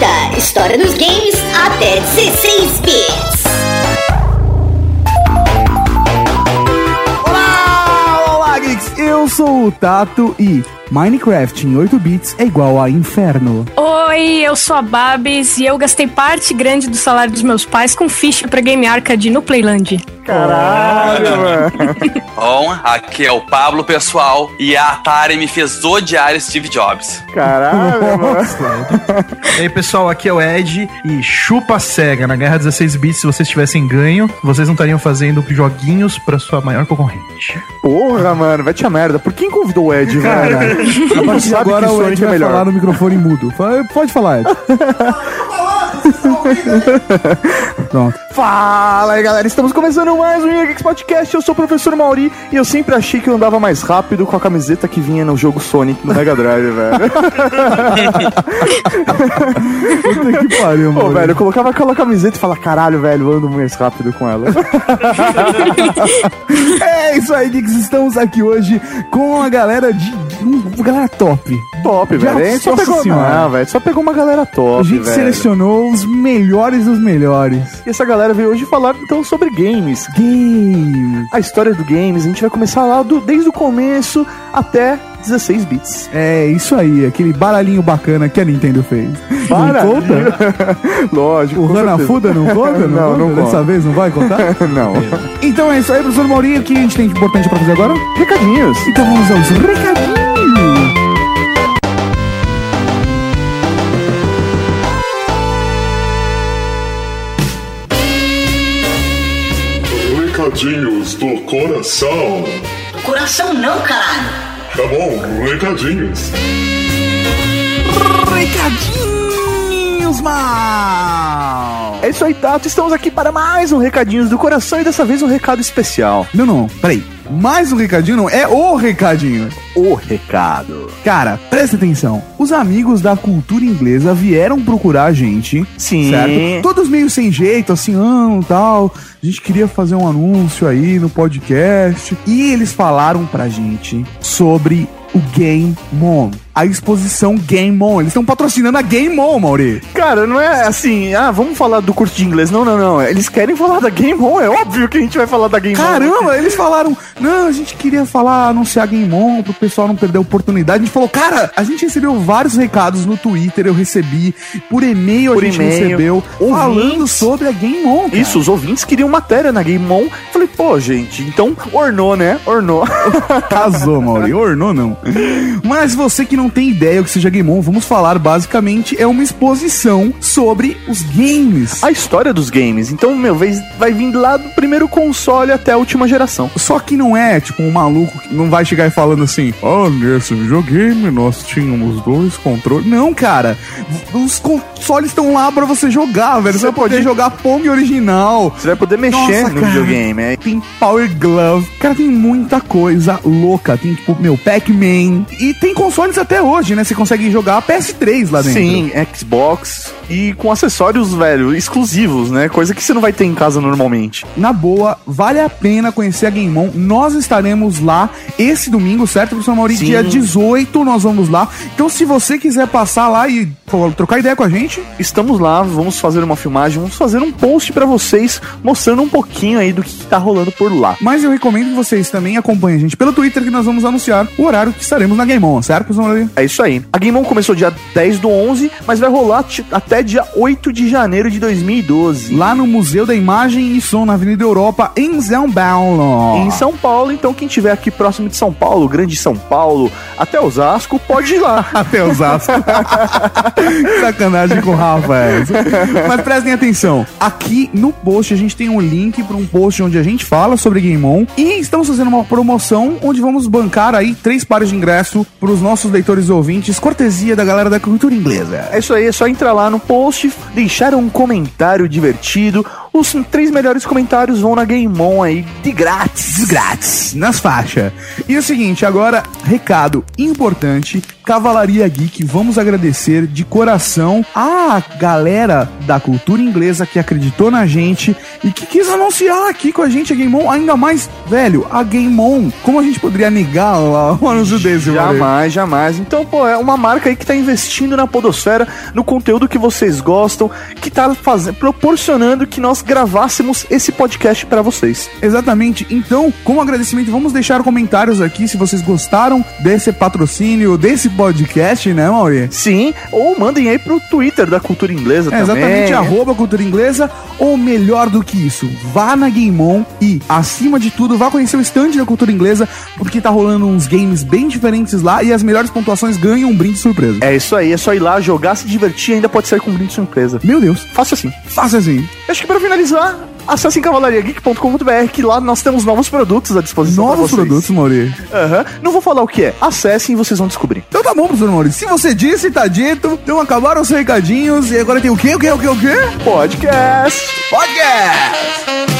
apresenta História dos Games até 16 bits. Olá, olá, geeks! Eu sou o Tato e Minecraft em 8 bits é igual a inferno. Oi, eu sou a Babs e eu gastei parte grande do salário dos meus pais com ficha pra Game Arcade no Playland. Caralho, mano. Bom, aqui é o Pablo, pessoal, e a Atari me fez odiar Steve Jobs. Caralho, mano. E aí, pessoal, aqui é o Ed e chupa cega. Na Guerra 16 bits, se vocês tivessem ganho, vocês não estariam fazendo joguinhos pra sua maior concorrente. Porra, mano, vai te a merda. Por quem convidou o Ed, Cara, velho? a partir de agora o Ed é vai melhor. falar no microfone mudo. Pode falar, Ed. Pronto. Fala aí, galera. Estamos começando mais um Geeks Podcast. Eu sou o professor Mauri e eu sempre achei que eu andava mais rápido com a camiseta que vinha no jogo Sonic no Mega Drive, velho. Puta que pariu, Pô, mano. velho, eu colocava aquela camiseta e falava, caralho, velho, eu ando mais rápido com ela. É isso aí, Geeks. Estamos aqui hoje com a galera de. Galera top. top, velho. Gente só pegou, senhora. não, velho, só pegou uma galera top, A gente velho. selecionou os melhores dos melhores. E essa galera veio hoje falar, então, sobre games. Games. A história do games, a gente vai começar lá do, desde o começo até 16 bits. É isso aí, aquele baralhinho bacana que a Nintendo fez. Para! Não conta? Lógico. O. Hanafuda não conta? Não, Não, conta? não Dessa conta. vez não vai contar? Não. então é isso aí, professor Maurinho. O que a gente tem de importante pra fazer agora? Recadinhos. Então vamos aos recadinhos. Recadinhos do coração. Coração não, caralho. Tá bom, recadinhos. Recadinhos, mal. É isso aí, Tato. Estamos aqui para mais um Recadinhos do Coração e dessa vez um recado especial. Não, não, peraí. Mais um recadinho não, é o recadinho. O recado. Cara, presta atenção. Os amigos da cultura inglesa vieram procurar a gente. Sim. Certo? Todos meio sem jeito, assim, ah, tal. A gente queria fazer um anúncio aí no podcast. E eles falaram pra gente sobre o Game On. A exposição Game On. Eles estão patrocinando a Game On, Mauri. Cara, não é assim, ah, vamos falar do curso de inglês. Não, não, não. Eles querem falar da Game On. É óbvio que a gente vai falar da Game On. Caramba, eles falaram, não, a gente queria falar, anunciar Game On pro pessoal não perder a oportunidade. A gente falou, cara, a gente recebeu vários recados no Twitter, eu recebi, por e-mail Por a gente e-mail, recebeu, falando ouvintes. sobre a Game On. cara. Isso, os ouvintes queriam matéria na Game On. Falei, pô, gente, então ornou, né? Ornou. Casou, Mauri, ornou não. Mas você que não tem ideia o que seja Game On, vamos falar basicamente, é uma exposição sobre os games. a história dos games. Então, meu, vai, vai vir lá do primeiro console até a última geração. Só que não é, tipo, um maluco que não vai chegar e falando assim, ah, nesse videogame nós tínhamos dois controles. Não, cara. Os consoles estão lá pra você jogar, velho. Você, Você vai poder pode- jogar Pong original. Você vai poder mexer Nossa, no cara. videogame. É. Tem Power Glove. Cara, tem muita coisa louca. Tem, tipo, meu, Pac-Man. E tem consoles até hoje, né? Você consegue jogar PS3 lá dentro. Sim, Xbox e com acessórios, velho, exclusivos, né? Coisa que você não vai ter em casa normalmente. Na boa, vale a pena conhecer a Game On. Nós estaremos lá esse domingo, certo, professor Mauri? Sim. Dia 18 nós vamos lá. Então, se você quiser passar lá e pô, trocar ideia com a gente, Estamos lá, vamos fazer uma filmagem, vamos fazer um post pra vocês mostrando um pouquinho aí do que tá rolando por lá. mas eu recomendo que vocês também acompanhem a gente pelo Twitter, que nós vamos anunciar o horário que estaremos na Game On, certo, Mauri? É isso aí. A Game On começou dia 10 do 11, mas vai rolar até dia 8 de janeiro de 2012. Lá no Museu da Imagem e Som, na Avenida Europa, em São Paulo. Em São Paulo, então quem tiver aqui próximo de São Paulo, Grande São Paulo, até Osasco, pode ir lá. Até Osasco. Sacanagem com o Rafa é. Mas prestem atenção. Aqui no post a gente tem um link para um post onde a gente fala sobre Game On. E estamos fazendo uma promoção onde vamos bancar aí três pares de ingresso para os nossos leitores e ouvintes, cortesia da galera da cultura inglesa. É isso aí, é só entrar lá no post, deixar um comentário divertido os três melhores comentários vão na Game On aí, de grátis. De grátis, nas faixas. E o seguinte, agora, recado importante. Cavalaria Geek, vamos agradecer de coração a galera da cultura inglesa que acreditou na gente e que quis anunciar aqui com a gente a Game On, ainda mais, velho, a Game On. Como a gente poderia negar um anúncio desse? Jamais, jamais. Então, pô, é uma marca aí que tá investindo na podosfera, no conteúdo que vocês gostam, que tá fazendo, proporcionando que nós gravássemos esse podcast pra vocês. Exatamente. Então, como agradecimento, vamos deixar comentários aqui se vocês gostaram desse patrocínio, desse podcast, né, Mauri? Sim, ou mandem aí pro Twitter da Cultura Inglesa É, também. exatamente, arroba cultura inglesa, ou melhor do que isso, vá na Game On e, acima de tudo, vá conhecer o stand da cultura inglesa, porque tá rolando uns games bem diferentes lá e as melhores pontuações ganham um brinde surpresa. É isso aí, é só ir lá, jogar, se divertir, ainda pode sair com um brinde surpresa. Meu Deus, Fácil assim. faça assim. Acho que pra finalizar, acessem cavalariageek.com.br que lá nós temos novos produtos à disposição Novos produtos, Mauri. Aham. Não vou falar o que é. Acessem e vocês vão descobrir. Então tá bom, professor Mauri. Se você disse, tá dito. Então acabaram os recadinhos e agora tem o quê? O quê? O quê? O quê? Podcast! Podcast!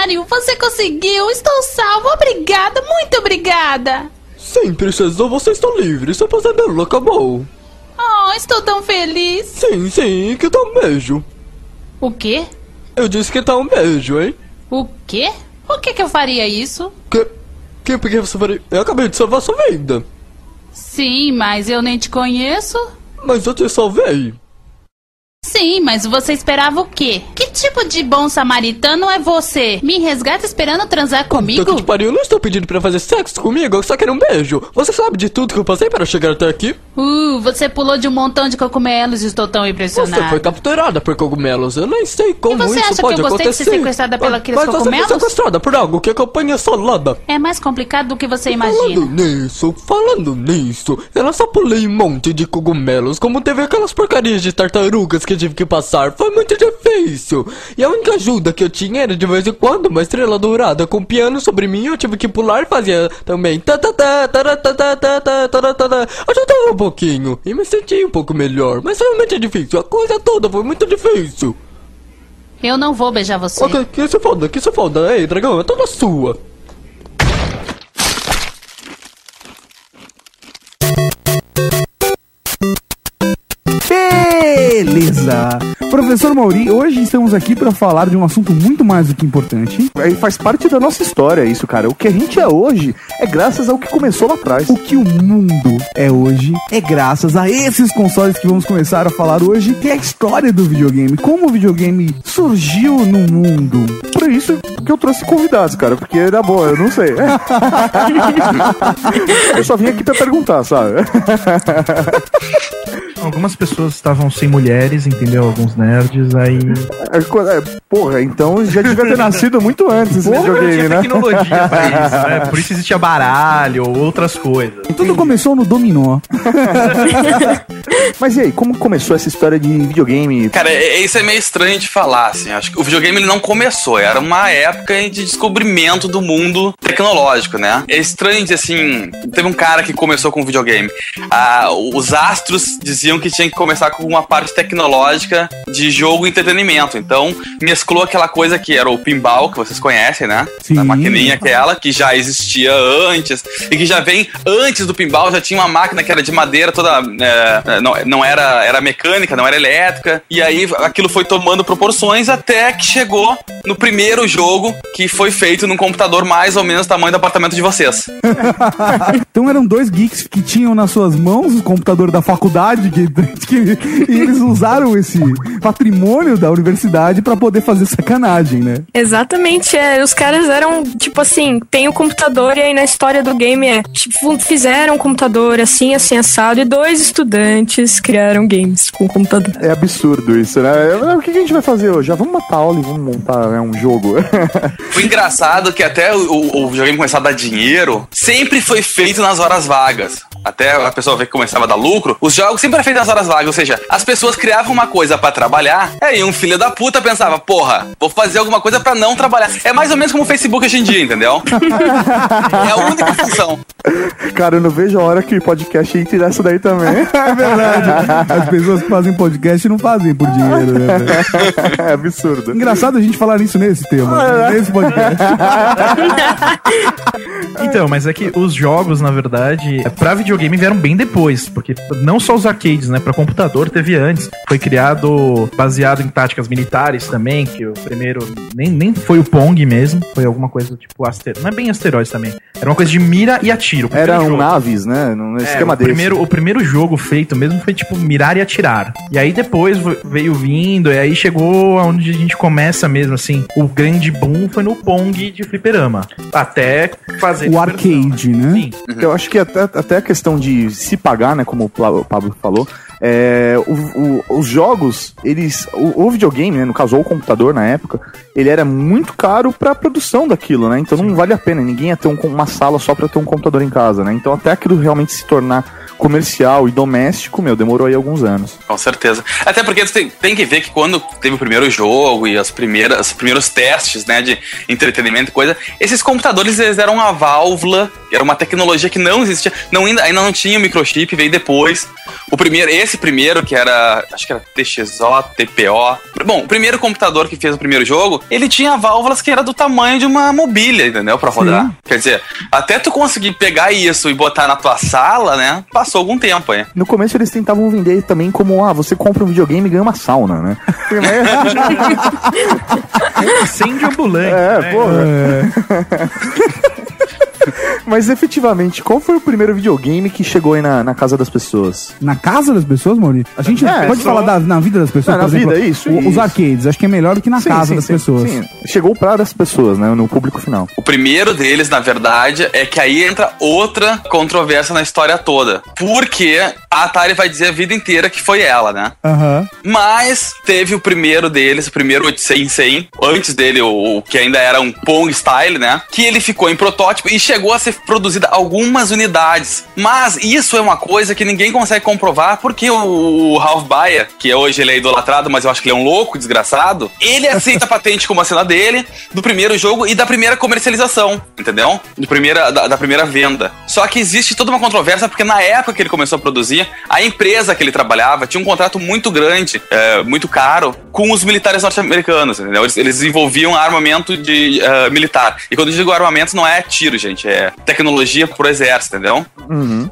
Mário, você conseguiu! Estou salvo! Obrigada, muito obrigada! Sim, princesa, você está livre. Seu pesadelo acabou. Oh, estou tão feliz! Sim, sim, que dá um beijo. O quê? Eu disse que dá um beijo, hein? O quê? Por que que eu faria isso? Que... Que por que você faria... Eu acabei de salvar sua vida. Sim, mas eu nem te conheço. Mas eu te salvei. Sim, mas você esperava o quê? Que tipo de bom samaritano é você? Me resgata esperando transar Puta que comigo? pariu, eu não estou pedindo pra fazer sexo comigo, eu só quero um beijo. Você sabe de tudo que eu passei para chegar até aqui? Uh, você pulou de um montão de cogumelos e estou tão Você impressionado. foi capturada por cogumelos. Eu nem sei como você isso acha que pode eu gostei de acontecer. ser sequestrada pela Mas- aqueles mas você cogumelos? foi sequestrada por algo que acompanha salada. É mais complicado do que você Falando imagina. nisso, falando nisso, eu só pulei um monte de cogumelos, como teve aquelas porcarias de tartarugas que eu tive que passar. Foi muito difícil. E a única ajuda que eu tinha era de vez em quando uma estrela dourada com um piano sobre mim. Eu tive que pular e fazia também. Ajudava um pouquinho. E me senti um pouco melhor. Mas realmente é difícil. A coisa toda foi muito difícil. Eu não vou beijar você. Ok, que isso foda, que isso foda. Ei, dragão, é toda sua. Beleza! Professor Mauri, hoje estamos aqui para falar de um assunto muito mais do que importante. Aí faz parte da nossa história isso, cara. O que a gente é hoje é graças ao que começou lá atrás. O que o mundo é hoje é graças a esses consoles que vamos começar a falar hoje, que é a história do videogame, como o videogame surgiu no mundo. Por isso que eu trouxe convidados, cara, porque era bom, eu não sei. eu só vim aqui pra perguntar, sabe? Algumas pessoas estavam sem mulheres, entendeu? Alguns nerds, aí. É, é, Porra, então já devia ter nascido muito antes esse Porra, videogame, né? tecnologia pra isso, né? Por isso existia baralho ou outras coisas. Tudo começou no dominó. Mas e aí, como começou essa história de videogame? Cara, é- isso é meio estranho de falar, assim. Acho que o videogame ele não começou, era uma época de descobrimento do mundo tecnológico, né? É estranho dizer assim, teve um cara que começou com videogame. Ah, os astros diziam que tinha que começar com uma parte tecnológica de jogo e entretenimento. Então, mesclou aquela coisa que era o pinball, que vocês conhecem, né? Sim. A maquininha aquela, que já existia antes, e que já vem antes do pinball, já tinha uma máquina que era de madeira toda. é, não, não era, era mecânica, não era elétrica. E aí aquilo foi tomando proporções até que chegou no primeiro jogo que foi feito num computador mais ou menos do tamanho do apartamento de vocês. Então eram dois geeks que tinham nas suas mãos o computador da faculdade que, que- e eles usaram esse patrimônio da universidade pra poder fazer sacanagem, né? Exatamente, é. Os caras eram, tipo assim, tem o computador e aí na história do game é, tipo, fizeram um computador assim, assim, assado, e dois estudantes criaram games com o computador. É absurdo isso, né? O que a gente vai fazer hoje? Já vamos matar aula e vamos montar né, um jogo. Foi engraçado que até o, o videogame começar a dar dinheiro, sempre foi feito nas horas vagas. Até a pessoa ver que começava a dar lucro, os jogos sempre eram feitos nas horas vagas, ou seja, as pessoas criavam uma coisa pra trabalhar, aí um filho da puta pensava, porra, vou fazer alguma coisa pra não trabalhar. É mais ou menos como o Facebook hoje em dia, entendeu? é a única função. Cara, eu não vejo a hora que o podcast entre nessa daí também. É verdade. As pessoas que fazem podcast não fazem por dinheiro, né? é absurdo. Engraçado a gente falar nisso nesse tema, né? nesse podcast. Então, mas é que os jogos, na verdade, pra videogame vieram bem depois, porque não só os arcades, né? Pra computador teve antes. Foi criado baseado em táticas militares também, que o primeiro nem, nem foi o Pong mesmo, foi alguma coisa tipo asteroide. Não é bem asteroides também. Era uma coisa de mira e atiro. Eram jogo. naves, né? Num É, esquema o desse. primeiro, o primeiro jogo feito mesmo foi tipo mirar e atirar. E aí depois veio vindo, e aí chegou aonde a gente começa mesmo, assim. O grande boom foi no Pong de fliperama. Até fazer. O arcade, né? Sim. Eu acho que até, até a questão de se pagar, né? Como o Pablo falou. É, o- o- os jogos, eles. O, o videogame, né, no caso, ou o computador na época, ele era muito caro pra produção daquilo, né? Então não vale a pena. Ninguém ia ter um- uma sala só pra ter um computador em casa, né? Então até aquilo realmente se tornar comercial e doméstico, meu, demorou aí alguns anos. Com certeza. Até porque tu tem, tem que ver que quando teve o primeiro jogo e as primeiras, os primeiros testes, né, de entretenimento e coisa, esses computadores eles eram uma válvula, era uma tecnologia que não existia, não, ainda, ainda não tinha microchip, veio depois. O primeiro, esse primeiro que era, acho que era TXO, TPO. Bom, o primeiro computador que fez o primeiro jogo, ele tinha válvulas que era do tamanho de uma mobília, entendeu? Pra rodar. Quer dizer, até tu conseguir pegar isso e botar na tua sala, né, passou algum tempo aí. No começo eles tentavam vender também como, ah, você compra um videogame e ganha uma sauna, né? Incêndio ambulante. É, né? porra. Mas efetivamente, qual foi o primeiro videogame que chegou aí na, na casa das pessoas? Na casa das pessoas, Maurício? A gente É, pode só- falar da, na vida das pessoas, Não, por na exemplo, vida, isso, o- Os isso. arcades, acho que é melhor do que na Sim, casa sim, das sim, pessoas. sim. Chegou para das pessoas, né? No público final. O primeiro deles, na verdade, é que aí entra outra controvérsia na história toda. Porque a Atari vai dizer a vida inteira que foi ela, né? Aham. Mas teve o primeiro deles, o primeiro 800, antes dele, o, o que ainda era um Pong Style, né? Que ele ficou em protótipo e chegou a ser produzida algumas unidades. Mas isso é uma coisa que ninguém consegue comprovar, porque o, Ralph Baer, que hoje ele é idolatrado, mas eu acho que ele é um louco, desgraçado, ele aceita a patente como a cena dele, do primeiro jogo e da primeira comercialização, entendeu? Do primeira, da, da primeira venda. Só que existe toda uma controvérsia, porque na época que ele começou a produzir, a empresa que ele trabalhava tinha um contrato muito grande, é, muito caro, com os militares norte-americanos, entendeu? Eles, eles desenvolviam armamento de eh, militar. E quando eu digo armamento, não é tiro, gente, é tecnologia pro exército, entendeu?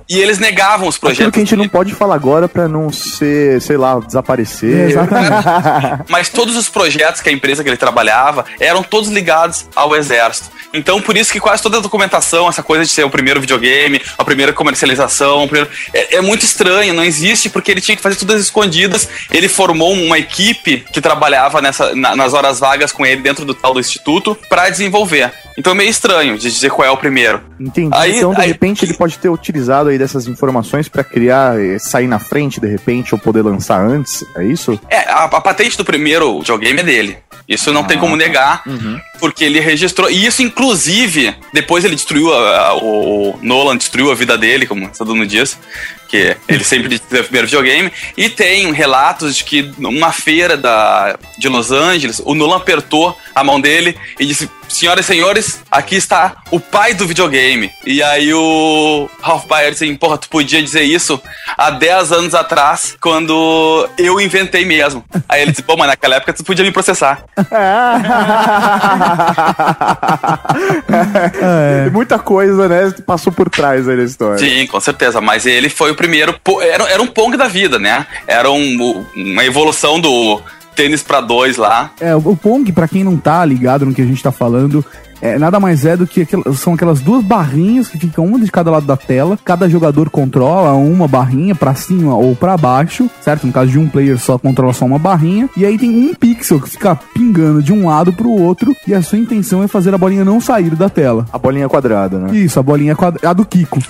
E eles negavam os Aquilo projetos. que a gente não pode falar agora pra não ser, sei lá, desaparecer. Exatamente. Mas todos os projetos que a empresa que ele trabalhava eram todos ligados ao exército. Então, por isso que quase toda a documentação, essa coisa de ser o primeiro videogame, a primeira comercialização, o primeiro- é, é muito estranho, não existe, porque ele tinha que fazer tudo às escondidas. Ele formou uma equipe que trabalhava nessa, na- nas horas vagas com ele dentro do tal do instituto para desenvolver. Então é meio estranho de dizer qual é o primeiro. Entendi. Aí- então, de aí- repente, ele pode ter utilizado aí dessas informações pra criar, eh, sair na frente, de repente, ou poder lançar antes. É isso? É, a, a patente do primeiro videogame é dele. Isso não tem como negar, porque ele registrou. E isso, inclusive, depois ele destruiu a- a- o, o Nolan destruiu a vida dele, como todo mundo diz. Que ele sempre é o primeiro videogame. E tem relatos de que numa feira da, de Los Angeles, o Nolan apertou a mão dele e disse: Senhoras e senhores, aqui está o pai do videogame. E aí o Ralph Baer disse: assim, Porra, tu podia dizer isso há 10 anos atrás, quando eu inventei mesmo. Aí ele disse: Pô, mas naquela época tu podia me processar. É. Muita coisa, né? Passou por trás aí da história. Sim, com certeza. Mas ele foi o primeiro. Era, era um Pong da vida, né? Era um- uma evolução do tênis pra dois lá. É, o Pong, pra quem não tá ligado no que a gente tá falando, é, nada mais é do que são aquelas duas barrinhas que ficam uma de cada lado da tela. Cada jogador controla uma barrinha pra cima ou pra baixo, certo? No caso de um player só controla só uma barrinha. E aí tem um pixel que fica pingando de um lado pro outro e a sua intenção é fazer a bolinha não sair da tela. A bolinha quadrada, né? Isso, a bolinha quadra... a do Kiko.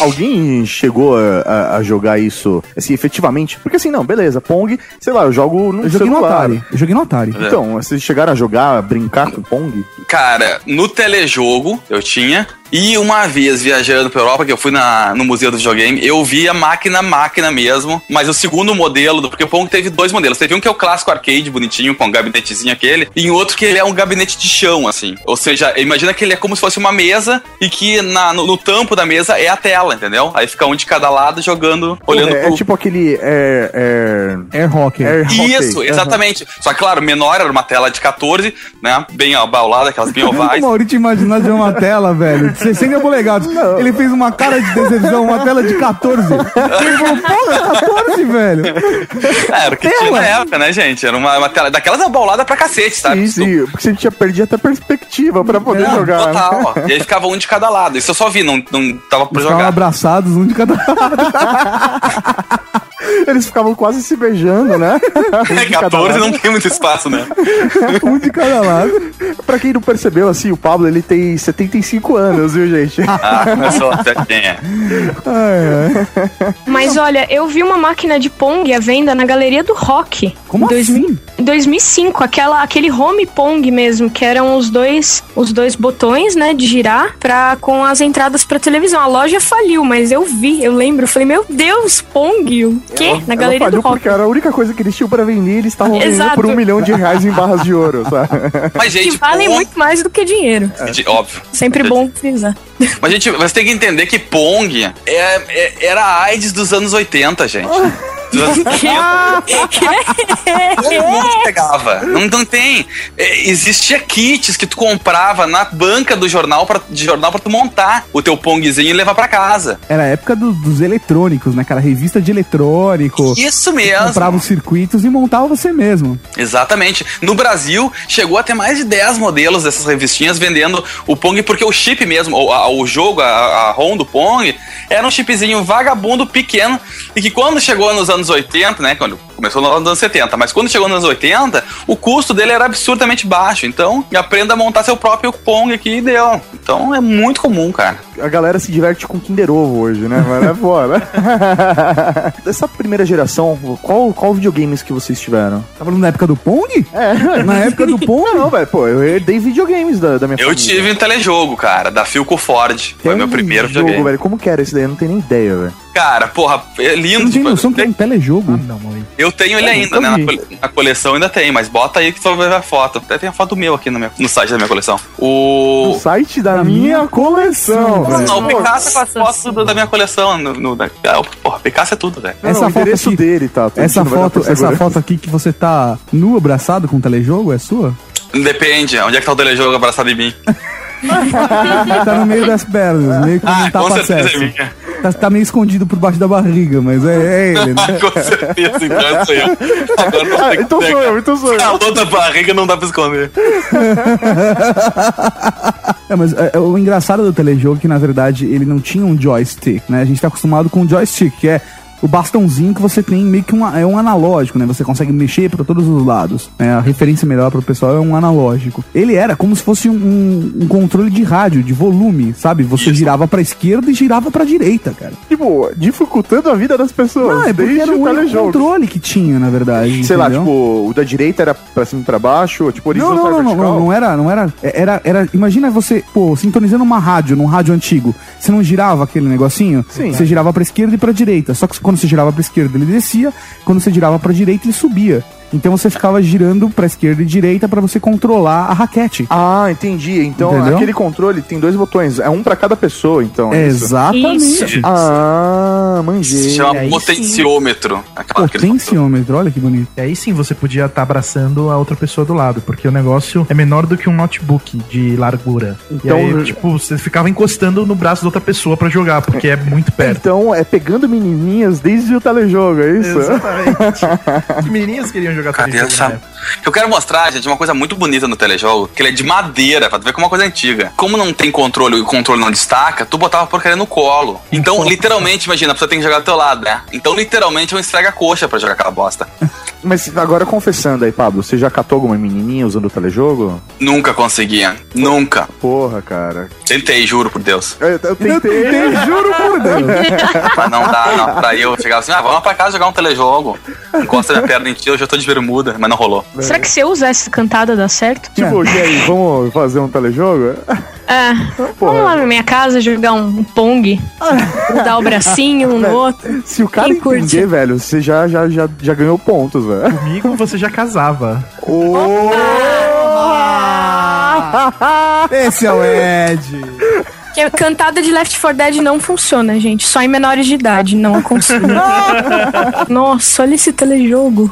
Alguém chegou a, a- a jogar isso, assim, efetivamente? Porque assim, não, beleza, Pong, sei lá, eu jogo no Eu joguei no celular. Atari. Eu joguei no Atari. Então, vocês chegaram a jogar, a brincar com Pong? Cara, no telejogo eu tinha. E uma vez viajando pra Europa, que eu fui na, no Museu do Videogame, eu vi a máquina, máquina mesmo, mas o segundo modelo, porque o Pong teve dois modelos. Teve um que é o clássico arcade, bonitinho, com um gabinetezinho aquele, e outro que ele é um gabinete de chão, assim. Ou seja, imagina que ele é como se fosse uma mesa e que na, no, no tampo da mesa é a tela, entendeu? Aí fica um de cada lado jogando, olhando é, é tipo aquele Air, Air, Air Hockey. Air Hockey. Isso, exatamente. Só que, claro, menor, era uma tela de 14, né? Bem abaulada, aquelas bem O ovais. Maurício imaginar de uma tela, velho, de 60 polegadas. Ele fez uma cara de decepção, uma tela de 14. Ele falou, porra, 14, velho. É, era o que tinha na época, né, gente? Era uma, uma tela daquelas abaulada pra cacete, sabe? Sim, sim, porque você tinha perdido até a perspectiva pra poder É, jogar. né? Total. E aí ficava um de cada lado. Isso eu só vi, não, não tava pra Ficavam jogar. abraçados, um de cada Eles ficavam quase se beijando, né? Um de cada 14 lado. não tem muito espaço, né? um de cada lado. Pra quem não percebeu, assim, o Pablo, ele tem 75 anos, viu, gente? Ah, começou até é. Mas olha, eu vi uma máquina de Pong à venda na Galeria do Rock. Como em 2000 assim? Em 2005, aquela, aquele home Pong mesmo, que eram os dois, os dois botões, né, de girar pra, com as entradas pra televisão. A loja faliu, mas eu vi, eu lembro. Eu falei, meu Deus, Pong, o quê? na Ela Galeria do falhou Rock. porque era a única coisa que eles tinham pra vender, eles estavam vendendo por um milhão de reais em barras de ouro, sabe? Mas, Que gente, valem Pong- muito mais do que dinheiro. de- óbvio. Sempre bom frisar. Mas, gente, você tem que entender que Pong é, é- era a AIDS dos anos 80, gente. Dos anos 80. Todo mundo pegava. Não, não tem. É, existia kits que tu comprava na banca do jornal pra, de jornal pra tu montar o teu Pongzinho e levar pra casa. Era a época do- dos eletrônicos, né? Aquela revista de eletrônico. Isso mesmo. Comprava os circuitos e montava você mesmo. Exatamente. No Brasil, chegou a ter mais de 10 modelos dessas revistinhas vendendo o Pong, porque o chip mesmo, o, a- o jogo, a, a ROM do Pong, era um chipzinho vagabundo, pequeno, e que quando chegou nos anos 80, né, quando começou nos anos 70, mas quando chegou nos anos 80, o custo dele era absurdamente baixo. Então, aprenda a montar seu próprio Pong aqui e deu. Então, é muito comum, cara. A galera se diverte com Kinder Ovo hoje, né? Mas é fora. Dessa primeira geração, qual, qual videogames que vocês tiveram? Tá falando da época do Pong? É, Na época do Pong? Não, velho, pô, eu herdei videogames da, da minha Eu família. tive um telejogo, cara, da Philco Ford. Foi Tem meu um primeiro jogo, videogame. velho. Como que era esse daí? Eu não tenho nem ideia, velho. Cara, porra, é lindo. Não tem tipo, noção que é um telejogo. Não, Maurício. Eu tenho ele Eu ainda, né? Na, cole- na coleção ainda tem, mas bota aí que tu vai ver a foto. Até tem a foto meu aqui no, meu- no site da minha coleção. O. O site da minha coleção, velho. Não, o Picasso é com as fotos do- da minha coleção. No, no, da, ah, porra, Picasso é tudo, velho. Não, Essa não, o foto endereço aqui- dele, tá? Essa não foto, essa foto aqui que você tá nu abraçado com o telejogo é sua? Depende, onde é que tá o telejogo abraçado em mim? Tá no meio das pernas, meio que Ah, não tá com certeza é. Tá, tá meio escondido por baixo da barriga, mas é, é ele, né? com certeza, então sou eu. Agora não Ah, então sou eu, então sou eu. A outra barriga não dá pra esconder. É, mas é, é, o engraçado do telejogo é que, na verdade, ele não tinha um joystick, né? A gente tá acostumado com o joystick, que é o bastãozinho que você tem meio que uma, é um analógico, né? Você consegue mexer para todos os lados. né? A referência melhor pro pessoal é um analógico. Ele era como se fosse um, um- controle de rádio, de volume, sabe? Você Isso. girava pra esquerda e girava pra direita, cara. Tipo, dificultando a vida das pessoas. Não, é porque era o o controle que tinha, na verdade. Sei lá, entendeu? tipo, o da direita era pra cima e pra baixo, tipo, horizontal não, não, não, vertical. não, não era, não era, era, era, imagina você, pô, sintonizando uma rádio, num rádio antigo, você não girava aquele negocinho? Sim. Você girava pra esquerda e pra direita, só que quando você girava pra esquerda ele descia, quando você girava pra direita ele subia. Então você ficava girando pra esquerda e direita pra você controlar a raquete. Ah, entendi. Então, Entendeu? aquele controle tem dois botões. É um pra cada pessoa, então. é isso? Exatamente. Isso. Ah, manjei. Se chama aí potenciômetro. Potenciômetro, olha que bonito. E aí sim você podia estar abraçando a outra pessoa do lado, porque o negócio é menor do que um notebook de largura. Então- e aí, tipo, você ficava encostando no braço da outra pessoa pra jogar, porque é muito perto. Então, é pegando menininhas desde o telejogo, é isso? Exatamente. que menininhas queriam jogar Cadê telejogo essa-. Eu quero mostrar, gente, uma coisa muito bonita no telejogo, que ele é de madeira, pra tu ver como é uma coisa antiga. Como não tem controle e o controle não destaca, tu botava a porcaria no colo. Então, literalmente, imagina, a pessoa tem que jogar do teu lado, né? Então, literalmente, é um estraga-coxa pra jogar aquela bosta. Mas agora confessando aí, Pablo, você já catou alguma menininha usando o telejogo? Nunca conseguia. Nunca. Porra, cara. Tentei, juro por Deus. Eu, eu tentei. juro por Deus. Mas não dá, não. Pra eu chegava assim, ah, vamos pra casa jogar um telejogo. Encosta minha perna em ti, eu já tô de bermuda, mas não rolou. Será que se eu usar essa cantada dá certo? Tipo, e aí, vamos fazer um telejogo? É, vamos lá na minha casa jogar um pong, dar o bracinho um no outro. Se o cara Quem curte? entender, velho, você já, já, já, já ganhou pontos, velho. Comigo você já casava. Esse é o Ed. A cantada de Left 4 Dead não funciona, gente. Só em menores de idade, não aconselho. Nossa, olha esse telejogo.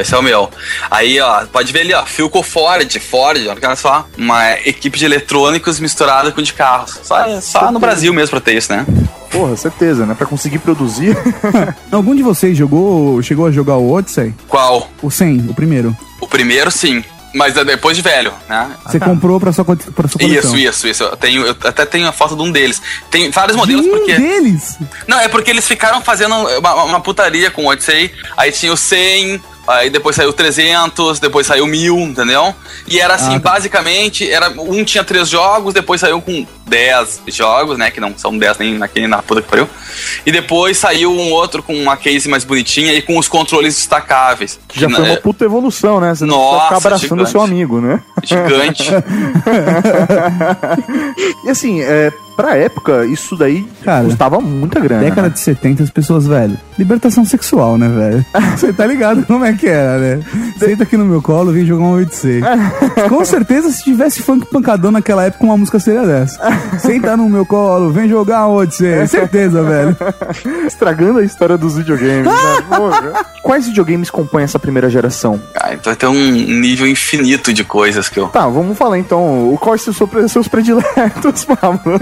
Esse é o meu. Aí, ó, pode ver ali, ó, Philco Ford, Ford, olha só, uma equipe de eletrônicos misturada com de carros. Só, só no Brasil mesmo pra ter isso, né? Porra, certeza, né? Pra conseguir produzir. Algum de vocês jogou, chegou a jogar o Odyssey? Qual? O 100, o primeiro. O primeiro, sim. Mas é depois de velho, né? Você comprou pra sua, pra sua coleção. Isso, isso, isso. Eu, tenho, eu até tenho a foto de um deles. Tem vários modelos um porque. deles? Não, é porque eles ficaram fazendo uma, uma putaria com o Odyssey. Aí tinha o 100, aí depois saiu o 300, depois saiu o 1000, entendeu? E era assim, Ah, tá. basicamente, era, um tinha três jogos, depois saiu com 10 jogos, né? Que não são 10 nem naquele na puta que pariu. E depois saiu um outro com uma case mais bonitinha e com os controles destacáveis. Já Que, foi uma né, puta evolução, né? Você Nossa, ficar abraçando o gigante. seu amigo, né? Gigante. E assim, é, pra época, isso daí Cara, custava muita grana. Década né? de 70, as pessoas, velho. Libertação sexual, né, velho? Você tá ligado como é que era, né? Senta aqui no meu colo, vem jogar um 8C. Com certeza, se tivesse funk pancadão naquela época, uma música seria dessa. Senta no meu colo, vem jogar um 8C. Certeza, velho. Estragando a história dos videogames, né? Quais videogames compõem essa primeira geração? Ah, então vai ter um nível infinito de coisas que eu. Tá, vamos falar então. O quais são os seus- seus prediletos, Pablo?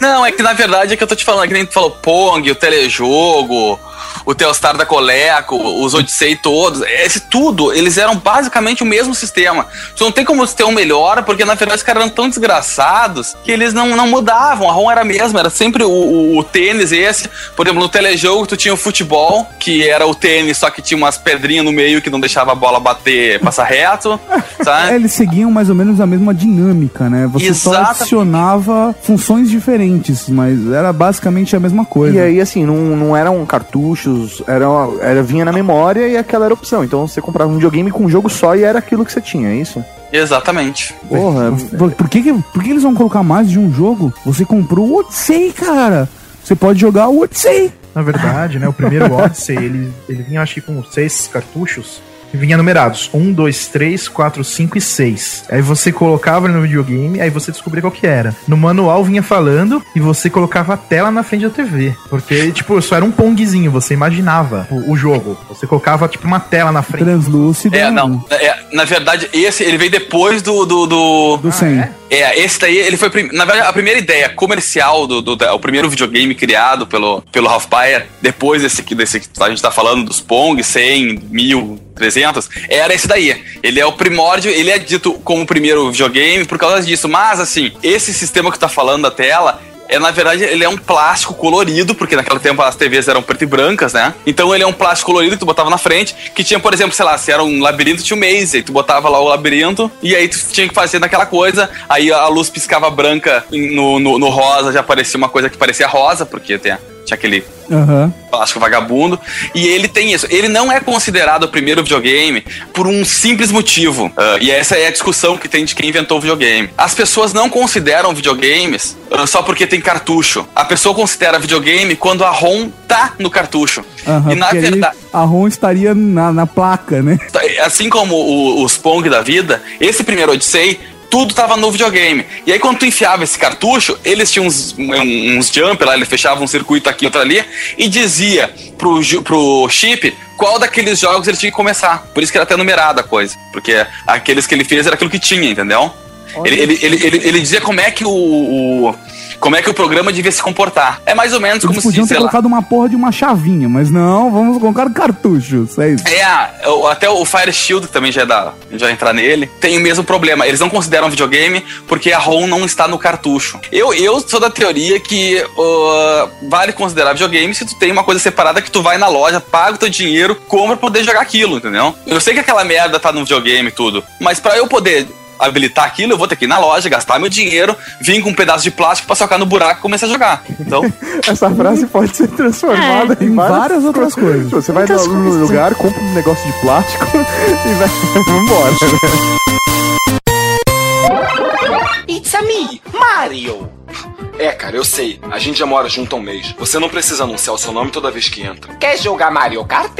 Não, é que na verdade é que eu tô te falando, é que nem tu falou Pong, o telejogo, o Telstar da Coleco, os Odyssey todos, esse tudo, eles eram basicamente o mesmo sistema. Tu não tem como ter um melhor, porque na verdade os caras eram tão desgraçados que eles não, não mudavam, a ROM era a mesma, era sempre o, o- o tênis esse. Por exemplo, no telejogo tu tinha o futebol, que era o tênis, só que tinha umas pedrinhas no meio que não deixava a bola bater, passar reto, sabe? É, eles seguiam mais ou menos a mesma dinâmica, né? Você só Exatamente. adicionava funções diferentes, mas era basicamente a mesma coisa. E aí, assim, não, não eram cartuchos, era, era, vinha na memória e aquela era a opção. Então você comprava um videogame com um jogo só e era aquilo que você tinha, é isso? Exatamente. Porra, Por, por que, por que eles vão colocar mais de um jogo? Você comprou o Odyssey, cara. Você pode jogar o Odyssey. Na verdade, né, o primeiro Odyssey, ele, ele vinha acho que com seis cartuchos vinha numerados 1, 2, 3, 4, 5 e 6. Aí você colocava no videogame, aí você descobria qual que era. No manual vinha falando e você colocava a tela na frente da TV. Porque, tipo, só era um pongzinho, você imaginava o, o jogo. Você colocava, tipo, uma tela na frente. Translúcido. É, não. É, na verdade, esse ele veio depois do. Do, do, Do 100. É, esse daí, ele foi. Na verdade, a primeira ideia comercial do. do da- o primeiro videogame criado pelo, pelo Ralph Baer, depois desse, que- desse que a gente tá falando, dos Pong, 100, 1000, 300, era esse daí. Ele é o primórdio, ele é dito como o primeiro videogame por causa disso. Mas, assim, esse sistema que tá falando da tela. É, na verdade, ele é um plástico colorido, porque naquele tempo as TVs eram preto e brancas, né? Então ele é um plástico colorido que tu botava na frente, que tinha, por exemplo, sei lá, se era um labirinto, tinha um maze, aí tu botava lá o labirinto, e aí tu tinha que fazer naquela coisa, aí a luz piscava branca no, no, no rosa, já aparecia uma coisa que parecia rosa, porque tem, tinha aquele Aham. plástico vagabundo. E ele tem isso. Ele não é considerado o primeiro videogame por um simples motivo. Ah, e essa é a discussão que tem de quem inventou o videogame. As pessoas não consideram videogames ah, só porque tem cartucho. A pessoa considera videogame quando a ROM tá no cartucho. Aham, e na verdade. a ROM estaria na, na placa, né? Assim como o- os Pong da vida, esse primeiro Odyssey, tudo tava no videogame. E aí, quando tu enfiava esse cartucho, eles tinham uns, uns jump lá, ele fechava um circuito aqui, outro ali, e dizia pro, pro chip qual daqueles jogos ele tinha que começar. Por isso que era até numerada a coisa. Porque aqueles que ele fez era aquilo que tinha, entendeu? Ele, ele, ele, ele, dizia como é que o- Como é que o programa devia se comportar. É mais ou menos como Eles se, podiam ter sei lá, colocado uma porra de uma chavinha, mas não, vamos colocar cartuchos. É isso. É, até o Fire Shield que também já é da. Já entrar nele. Tem o mesmo problema. Eles não consideram videogame porque a ROM não está no cartucho. Eu, eu sou da teoria que uh, vale considerar videogame se tu tem uma coisa separada que tu vai na loja, paga o teu dinheiro, compra pra poder jogar aquilo, entendeu? Eu sei que aquela merda tá no videogame e tudo, mas pra eu poder habilitar aquilo, eu vou ter que ir na loja, gastar meu dinheiro, vir com um pedaço de plástico pra socar no buraco e começar a jogar. Então, Essa frase pode ser transformada É, em várias, várias outras coisas. Você vai Muitas no, no coisas. lugar, compra um negócio de plástico e vai embora. It's a me, Mario. É, cara, eu sei. A gente já mora junto há um mês. Você não precisa anunciar o seu nome toda vez que entra. Quer jogar Mario Kart?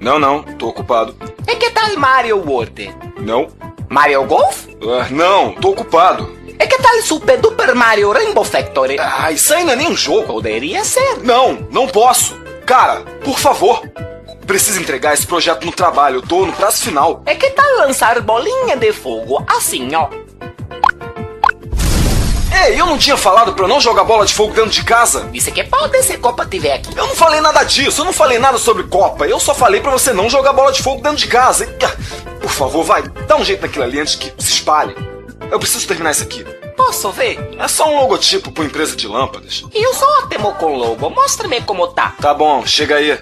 Não, não, tô ocupado. E que tal Mario World? Não. Mario Golf? Ah, não, tô ocupado. E que tal Super Duper Mario Rainbow Factory? Ah, isso não é nem um jogo. Poderia ser. Não, não posso. Cara, por favor. Preciso entregar esse projeto no trabalho. Eu tô no prazo final. E que tal lançar bolinha de fogo assim, ó? Ei, eu não tinha falado pra eu não jogar bola de fogo dentro de casa? Disse que pode se Copa tiver aqui. Eu não falei nada disso, eu não falei nada sobre Copa. Eu só falei pra você não jogar bola de fogo dentro de casa. Por favor, vai, dá um jeito naquilo ali antes que se espalhe. Eu preciso terminar isso aqui. Posso ver? É só um logotipo pra empresa de lâmpadas. E eu sou ótimo com logo. Mostre-me como tá. Tá bom, chega aí.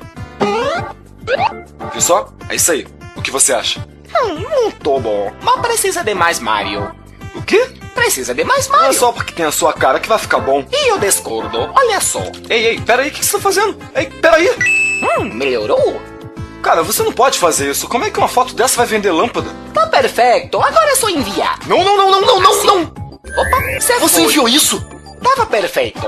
Viu só? É isso aí. O que você acha? Hum, muito bom. Mas precisa de mais Mario. O quê? Precisa de mais Não é Mario. só porque tem a sua cara que vai ficar bom. E eu discordo. Olha só. Ei, ei, peraí, o que você tá fazendo? Ei, peraí. Hum, melhorou? Cara, você não pode fazer isso. Como é que uma foto dessa vai vender lâmpada? Tá perfeito. Agora é só enviar. Não, não, não, não, não, não, não! Opa, você Você foi. enviou isso? Tava perfeito.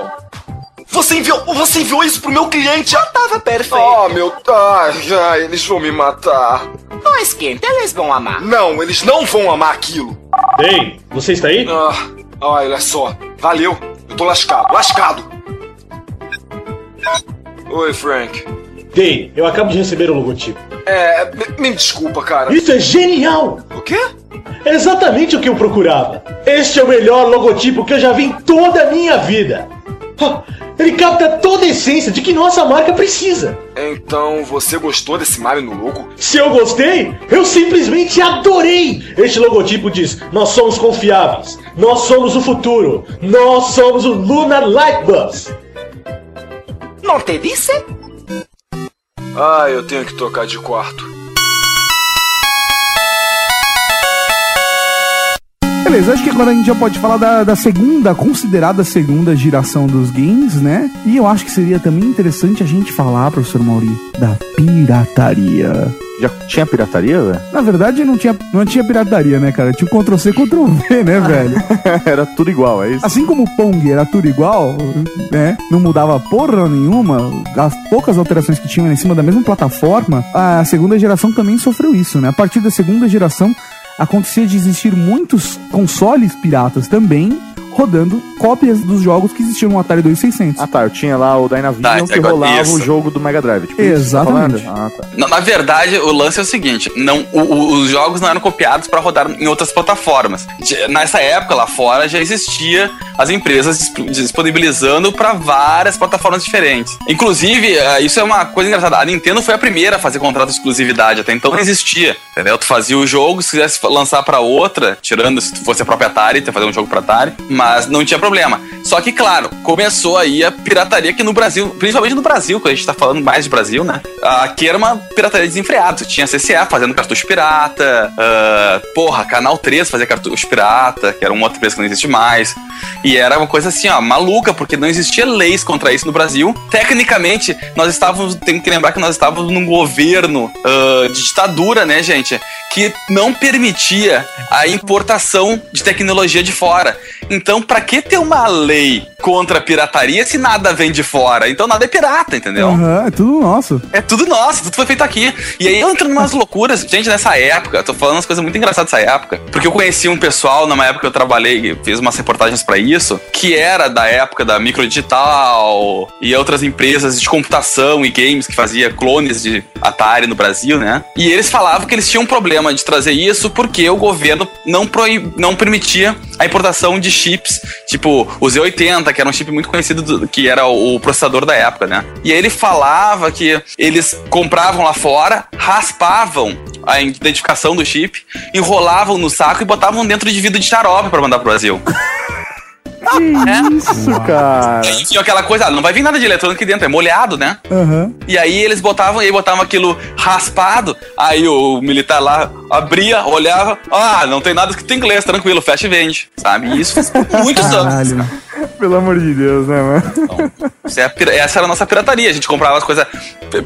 Você enviou, você enviou isso pro meu cliente? Tava perfeito. Oh, meu... Ai, ai, eles vão me matar. Não esquenta, eles vão amar. Não, eles não vão amar aquilo. Ei, você está aí? Ah, olha só. Valeu. Eu tô lascado, lascado. Oi, Frank. Ei, eu acabo de receber o logotipo. É, me, me desculpa, cara. Isso é genial! O quê? É exatamente o que eu procurava. Este é o melhor logotipo que eu já vi em toda a minha vida. Ele capta toda a essência de que nossa marca precisa. Então, você gostou desse Mario no logo? Se eu gostei, eu simplesmente adorei! Este logotipo diz: Nós somos confiáveis, nós somos o futuro, nós somos o Lunar Light Bus. Não te disse? Ah, eu tenho que trocar de quarto. Beleza, acho que agora a gente já pode falar da, da segunda, considerada segunda geração dos games, né? E eu acho que seria também interessante a gente falar, professor Mauri, da pirataria. Já tinha pirataria, velho? Na verdade, não tinha, não tinha pirataria, né, cara? Tinha o Ctrl-C, Ctrl-V, né, velho? Era tudo igual, é isso? Assim como o Pong era tudo igual, né? Não mudava porra nenhuma, as poucas alterações que tinham em cima da mesma plataforma, a segunda geração também sofreu isso, né? A partir da segunda geração, acontecia de existir muitos consoles piratas também, rodando cópias dos jogos que existiam no Atari 2600. Ah tá, eu tinha lá o Dynavision Tá, que rolava isso. o jogo do Mega Drive. Tipo tá Exatamente. falando? Ah, tá. Não, na verdade, o lance é o seguinte: não, o- o- os jogos não eram copiados para rodar em outras plataformas. Nessa época, lá fora, já existia as empresas disp- disponibilizando para várias plataformas diferentes. Inclusive, eh, isso é uma coisa engraçada. A Nintendo foi a primeira a fazer contrato de exclusividade. Até então não existia. Entendeu? Tu fazia o jogo, se quisesse lançar para outra, tirando se tu fosse a própria Atari, tu ia fazer um jogo para Atari, mas não tinha problema. Só que, claro, começou aí a pirataria aqui no Brasil, principalmente no Brasil, quando a gente tá falando mais de Brasil, né? Aqui era uma pirataria desenfreada. Tinha CCA fazendo cartucho pirata, ah, porra, Canal 3 fazia cartucho pirata, que era uma outra empresa que não existe mais. E era uma coisa assim, ó, maluca, porque não existia leis contra isso no Brasil. Tecnicamente, nós estávamos, tem que lembrar que nós estávamos num governo ah, de ditadura, né, gente? Que não permitia a importação de tecnologia de fora. Então, pra que ter uma lei contra a pirataria se nada vem de fora? Então, nada é pirata, entendeu? Aham, é tudo nosso. É tudo nosso, tudo foi feito aqui. E aí eu entro numas loucuras. Gente, nessa época, tô falando umas coisas muito engraçadas dessa época. Porque eu conheci um pessoal, numa época que eu trabalhei, fiz umas reportagens pra isso, que era da época da microdigital e outras empresas de computação e games que fazia clones de Atari no Brasil, né? E eles falavam que eles tinham um problema de trazer isso porque o governo não, proib... não permitia a importação de chips, tipo o Z80, que era um chip muito conhecido, do- que era o processador da época, né? E aí ele falava que eles compravam lá fora, raspavam a identificação do chip, enrolavam no saco e botavam dentro de vidro de xarope pra mandar pro Brasil. Isso, cara. E tinha aquela coisa, não vai vir nada de eletrônico aqui dentro, é molhado, né? Aham. E aí eles botavam, e aí botavam aquilo raspado, aí o militar lá abria, olhava, ah, não tem nada escrito em inglês, tranquilo, fecha e vende, sabe? E isso faz muitos anos. Pelo amor de Deus, né, mano? É essa era a nossa pirataria, a gente comprava as coisas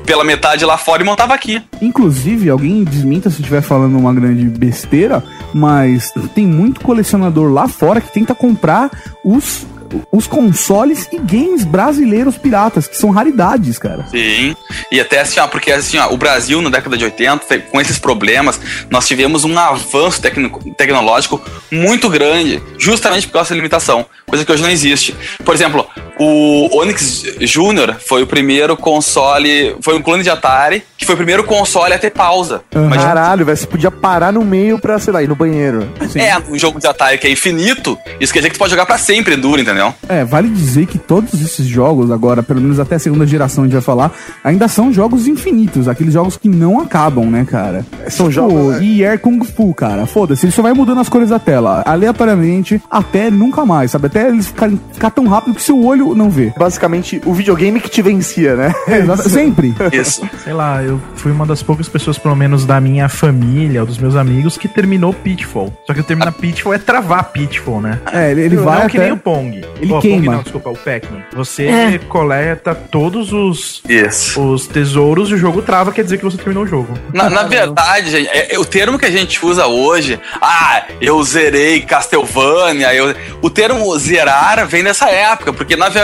pela metade lá fora e montava aqui. Inclusive, alguém desminta se eu estiver falando uma grande besteira, mas tem muito colecionador lá fora que tenta comprar os, os consoles e games brasileiros piratas, que são raridades, cara. Sim. E até assim, ó, porque assim, ó, o Brasil na década de 80, te- com esses problemas, nós tivemos um avanço tecno- tecnológico muito grande, justamente por causa dessa limitação, coisa que hoje não existe. Por exemplo, o Onix Junior foi o primeiro console, foi um clone de Atari, que foi o primeiro console a ter pausa. Imagina Caralho, velho, você podia parar no meio pra, sei lá, ir no banheiro. É, um jogo de Atari que é infinito, isso quer dizer que tu pode jogar pra sempre Enduro, entendeu? É, vale dizer que todos esses jogos, agora, pelo menos até a segunda geração a gente vai falar, ainda são jogos infinitos, aqueles jogos que não acabam, né, cara? São Tipo, jogos, né? E Air Kung Fu, cara. Foda-se, ele só vai mudando as cores da tela, aleatoriamente, até nunca mais, sabe? Até eles ficarem ficar tão rápido que seu olho não vê. Basicamente, o videogame que te vencia, né? É, sempre. Isso. Sei lá, eu fui uma das poucas pessoas, pelo menos da minha família, ou dos meus amigos, que terminou Pitfall. Só que terminar Pitfall é travar Pitfall, né? É, ele, ele não vai que até... nem o Pong. Ele Pong queima. não, desculpa, o Pac-Man. Você É. coleta todos os, Isso. os tesouros e o jogo trava, quer dizer que você terminou o jogo. Na, na verdade, gente, é- é o termo que a gente usa hoje, ah, eu zerei Castlevania, eu, o termo zerar vem dessa época, porque na verdade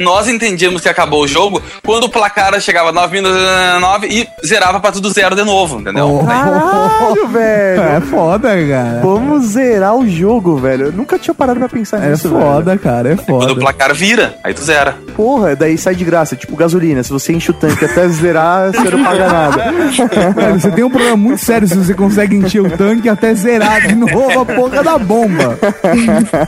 nós entendíamos que acabou o jogo quando o placar chegava 9.9 e zerava pra tudo zero de novo, entendeu? Oh. Caralho, velho. É foda, cara. Vamos zerar o jogo, velho. Eu nunca tinha parado pra pensar É nisso, foda, cara, é Quando o foda. placar vira, aí tu zera. velho. Porra, daí sai de graça. Tipo gasolina. Se você enche o tanque até zerar, você não paga nada. Velho, você tem um problema muito sério se você consegue encher o tanque até zerar de novo a porra da bomba.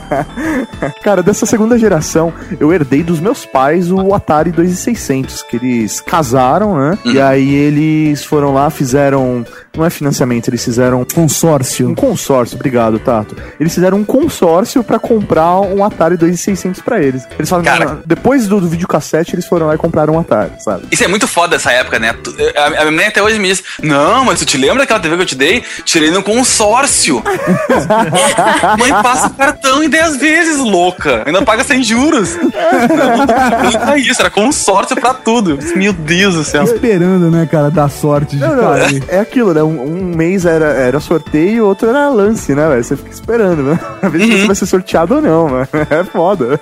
Cara, dessa segunda geração, eu herdei dos meus pais o Atari 2600, que eles casaram, né? E aí eles foram lá, fizeram. Não é financiamento, eles fizeram Consórcio. um consórcio. Obrigado, Tato. Eles fizeram um consórcio pra comprar um Atari 2600 pra eles. Eles falaram, Cara. "Não, depois do, do videocassete, eles foram lá e compraram um Atari, sabe? Isso é muito foda essa época, né? A, a minha mãe até hoje me diz: Não, mas tu te lembra daquela TV que eu te dei? Tirei no consórcio. mãe passa o cartão em 10 vezes, louca. Ainda paga sem juros. É isso, era consórcio pra tudo. Meu Deus do céu. Esperando, né, cara, dar sorte de Não, não, é, é aquilo, né? Um, um mês era, era sorteio, outro era lance, né, velho? Você fica esperando, né? A ver se você vai ser sorteado ou não, mano. É foda.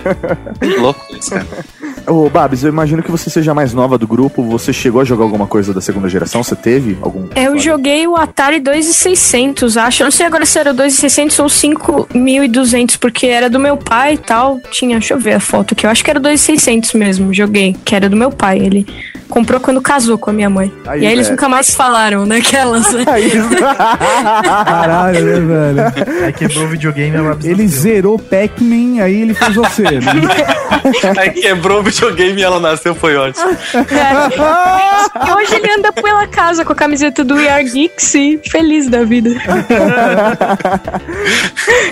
Louco isso, cara. Ô, Babs, eu imagino que você seja a mais nova do grupo. Você chegou a jogar alguma coisa da segunda geração? Você teve algum? Eu joguei o Atari 2600, acho. Eu não sei agora se era o 2600 ou 5200, porque era do meu pai e tal. Tinha, deixa eu ver a foto aqui. Eu acho que era o 2600 mesmo, joguei, que era do meu pai. Ele comprou quando casou com a minha mãe. Aí, e aí eles velho. nunca mais falaram, né? Aquelas, né? Aí, Caralho, né, velho? Aí quebrou o videogame, ela Ele zerou Pac-Man, aí ele fez você. Né? Aí quebrou o videogame e ela nasceu, foi ótimo. É. E hoje ele anda pela casa com a camiseta do We Are Geeks e feliz da vida.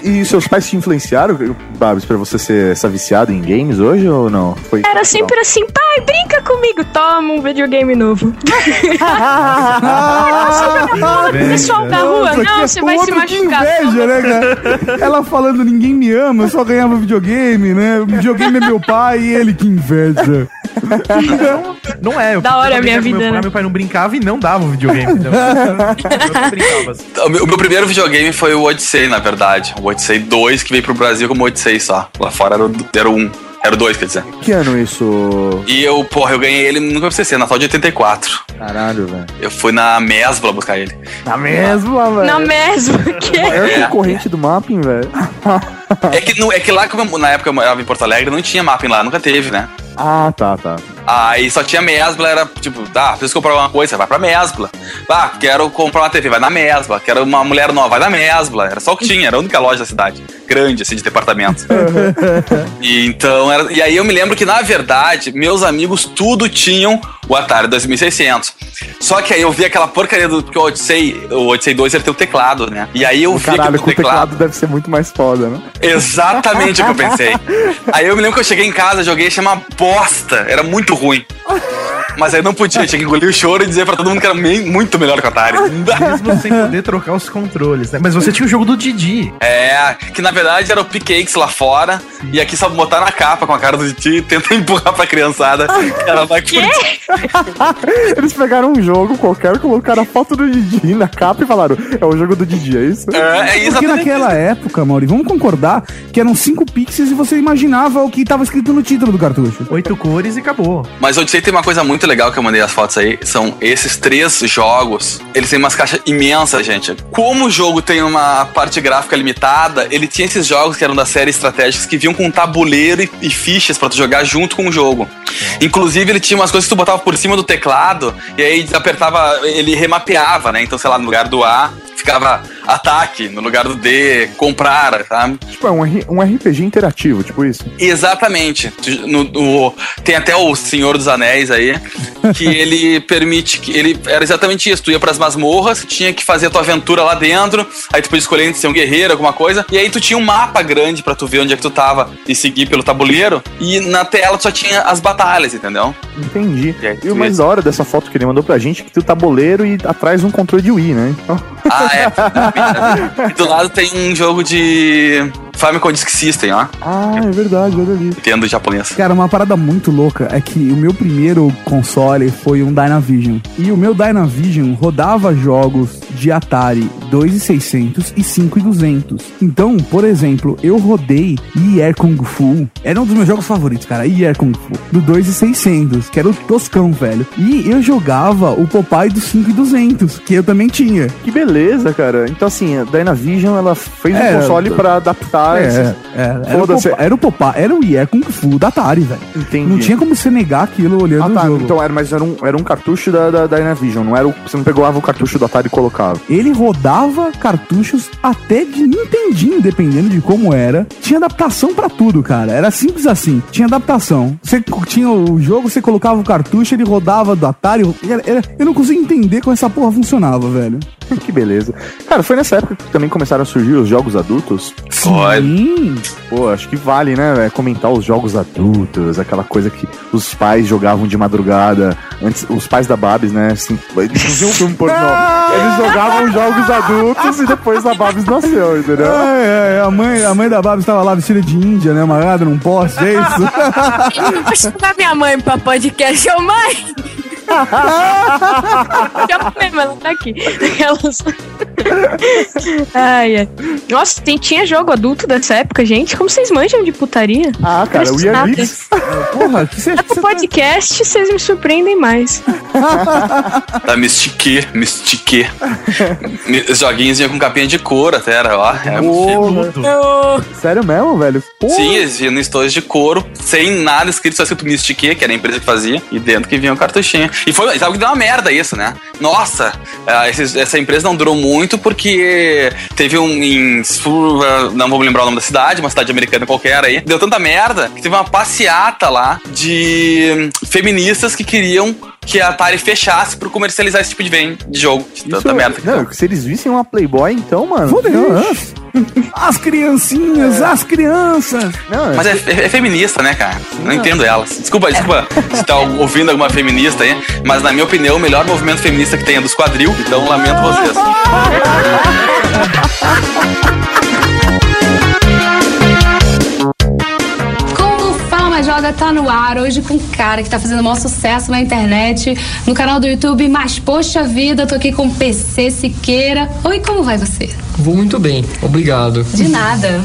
e seus pais te influenciaram, Babs, pra você ser essa viciada em games hoje ou não? Foi Era sempre assim, pai, brinca comigo, toma um videogame novo. pessoal da rua, Nossa, não, que você vai se outro que machucar. inveja, né, cara? Ela falando, ninguém me ama, eu só ganhava videogame, né? O videogame é meu pai e ele que inveja. Não é, eu Da hora a minha vida, meu pai, né? Meu pai não brincava e não dava o videogame. Então, eu assim. O meu, o meu primeiro videogame foi o Odyssey, na verdade. O Odyssey 2, que veio pro Brasil como Odyssey só. Lá fora era o, era o 1. Era o 2, quer dizer. Que ano isso? E eu, porra, eu ganhei ele no PCC, Natal de 84. Caralho, velho. Eu fui na Mesbla buscar ele. Na mesma, velho. Na mesma, que O maior É. concorrente do mapping, velho. É que, no- é que lá, como na época eu morava em Porto Alegre, não tinha mapping lá, nunca teve, né? Ah, tá, tá. Aí só tinha Mesbla, era tipo, ah, preciso comprar uma coisa, vai pra Mesbla. Ah, quero comprar uma TV, vai na Mesbla. Quero uma mulher nova, vai na Mesbla. Era só o que tinha, era a única loja da cidade. Grande, assim, de departamento. e então, era, e aí eu me lembro que, na verdade, meus amigos tudo tinham o Atari 2600. Só que aí eu vi aquela porcaria do. Porque o Odyssey, o Odyssey 2 ele tem o teclado, né? E aí eu vi Caralho, com o teclado deve ser muito mais foda, né? Exatamente o que eu pensei. Aí eu me lembro que eu cheguei em casa, joguei, achei uma bosta. Era muito ruim. Mas aí não podia, tinha que engolir o choro e dizer pra todo mundo que era me- muito melhor que o Atari. Mesmo sem poder trocar os controles, né? Mas você tinha o jogo do Didi. É, que na verdade era o P-Cakes lá fora, e aqui só botar na capa com a cara do Didi e tenta empurrar pra criançada. que Ela vai curtir. Eles pegaram um jogo qualquer, colocaram a foto do Didi na capa e falaram: é o jogo do Didi, é isso? É, é Porque exatamente. naquela época, Mauri, vamos concordar que eram 5 pixels e você imaginava o que tava escrito no título do cartucho. Oito cores e acabou. Mas eu sei tem uma coisa muito legal que eu mandei as fotos aí. São esses três jogos. Eles têm umas caixas imensas, gente. Como o jogo tem uma parte gráfica limitada, ele tinha esses jogos que eram da série estratégicos que vinham com um tabuleiro e, e fichas pra tu jogar junto com o jogo. Inclusive, ele tinha umas coisas que tu botava por cima do teclado e aí apertava, ele remapeava, né? Então, sei lá, no lugar do A ficava ataque, no lugar do D, comprar, sabe? Tipo, é um, um RPG interativo, tipo isso. Exatamente. No- no- tem até o Senhor dos Anéis aí, que ele permite que. Ele era exatamente isso. Tu ia pras masmorras, tinha que fazer a tua aventura lá dentro, aí tu podia escolher entre ser um guerreiro, alguma coisa, e aí tu tinha um mapa grande pra tu ver onde é que tu tava e seguir pelo tabuleiro, e na tela tu só tinha as batalhas, entendeu? Entendi. E aí, E o mais da hora dessa foto que ele mandou pra gente é que tem o tabuleiro e atrás um controle de Wii, né? Então, Ah, é. e do lado tem um jogo de Famicom Disk System, ó. ah, é verdade, olha ali. Entendo japonês. Cara, uma parada muito louca é que o meu primeiro console foi um Dynavision. E o meu Dynavision rodava jogos de Atari 2600 e 5200. Então, por exemplo, eu rodei Year Kung Fu. Era um dos meus jogos favoritos, cara. Year Kung Fu. Do 2600, que era o Toscão, velho. E eu jogava o Popeye do 5200, que eu também tinha. Que beleza, cara. Então, assim, a Dynavision, ela fez É, um console eu- pra adaptar É, é, era, o. Popeye, era o Popeye, era o Year Kung Fu da Atari, velho. Entendi. Não tinha como você negar aquilo olhando Ah, o tá. jogo. Então era, mas era um, era um cartucho da, da, da Dynavision, não era o, você não pegava o cartucho do Atari e colocava. Ele rodava cartuchos até de Nintendinho, dependendo de como era. Tinha adaptação pra tudo, cara. Era simples assim. Tinha adaptação. Você tinha o jogo, você colocava o cartucho, ele rodava do Atari. Era- era- eu não consigo entender como essa porra funcionava, velho. que beleza. Cara, foi nessa época que também começaram a surgir os jogos adultos. Foi. Sim. Pô, acho que vale, né, velho, comentar os jogos adultos, aquela coisa que os pais jogavam de madrugada. Antes, os pais da Babs, né, assim, eles faziam um filme pornô. Eles jogavam jogos adultos e depois a Babs nasceu, entendeu? É, é, a mãe, a mãe da Barbie estava lá vestida de índia, né? Amarrada num poste, é isso? Vou chamar minha mãe pra podcast. Ô, mãe! Já foi, mas ela tá aqui. Aquelas... ai, ai. Nossa, tem, tinha jogo adulto dessa época, gente. Como vocês manjam de putaria? Ah, cara, o Nada. Mix. Porra, que você Até pro podcast, vocês me surpreendem mais. Tá, me estiquei, me estiquei. Joguinhos vinham com capinha de couro até, era, ó. Porra. Sério mesmo, velho? Porra. Sim, eles vinham no estojo de couro, sem nada escrito, só escrito Mystique, que era a empresa que fazia, e dentro que vinha o cartuchinho. E foi, sabe que deu uma merda isso, né? Nossa, ah, essa empresa não durou muito porque teve um em. Ah, Não vou me lembrar o nome da cidade, uma cidade americana qualquer aí. Deu tanta merda que teve uma passeata lá de feministas que queriam que a Atari fechasse por comercializar esse tipo de, ven- de jogo. De tanta Isso- merda. Não, se eles vissem uma Playboy, então, mano. Fodeu, vixe. As criancinhas, as crianças. Não, Mas é, é- é feminista, né, cara? Não entendo elas. Desculpa, desculpa se tá ouvindo alguma feminista aí, mas na minha opinião, o melhor movimento feminista que tem é dos quadril, então lamento vocês. Joga tá no ar hoje com um cara que tá fazendo o maior sucesso na internet, no canal do YouTube, mas poxa vida, tô aqui com o PC Siqueira. Oi, como vai você? Vou muito bem, obrigado. De nada.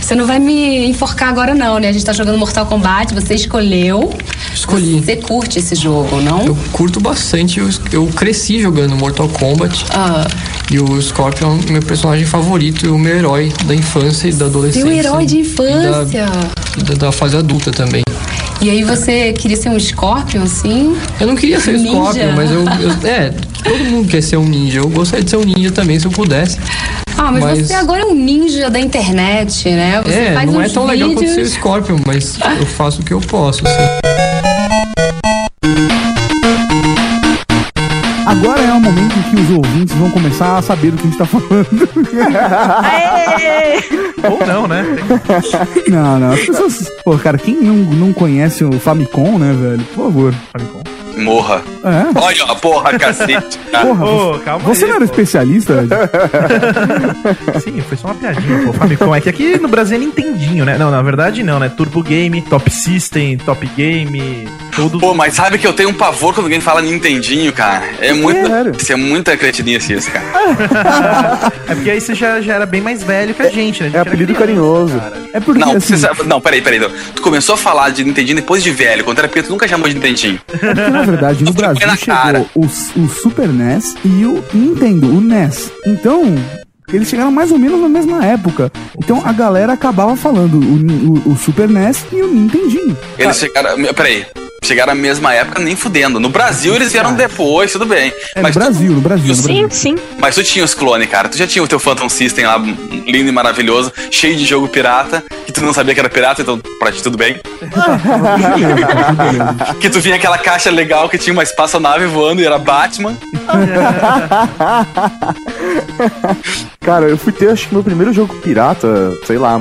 Você não vai me enforcar agora não, né? A gente tá jogando Mortal Kombat, você escolheu. Escolhi. Você curte esse jogo, não? Eu curto bastante, eu, eu cresci jogando Mortal Kombat. Ah. E o Scorpion é o meu personagem favorito e o meu herói da infância e da adolescência. Seu herói de infância. E da, da fase adulta também. E aí você queria ser um Scorpion, assim? Eu não queria ser Ninja. Scorpion, mas eu, eu- É, todo mundo quer ser um ninja. Eu gostaria de ser um ninja também, se eu pudesse. Ah, mas, Mas- você agora é um ninja da internet, né? Você é, faz não é tão legal quanto ser o vídeos... Scorpion, mas eu faço o que eu posso, assim. Agora é o momento em que os ouvintes vão começar a saber do que a gente tá falando. Ou não, né? Não, não. As pessoas. Pô, cara, quem não, não conhece o Famicom, né, velho? Por favor. Famicom. Morra. É. Olha, ó, porra, cacete. cara. Porra, Ô, você, calma você aí, não era pô. especialista, velho? Sim, foi só uma piadinha, pô. Famicom. É que aqui no Brasil é Nintendinho, né? Não, na verdade não, né? Turbo Game, Top System, Top Game, todos. Pô, mas sabe que eu tenho um pavor quando alguém fala Nintendinho, cara? É muito. Sério? Isso é muita cretinice isso, cara. É porque aí você já, já era bem mais velho que a gente, né? A gente É apelido criança, carinhoso. cara. É porque, Não, assim, você sabe- não, peraí, peraí. então. Tu começou a falar de Nintendinho depois de velho. Quando era pequeno, tu nunca chamou de Nintendinho. é verdade, no Brasil chegou o, o Super NES e o Nintendo, o NES. Então, eles chegaram mais ou menos na mesma época. Então a galera acabava falando o, o- o Super NES e o Nintendinho. Eles chegaram. Peraí. Chegaram na mesma época, nem fudendo. No Brasil eles vieram depois, tudo bem. É, Mas no Brasil, no Brasil, no Sim, Brasil. sim. Mas tu tinha os clones, cara. Tu já tinha o teu Phantom System lá, lindo e maravilhoso, cheio de jogo pirata, que tu não sabia que era pirata, então pra ti tudo bem. que tu vinha aquela caixa legal que tinha uma espaçonave voando e era Batman. Cara, eu fui ter, acho que meu primeiro jogo pirata, sei lá,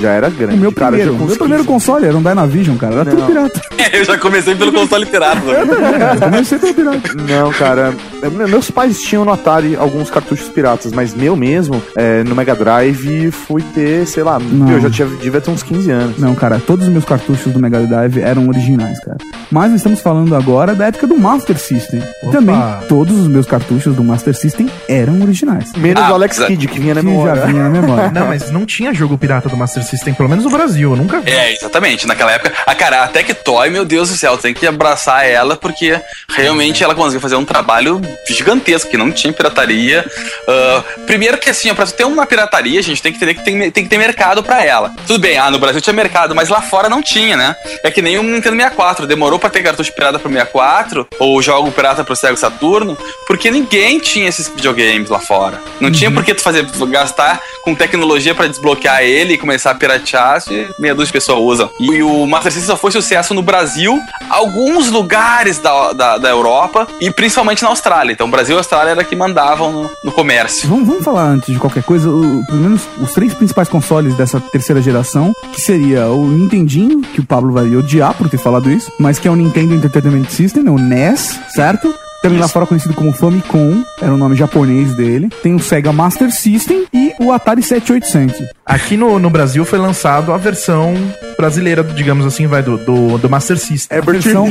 já era grande. O meu cara, primeiro, meu primeiro console era um Dynavision, cara. Era tudo Não. pirata. Eu já comecei pelo console pirata. Eu comecei pelo pirata. Não, cara. me- Meus pais tinham no Atari alguns cartuchos piratas, mas meu mesmo, é, no Mega Drive, fui ter, sei lá, Não. eu já tinha, devia ter uns 15 anos. Não, cara, todos os meus cartuchos do Mega Drive eram originais, cara. Mas estamos falando agora da época do Master System. E Opa. também, todos os meus cartuchos do Master System eram originais. Menos Ah, o Alex mas- Kidd, que vinha na Que já memória. vinha na memória. Não, mas não tinha jogo pirata do Master System, pelo menos no Brasil, eu nunca vi. É, exatamente. Naquela época, a cara, a Tectoy, meu Deus do céu, tem que abraçar ela, porque realmente ela conseguiu fazer um trabalho gigantesco, que não tinha pirataria. Ah, primeiro que assim, ó, pra ter uma pirataria, a gente tem que entender que tem, tem que ter mercado pra ela. Tudo bem, ah, no Brasil tinha mercado, mas lá fora não tinha, né? É que nem o Nintendo 64, demorou pra ter cartucho pirata pro 64, ou jogo pirata pro Sega Saturno, porque ninguém tinha esses videogames lá fora. Não tinha por que tu fazer, gastar com tecnologia pra desbloquear ele e começar a piratear, se meia dúzia de pessoas usam. E o Master System só foi sucesso no Brasil, alguns lugares da, da, da Europa e principalmente na Austrália. Então, Brasil e Austrália era que mandavam no, no comércio. Vamos, vamos falar antes de qualquer coisa, o- pelo menos os três principais consoles dessa terceira geração, que seria o Nintendinho, que o Pablo vai odiar por ter falado isso, mas que é o Nintendo Entertainment System, o NES, certo? Também lá fora conhecido como Famicom, era o nome japonês dele. Tem o Sega Master System e o Atari 7800. Aqui no, no Brasil foi lançado a versão brasileira, digamos assim, vai, do, do, do Master System. A versão,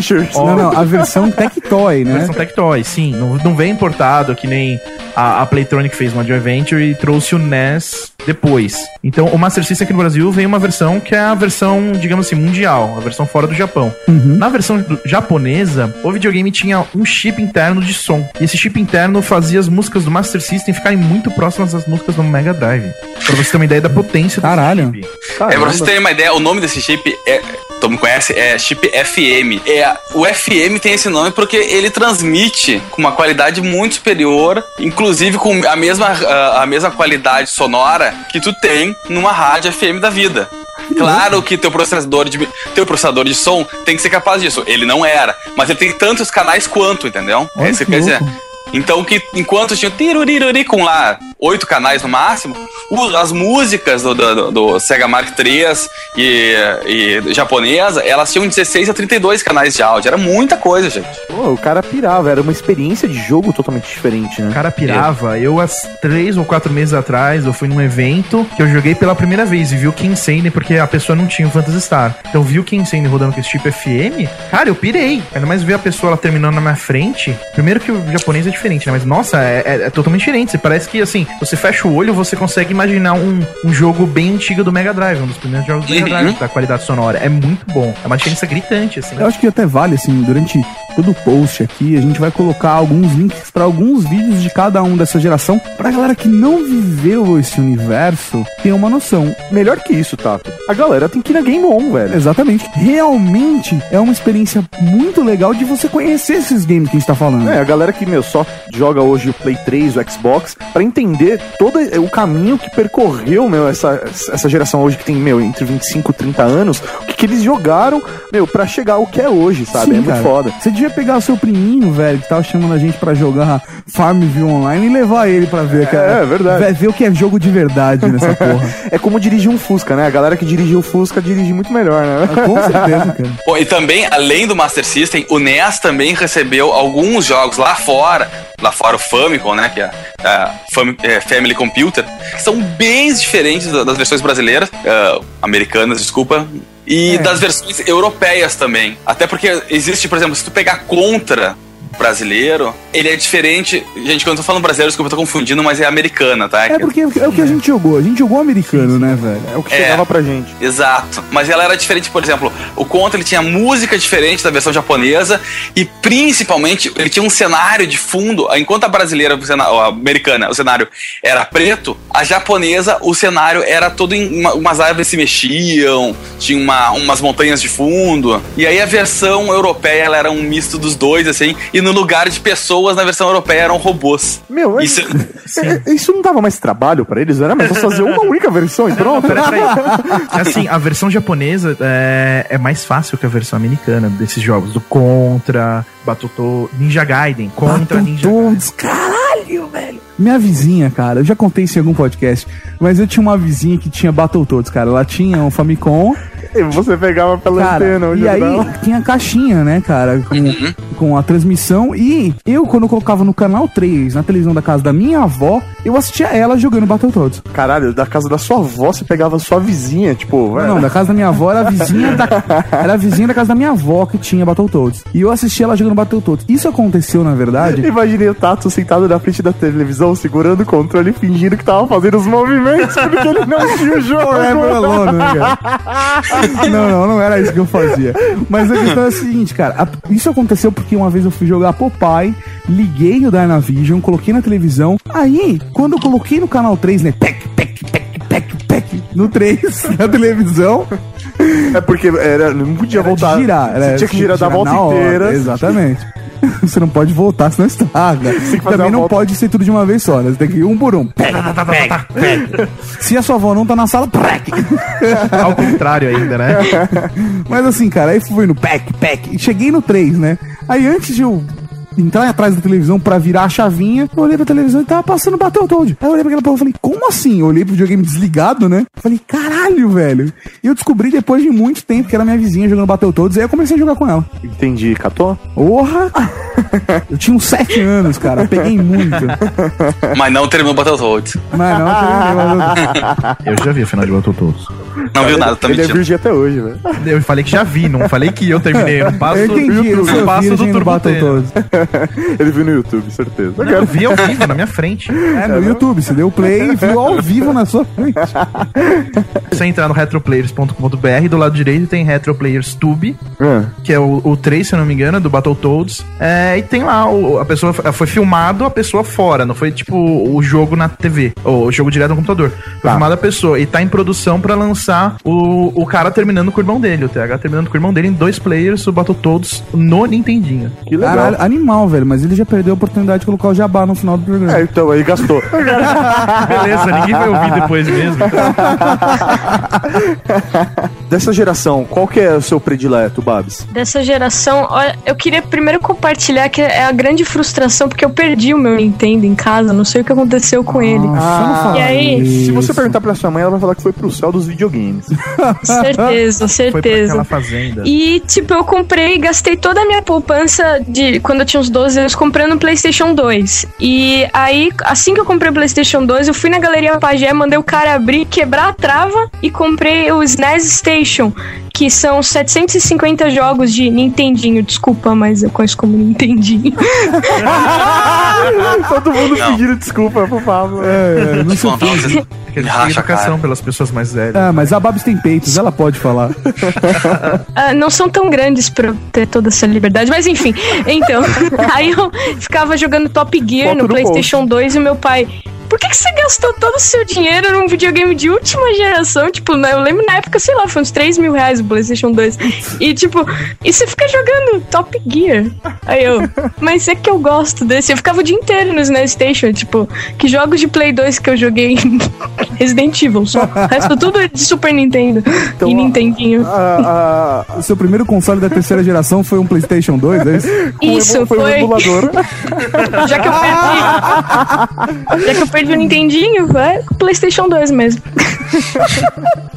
não, não, a versão Tectoy, né? Versão Tectoy, sim. Não, não vem importado, que nem a, a Playtronic fez uma Joy Venture e trouxe o NES depois. Então, o Master System aqui no Brasil vem uma versão que é a versão, digamos assim, mundial, a versão fora do Japão. Uhum. Na versão do- japonesa, o videogame tinha um chip interno de som. E esse chip interno fazia as músicas do Master System ficarem muito próximas das músicas do Mega Drive. Pra você ter uma ideia da potência do Caralho. chip. É, pra você ter uma ideia, o nome desse chip é. Todo mundo conhece? É chip FM. É, o FM tem esse nome porque ele transmite com uma qualidade muito superior, inclusive com a mesma, a, a mesma qualidade sonora que tu tem numa rádio FM da vida. Claro que teu processador de teu processador de som tem que ser capaz disso. Ele não era, mas ele tem tantos canais quanto, entendeu? Olha é isso que que quer dizer. Então que enquanto tinha tiruriruri com lá oito canais no máximo, o- as músicas do, do- do Sega Mark III e, e japonesa, elas tinham 16 a 32 canais de áudio. Era muita coisa, gente. Pô, o cara pirava, era uma experiência de jogo totalmente diferente, né? O cara pirava. Eu, há três ou quatro meses atrás, eu fui num evento que eu joguei pela primeira vez e vi o King Sane porque a pessoa não tinha o Phantasy Star. Então vi o King Sane rodando com esse tipo FM, cara, eu pirei. Ainda mais ver a pessoa lá terminando na minha frente. Primeiro que o japonês é diferente, né? Mas nossa, é, é- é totalmente diferente. Você parece que assim, você fecha o olho, você consegue imaginar um, um jogo bem antigo do Mega Drive, um dos primeiros jogos do Mega Uhum. Drive, da qualidade sonora. É muito bom. É uma diferença gritante, assim. Eu acho que até vale, assim, durante todo o post aqui, a gente vai colocar alguns links para alguns vídeos de cada um dessa geração, pra galera que não viveu esse universo ter uma noção. Melhor que isso, Tato. A galera tem que ir na Game On, velho. Exatamente. Realmente é uma experiência muito legal de você conhecer esses games que a gente tá falando. É, a galera que, meu, só joga hoje o Play 3, o Xbox, pra entender entender todo o caminho que percorreu, meu, essa, essa geração hoje que tem, meu, entre 25 e 30 anos, o que, que eles jogaram, meu, pra chegar ao que é hoje, sabe? Sim, é muito cara. foda. Você devia pegar o seu priminho, velho, que tava chamando a gente pra jogar Farmville Online e levar ele pra ver, cara. É, é verdade. Vai ver o que é jogo de verdade nessa porra. É como dirigir um Fusca, né? A galera que dirige o Fusca dirige muito melhor, né? Com certeza, cara. Bom, e também, além do Master System, o NES também recebeu alguns jogos lá fora, lá fora o Famicom, né, que é a Fami- é, Family Computer, que são bem diferentes da- das versões brasileiras, ah, americanas, desculpa, e É. das versões europeias também. Até porque existe, por exemplo, se tu pegar Contra brasileiro, ele é diferente. Gente, quando eu tô falando brasileiro, desculpa, eu tô confundindo, mas é americana, tá? É porque é o que a gente jogou. A gente jogou americano, né, velho? É o que É. chegava pra gente. Exato. Mas ela era diferente, por exemplo, o Contra ele tinha música diferente da versão japonesa e principalmente ele tinha um cenário de fundo, enquanto a brasileira, a americana, o cenário era preto, a japonesa, o cenário era todo em uma- umas árvores se mexiam, tinha uma- umas montanhas de fundo. E aí a versão europeia ela era um misto dos dois assim, e no lugar de pessoas na versão europeia eram robôs. Meu, Isso é- isso não dava mais trabalho pra eles? Era mais só fazer uma única versão e pronto? Assim, a versão japonesa é, é mais fácil que a versão americana desses jogos. Do Contra, Battletoads, Ninja Gaiden. Contra Ninja Battletoads, caralho, velho. Minha vizinha, cara, eu já contei isso em algum podcast, mas eu tinha uma vizinha que tinha Battletoads, cara. Ela tinha um Famicom. Você pegava pela cara, antena E aí dava. tinha a caixinha, né, cara, com, Uhum. com a transmissão. E eu, quando eu colocava no canal 3, na televisão da casa da minha avó, eu assistia ela jogando Battletoads. Caralho, da casa da sua avó você pegava a sua vizinha, tipo. Não, da casa da minha avó era a vizinha da, era a vizinha da casa da minha avó que tinha Battletoads. E eu assistia ela jogando Battletoads. Isso aconteceu, na verdade. Imaginei o Tato sentado na frente da televisão, segurando o controle, fingindo que tava fazendo os movimentos, porque ele não tinha o jogo. Forever Alone, né, cara? Não, não, não era isso que eu fazia. Mas a questão é a seguinte, cara. a- isso aconteceu porque uma vez eu fui jogar Popeye, liguei o Dynavision, coloquei na televisão. Aí, quando eu coloquei no canal 3, né? Pec, pec, pec, pec, pec, no 3, na televisão. É porque era, não podia Era voltar. girar, Você era- tinha que girar da girar volta na hora, inteira. Exatamente. Você não pode voltar, senão estraga. Também não volta. pode ser tudo de uma vez só, né? Você tem que ir um por um. Pec, pec, pec. Se a sua avó não tá na sala, prec. Ao contrário ainda, né? Mas assim, cara, aí fui no pack, pack, cheguei no 3, né? Aí antes de eu entrar atrás da televisão pra virar a chavinha, eu olhei pra televisão e tava passando Battletoad. Aí eu olhei pra aquela porra e falei, como assim? Eu olhei pro videogame desligado, né? Falei, caralho, velho. E eu descobri depois de muito tempo que era minha vizinha jogando Battletoads, aí eu comecei a jogar com ela. Entendi, catou? Porra! Eu tinha uns 7 anos, cara, peguei muito. Mas não terminou Battletoads. Mas não, terminei, Eu já vi a final de Battletoads. Não viu nada, tá Ele é mentindo. virgem até hoje, velho. Eu falei que já vi, não falei que eu terminei. Eu não passo Eu entendi, eu não passo do Turbo Battletoads. Ele viu no YouTube, certeza. Não, eu vi ao vivo, na minha frente. É, no YouTube, você deu play e viu ao vivo na sua frente. Você entrar no retroplayers.com.br, do lado direito tem Retroplayers Tube, É. que é o, o 3, se eu não me engano, do Battletoads. É, e tem lá, o- a pessoa foi filmado a pessoa fora, não foi tipo o jogo na TV, ou o jogo direto no computador. Foi Tá. filmado a pessoa e tá em produção pra lançar o, o cara terminando com o irmão dele, o TH terminando com o irmão dele em dois players, o Battletoads no Nintendinho. Que legal. Caralho, animal, velho, mas ele já perdeu a oportunidade de colocar o jabá no final do programa. É, então, aí gastou. Beleza, ninguém vai ouvir depois mesmo. Dessa geração, qual que é o seu predileto, Babs? Dessa geração, olha, eu queria primeiro compartilhar que é a grande frustração, porque eu perdi o meu Nintendo em casa, não sei o que aconteceu com ele. Ah, e aí, Se você perguntar pra sua mãe, ela vai falar que foi pro céu dos videogames. certeza, Foi pra certeza. aquela fazenda. E, tipo, eu comprei, gastei toda a minha poupança de quando eu tinha uns 12 anos comprando um PlayStation 2. E aí, assim que eu comprei o PlayStation 2, eu fui na Galeria Pagé, mandei o cara abrir, quebrar a trava e comprei o SNES Station, que são 750 jogos de Nintendinho. Desculpa, mas eu conheço como Nintendinho. Todo mundo Não. pedindo desculpa pro Pablo. É, é, não Não, não, ofende. você- Que eles Racha têm educação cara. pelas pessoas mais velhas. Ah, mas a Babs tem peitos, ela pode falar. Ah, não são tão grandes pra eu ter toda essa liberdade, mas enfim. Então, aí eu ficava jogando Top Gear Foto no no PlayStation 2 e meu pai. Por que, que você gastou todo o seu dinheiro num videogame de última geração? Tipo, né, eu lembro na época, sei lá, foi uns 3 mil reais o PlayStation 2. E tipo, e você fica jogando Top Gear. Aí eu, mas é que eu gosto desse. Eu ficava o dia inteiro no SNES Station, tipo, que jogos de Play 2 que eu joguei Resident Evil só. O resto tudo é de Super Nintendo Então, e Nintendinho. O seu primeiro console da terceira geração foi um PlayStation 2, é isso? Isso, foi. um foi. emulador. Já que eu perdi. Já que eu perdi o Nintendinho, é com o PlayStation 2 mesmo.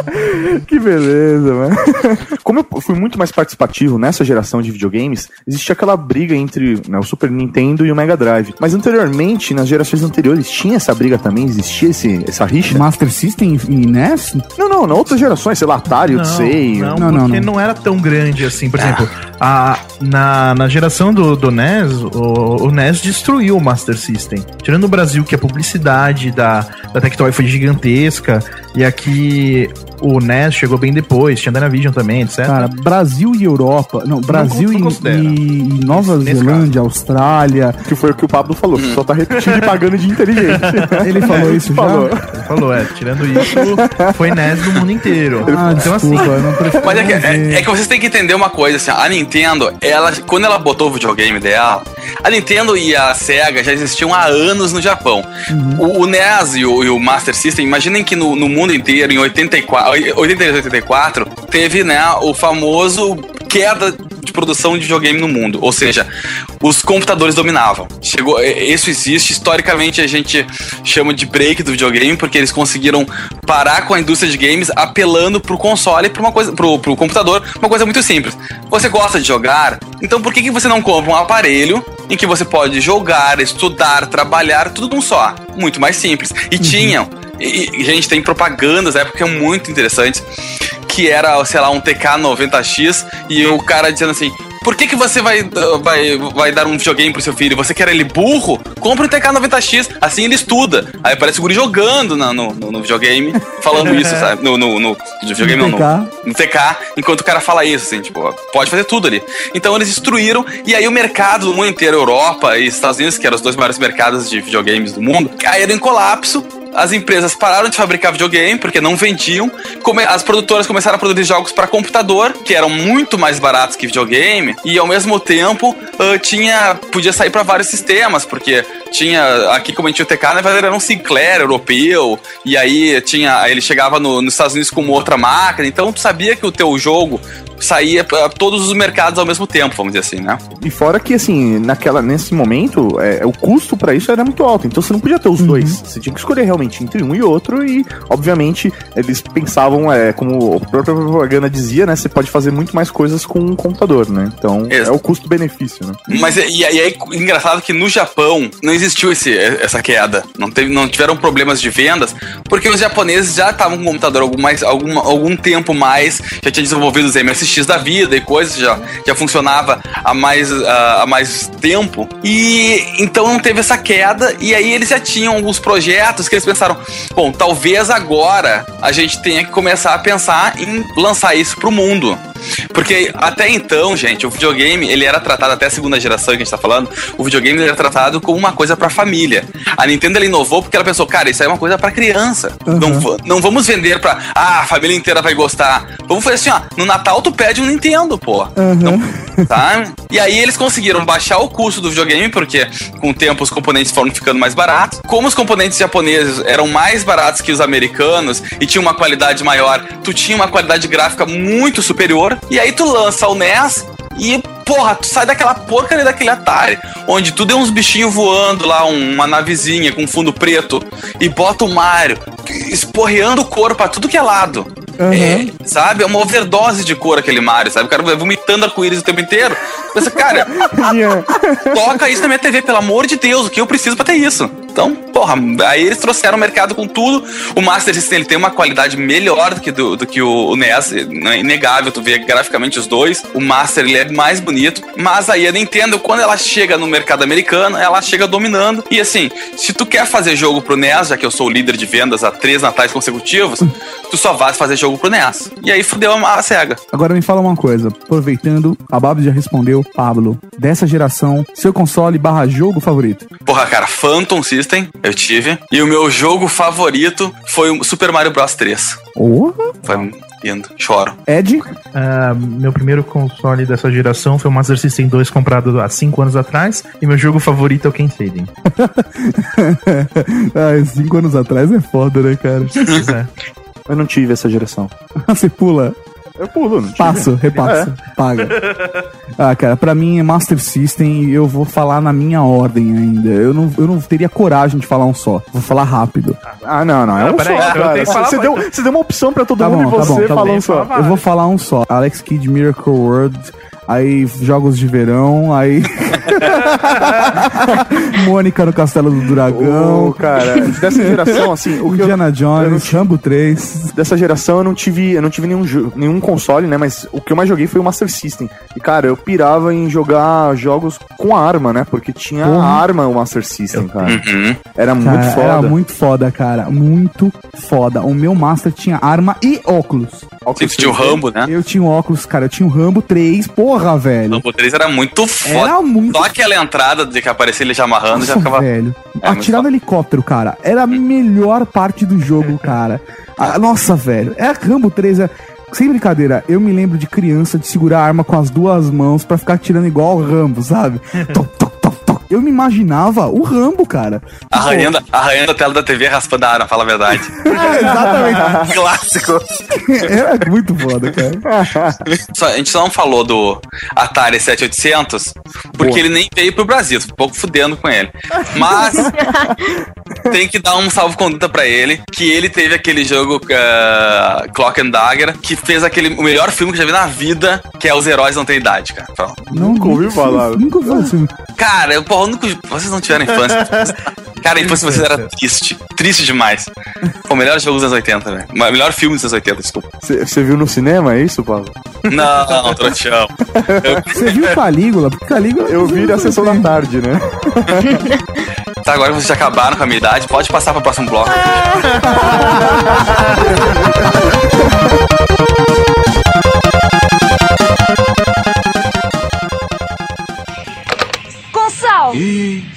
Que beleza, mano. Como eu fui muito mais participativo nessa geração de videogames, existia aquela briga entre né, o Super Nintendo e o Mega Drive. Mas anteriormente, nas gerações anteriores, tinha essa briga também? Existia esse, essa rixa? Master System e NES? Não, não, nas outras gerações, sei lá, Atari, Odyssey. Não, porque não, era tão grande assim. Por exemplo, a, na, na geração do, do NES, o, o NES destruiu o Master System. Tirando o Brasil, que a publicidade da, da Tectoy foi gigantesca, e aqui o NES chegou bem depois, tinha Dynavision também, etc. Cara, Brasil e Europa. Não, Brasil não e, considera. e- e Nova Nesse Zelândia, Austrália. Que foi o que o Pablo falou, só tá repetindo e pagando de inteligente. Ele falou isso já? Falou. Ele falou, é, tirando isso, foi NES do mundo inteiro. Ah, então assim, desculpa, eu não Mas é que, é- é que vocês têm que entender uma coisa, assim, a Nintendo, ela, quando ela botou o videogame dela, a Nintendo e a Sega já existiam há anos no Japão. O, o NES e o, e o Master System, imaginem que no, no mundo inteiro, em 84, 83, 84, teve, né, o famoso queda de produção de videogame no mundo. Ou seja, os computadores dominavam. Chegou, isso existe, historicamente a gente chama de break do videogame, porque eles conseguiram parar com a indústria de games apelando pro console, pra uma coisa, pro, pro computador, uma coisa muito simples. Você gosta de jogar? Então por que, que você não compra um aparelho em que você pode jogar, estudar, trabalhar, tudo num só? Muito mais simples. E tinham. E, gente, tem propagandas da época muito interessantes que era, sei lá, um TK90X e o cara dizendo assim: por que, que você vai, vai, vai dar um videogame pro seu filho? Você quer ele burro? Compre um TK90X, assim ele estuda. Aí aparece o guri jogando na- no, no, no videogame, falando isso, sabe? No, no, no videogame, No não, no, no TK, enquanto o cara fala isso, assim, tipo, pode fazer tudo ali. Então eles destruíram, e aí o mercado do mundo inteiro, Europa e Estados Unidos, que eram os dois maiores mercados de videogames do mundo, caíram em colapso. As empresas pararam de fabricar videogame porque não vendiam. Come- As produtoras começaram a produzir jogos para computador, que eram muito mais baratos que videogame, e ao mesmo tempo ah, tinha podia sair para vários sistemas, porque tinha aqui como a gente tinha o TK, na verdade era um Sinclair europeu, e aí tinha ele chegava no- nos Estados Unidos com uma outra máquina, então tu sabia que o teu jogo saía para todos os mercados ao mesmo tempo, vamos dizer assim, né? E fora que, assim, naquela, nesse momento, é, o custo pra isso era muito alto. Então você não podia ter os dois. Você tinha que escolher realmente entre um e outro. E, obviamente, eles pensavam, é, como a própria propaganda dizia, né? Você pode fazer muito mais coisas com um computador, né? Então é o custo-benefício, né? Mas e, e aí, engraçado que no Japão não existiu esse, essa queda. Não, teve, não tiveram problemas de vendas, porque os japoneses já estavam com o computador algum, mais, algum, algum tempo mais, já tinha desenvolvido os MSX da vida e coisas, já, já funcionava há mais, ah, há mais tempo. E então não teve essa queda, e aí eles já tinham alguns projetos que eles pensaram: bom, talvez agora a gente tenha que começar a pensar em lançar isso pro mundo. Porque até então, gente, o videogame, ele era tratado, até a segunda geração que a gente tá falando, o videogame era tratado como uma coisa pra família. A Nintendo ela inovou porque ela pensou, cara, isso aí é uma coisa pra criança. Não, va- não vamos vender pra, ah, a família inteira vai gostar. Vamos fazer assim, ó, no Natal tu pede um Nintendo, pô. Não, tá? E aí eles conseguiram baixar o custo do videogame, porque com o tempo os componentes foram ficando mais baratos. Como os componentes japoneses eram mais baratos que os americanos e tinham uma qualidade maior, tu tinha uma qualidade gráfica muito superior. E aí tu lança o NES e, porra, tu sai daquela porcaria daquele Atari, onde tudo é uns bichinhos voando lá, um- uma navezinha com fundo preto, e bota o Mario esporreando cor pra tudo que é lado. É, sabe? É uma overdose de cor aquele Mario, sabe? O cara vai vomitando arco-íris o tempo inteiro. Pensa, cara, toca isso na minha TV, pelo amor de Deus, o que eu preciso pra ter isso? Então, porra, aí eles trouxeram o mercado com tudo. O Master System ele tem uma qualidade melhor do que, do, do que o, o NES, é inegável, tu vê graficamente os dois. O Master ele é mais bonito, mas aí a Nintendo, quando ela chega no mercado americano, ela chega dominando. E assim, se tu quer fazer jogo pro NES, já que eu sou o líder de vendas há três natais consecutivos, tu só vai fazer jogo pro NES. E aí fudeu a, a SEGA. Agora me fala uma coisa, aproveitando, a Babs já respondeu, Pablo, dessa geração, seu console barra jogo favorito? Porra, cara, Phantom System Eu tive. E o meu jogo favorito foi o Super Mario Bros 3. Porra. Foi lindo. Choro. Ed? Ah, meu primeiro console dessa geração foi o Master System 2 comprado há 5 anos atrás. E meu jogo favorito é o Ken Sadin. Ai, cinco anos atrás é foda, né, cara? Pois é. Eu não tive essa geração. Você pula. Eu pulo, não. Passo, repasso, paga. Ah, cara, pra mim é Master System e eu vou falar na minha ordem ainda. Eu não, eu não teria coragem de falar um só. Vou falar rápido. Ah, não, não. É Não, um só, cara. Você deu, você deu uma opção pra todo Tá mundo bom, e tá você bom, tá falou bom. um só. Eu vou falar um só. Alex Kidd Miracle World. Aí jogos de verão, aí. Mônica no Castelo do Dragão. Ô, cara, dessa geração, assim, o que eu, Indiana Jones, Rambo 3. dessa geração eu não tive, eu não tive nenhum, nenhum console, né? Mas o que eu mais joguei foi o Master System. E, cara, eu pirava em jogar jogos com arma, né? Porque tinha Porra. arma o Master System, cara. Uhum. Era muito Cara, foda. Era muito foda, cara. Muito foda. O meu Master tinha arma e óculos. Sempre tinha o Rambo, né? Eu tinha um óculos, cara. Eu tinha o Rambo 3. Porra, velho. Rambo 3 era muito foda. Era muito Só aquela entrada de que aparecia ele já amarrando já Nossa, ficava. velho. É, Atirar no helicóptero, cara. Era a melhor parte do jogo, cara. Ah, nossa, velho. É Rambo 3. É... Sem brincadeira, eu me lembro de criança de segurar a arma com as duas mãos pra ficar atirando igual o Rambo, sabe? Toc, toc. Eu me imaginava o Rambo, cara. Arranhando, arranhando a tela da TV, raspando a arma, fala a verdade. É, exatamente. Clássico. Era muito foda, cara. Só- a gente só não falou do Atari 7800, porque Boa. ele nem veio pro Brasil, tô um pouco fudendo com ele. Mas tem que dar um salvo conduta pra ele, que ele teve aquele jogo uh, Clock and Dagger, que fez aquele o melhor filme que eu já vi na vida, que é Os Heróis Não Têm Idade, cara. Pronto. Nunca ouvi falar. Nunca ouvi falar assim. Cara, eu, porra, vocês não tiveram infância. Cara, a infância vocês era triste. Triste demais. Foi o melhor jogo dos anos 80, velho. O melhor filme dos anos 80, desculpa. Você viu no cinema, é isso, Paulo? Não, não, trouxão. Você viu Calígula? Porque Calígula. Eu vi na sessão da tarde, né? Tá, agora que vocês já acabaram com a minha idade, pode passar pro próximo bloco.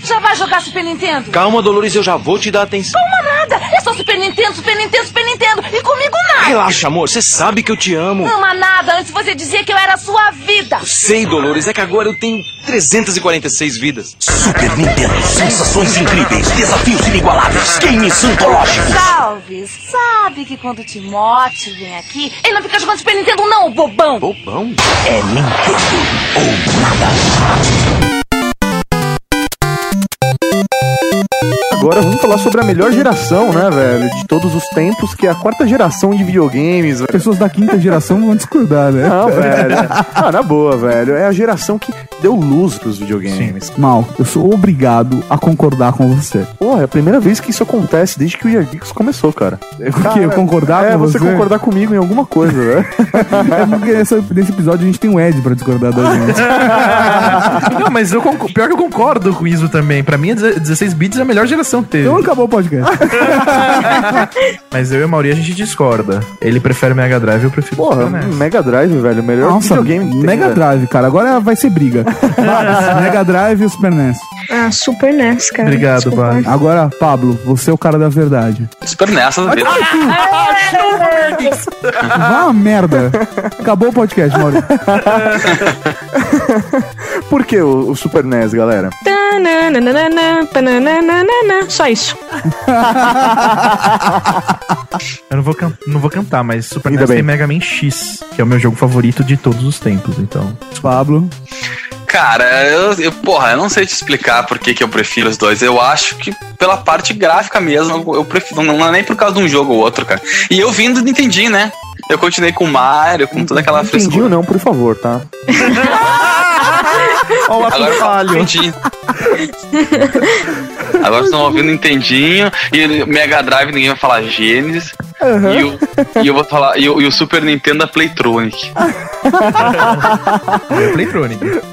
Já vai jogar Super Nintendo? Calma, Dolores, eu já vou te dar atenção. Calma nada, é só Super Nintendo, Super Nintendo, Super Nintendo. E comigo nada. Relaxa, amor, você sabe que eu te amo. Ama nada, antes você dizia que eu era a sua vida. Sei, Dolores, é que agora eu tenho 346 vidas. Super Nintendo, sensações incríveis, desafios inigualáveis, games antológicos. Salve, sabe que quando o Timóteo vem aqui, ele não fica jogando Super Nintendo não, bobão. Bobão? É Nintendo ou nada. Agora vamos falar sobre a melhor geração, né, velho? De todos os tempos, que é a quarta geração de videogames. velho. Pessoas da quinta geração vão discordar, né? Não, velho. Ah, na boa, velho. É a geração que deu luz pros videogames. Mal, eu sou obrigado a concordar com você. Pô, é a primeira vez que isso acontece desde que o Geeks começou, cara. Por quê? Eu concordar é, com você você? concordar comigo em alguma coisa, né? É porque nessa- nesse episódio a gente tem um Ed pra discordar da gente. Não, mas eu concordo, pior que eu concordo com isso também. Pra mim, a 16 bits é a melhor geração que teve. Então acabou o podcast. Mas eu e a Mauri a gente discorda. Ele prefere Mega Drive, eu prefiro Porra, Super NES. Mega Drive, velho. o Melhor Nossa, videogame que tem, Mega velho. Drive, cara. Agora vai ser briga. Babs, Mega Drive e o Super NES. Ah, Super NES, cara. Obrigado, Desculpa. Agora, Pablo, você é o cara da verdade. Super nessa da vida. Vá a merda. Acabou o podcast, Maurício. Por que o, o Super NES, galera? Tananana, pananana, Só isso. Eu não vou, can- não vou cantar, mas Super Ainda NES bem. tem Mega Man X, que é o meu jogo favorito de todos os tempos, então. Pablo. Cara, eu, eu- porra, eu não sei te explicar por que, que eu prefiro os dois. Eu acho que pela parte gráfica mesmo, eu prefiro. Não é nem por causa de um jogo ou outro, cara. E eu vindo do Nintendinho, né? Eu continuei com o Mario, com toda aquela Entendi ou não, por favor, tá? Ó, Agora falho. Agora vocês estão ouvindo Nintendinho e Mega Drive ninguém vai falar Genesis. E, o, e eu vou falar. E o, e o Super Nintendo da Playtronic. É Playtronic.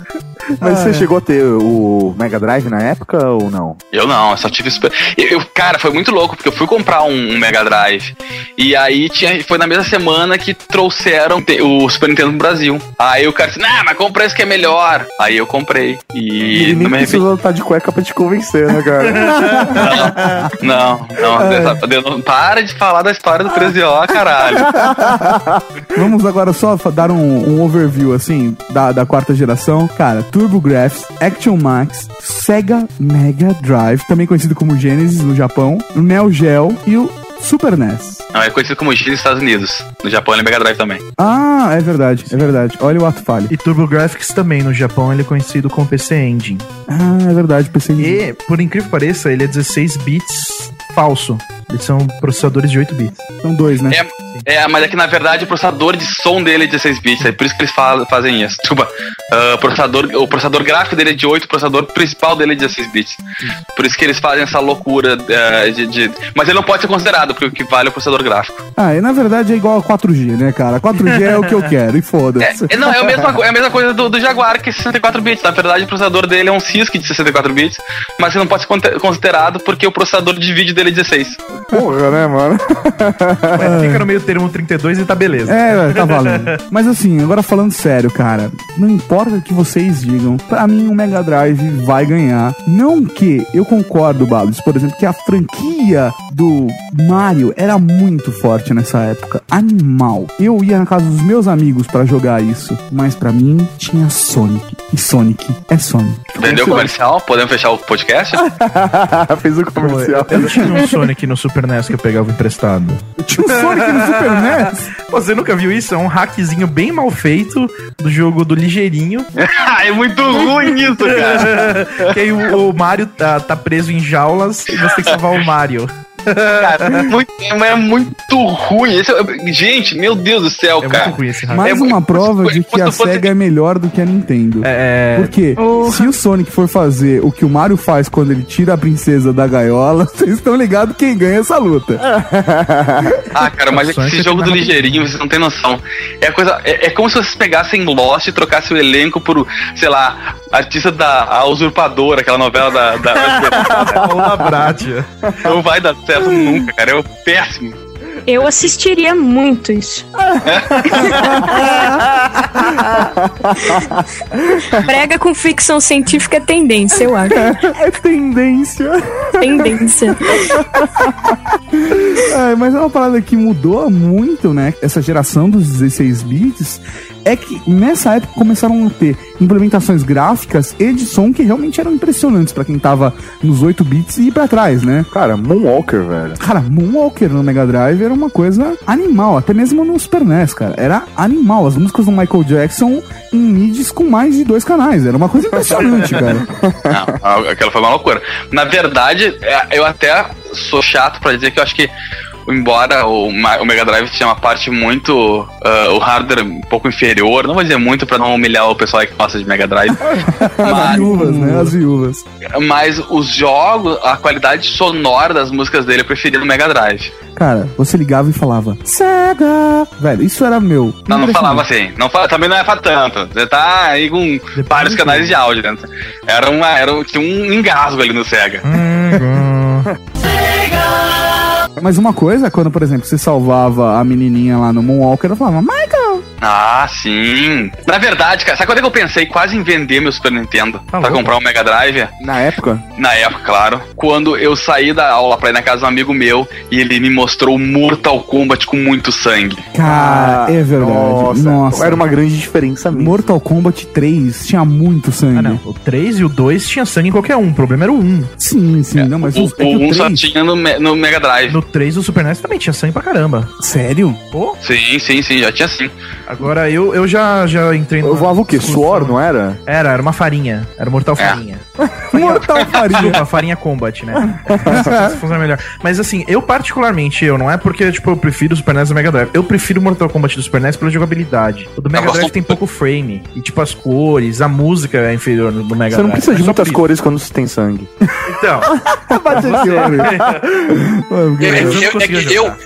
Mas Ah, você é. chegou a ter o Mega Drive na época ou não? Eu não, eu só tive Super. Eu, eu- cara, foi muito louco, porque eu fui comprar um, um Mega Drive. E aí tinha, foi na mesma semana que trouxeram o Super Nintendo no Brasil. Aí o cara disse, ah, mas compra esse que é melhor. Aí eu comprei. E Ele não nem me arrependi. precisou estar de cueca pra te convencer, né, cara? Não, não, É. não, para de falar da história do 13O, caralho. Vamos agora só dar um, um overview, assim, da, da quarta geração. Cara, TurboGrafx, Action Max, Sega Mega Drive, também conhecido como Genesis no Japão, o Neo Geo e o Super NES. Não, é conhecido como X nos Estados Unidos. No Japão ele é Mega Drive também. Ah, é verdade, é verdade. Olha o ato falho. E TurboGrafx também, no Japão, ele é conhecido como PC Engine. Ah, é verdade, PC E, por incrível que pareça, ele é 16 bits falso. Eles são processadores de 8 bits. São dois, né? É, é, mas é que na verdade o processador de som dele é 16 bits, é por isso que eles fa- fazem isso. Desculpa, o processador, o processador gráfico dele é de 8, o processador principal dele é de 16 bits. Por isso que eles fazem essa loucura eh, de, de- Mas ele não pode ser considerado, porque o que vale é o processador gráfico. Ah, e na verdade é igual a 4G, né, cara? 4G é o que eu quero, e foda-se. É, não, é a mesma, é a mesma coisa do, do Jaguar, que é 64 bits. Na verdade, o processador dele é um CISC de 64 bits, mas que não pode ser considerado porque o processador de vídeo dele é 16. Porra, né, mano? Mas fica no meio termo 32 e tá beleza. É, tá valendo. Mas assim, agora falando sério, cara, não importa o que vocês digam, pra mim o Mega Drive vai ganhar. Não que eu concordo, Babs, por exemplo, que a franquia do Mario era muito forte nessa época. Animal. Eu ia na casa dos meus amigos pra jogar isso, mas pra mim tinha Sonic. E Sonic é Sonic. Entendeu o comercial? Podemos fechar o podcast? Fez o comercial. Eu tinha um Sonic no Super NES que eu pegava emprestado. Tinha um Sonic no Super NES? Você nunca viu isso? É um hackzinho bem mal feito do jogo do Ligeirinho. é muito ruim isso, cara. que aí o, o Mario tá, tá preso em jaulas e você tem que salvar o Mario. you. Cara, é muito, é muito ruim. Esse é- gente, meu Deus do céu, É cara. muito ruim esse hack. Mais É uma prova de que a SEGA é melhor do que a Nintendo. É. Porque se o Sonic for fazer o que o Mario faz quando ele tira a princesa da gaiola, vocês estão ligados quem ganha essa luta. Ah, cara, mas é que esse jogo do ligeirinho, vocês não tem noção. É, coisa, é, é como se vocês pegassem Lost e trocassem o elenco por, sei lá, artista da a Usurpadora, aquela novela da. da Paula Bratia. não vai dar certo nunca, cara. É péssimo. Eu assistiria muito isso. Brega com ficção científica é tendência, eu acho. É tendência. Tendência. É, mas é uma parada que mudou muito, né? Essa geração dos 16 bits. É que nessa época começaram a ter implementações gráficas e de som que realmente eram impressionantes pra quem tava nos 8 bits e ir pra trás, né? Cara, Moonwalker, velho. Cara, Moonwalker no Mega Drive era uma coisa animal, até mesmo no Super NES, cara. Era animal. As músicas do Michael Jackson em MIDIs com mais de dois canais. Era uma coisa impressionante, cara. Não, aquela foi uma loucura. Na verdade, é, eu até sou chato pra dizer que eu acho que, embora o, o Mega Drive tinha uma parte muito. ah, o hardware um pouco inferior, não vou dizer muito pra não humilhar o pessoal aí que gosta de Mega Drive. As viúvas, né? As viúvas. Mas os jogos, a qualidade sonora das músicas dele eu preferia no Mega Drive. Cara, você ligava e falava Sega! Velho, isso era meu. Não, não falava assim. Não fala, também não é pra tanto. Você tá aí com vários canais de áudio dentro. Era uma, era, um- tinha um engasgo ali no Sega. Mas uma coisa, quando, por exemplo, você salvava a menininha lá no Moonwalker, eu falava, Michael! Ah, sim. Na verdade, cara, sabe quando é que eu pensei quase em vender meu Super Nintendo pra louco. comprar um Mega Drive? Na época? Na época, claro. Quando eu saí da aula pra ir na casa de um amigo meu e ele me mostrou Mortal Kombat com muito sangue. Cara, é verdade. Nossa, Nossa. Era uma grande diferença mesmo. Mortal Kombat 3 tinha muito sangue. Ah, não. O 3 e o 2 tinha sangue em qualquer um. O problema era o 1. Sim, sim. não, mas O, os, é o o 1 só 3... tinha no, no Mega Drive. No 3 do Super NES também tinha sangue pra caramba. Sério? Pô, Sim, sim, sim, já tinha sim. Agora eu, eu já, já entrei Eu voava o quê? Suor, não era? Era, era uma farinha. Era Mortal É. Farinha. Mortal Farinha. Desculpa, farinha combat, né? Funciona melhor. Mas assim, eu particularmente, eu, não é porque, tipo, eu prefiro o Super NES do Mega Drive. Eu prefiro o Mortal Kombat do Super NES pela jogabilidade. O do Mega Drive tem pouco frame. E, tipo, as cores, a música é inferior no do Mega Você não Drive. precisa de É só muitas cores quando você tem sangue. Então, Bate. Eu, eu eu- é eu, jogar.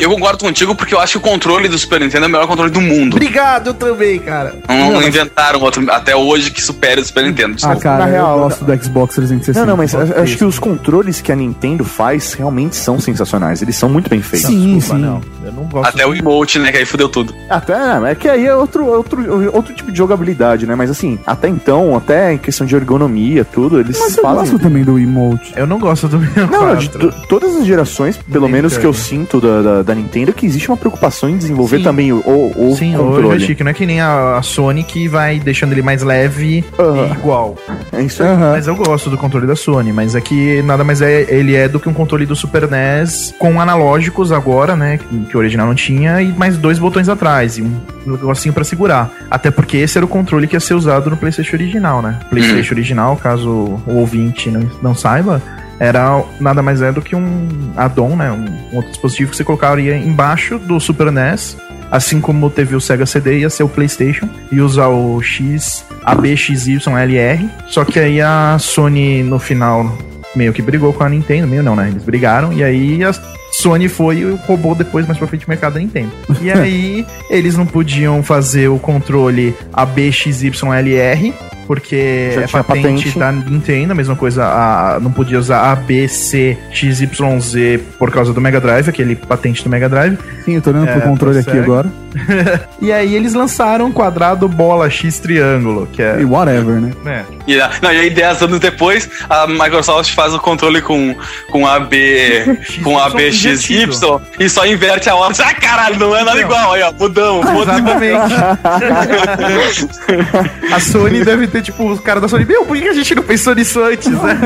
Eu concordo contigo porque eu acho que o controle do Super Nintendo é o melhor controle do mundo. Obrigado, eu também, cara. Não, não inventaram outro até hoje que supere o Super Nintendo. Ah, desculpa. cara, Na real, eu gosto do Xbox 360. Não, não, mas acho que os controles que a Nintendo faz realmente são sensacionais. Eles são muito bem feitos. Sim, sim. Eu não gosto. Até o emote, né? Que aí fudeu tudo. Até, é que aí é outro, outro, outro tipo de jogabilidade, né? Mas assim, até então, até em questão de ergonomia, tudo, eles Mas eu fazem. gosto também do emote. Eu não gosto do meu Não, não, de to- todas as gerações, pelo menos que eu sinto da, da, da Nintendo, é que existe uma preocupação em desenvolver Sim. também o, o, o Sim, o controle. joystick não é que nem a, a Sony que vai deixando ele mais leve e igual. É isso aí. Mas eu gosto do controle da Sony, mas é que nada mais é ele é do que um controle do Super NES com analógicos agora, né, que, o original não tinha e mais dois botões atrás e um negocinho pra segurar. Até porque esse era o controle que ia ser usado no PlayStation original, né? PlayStation original, caso o ouvinte não, não saiba, era nada mais é do que um add-on, né, um, outro dispositivo que você colocaria embaixo do Super NES Assim como teve o Sega CD, ia ser o PlayStation e usar o X, ABXYLR. Só que aí a Sony no final meio que brigou com a Nintendo, meio não, né? Eles brigaram e aí a Sony foi e roubou depois mais pra frente o mercado da Nintendo. E aí eles não podiam fazer o controle ABXYLR porque Já é patente, patente. da Nintendo, a mesma coisa, a, não podia usar ABCXYZ por causa do Mega Drive, aquele patente do Mega Drive. Sim, eu tô olhando É, pro controle aqui agora. E aí eles lançaram quadrado, bola, X, triângulo, que é... E whatever, né? É. E, a- não, e aí, 10 anos depois, a Microsoft faz o controle com, com AB. com ABXY e só inverte a hora. Ah, caralho, não é nada igual. Aí, ó, mudamos. Exatamente. A Sony deve ter, tipo, os caras da Sony, meu, por que a gente não pensou nisso antes, né?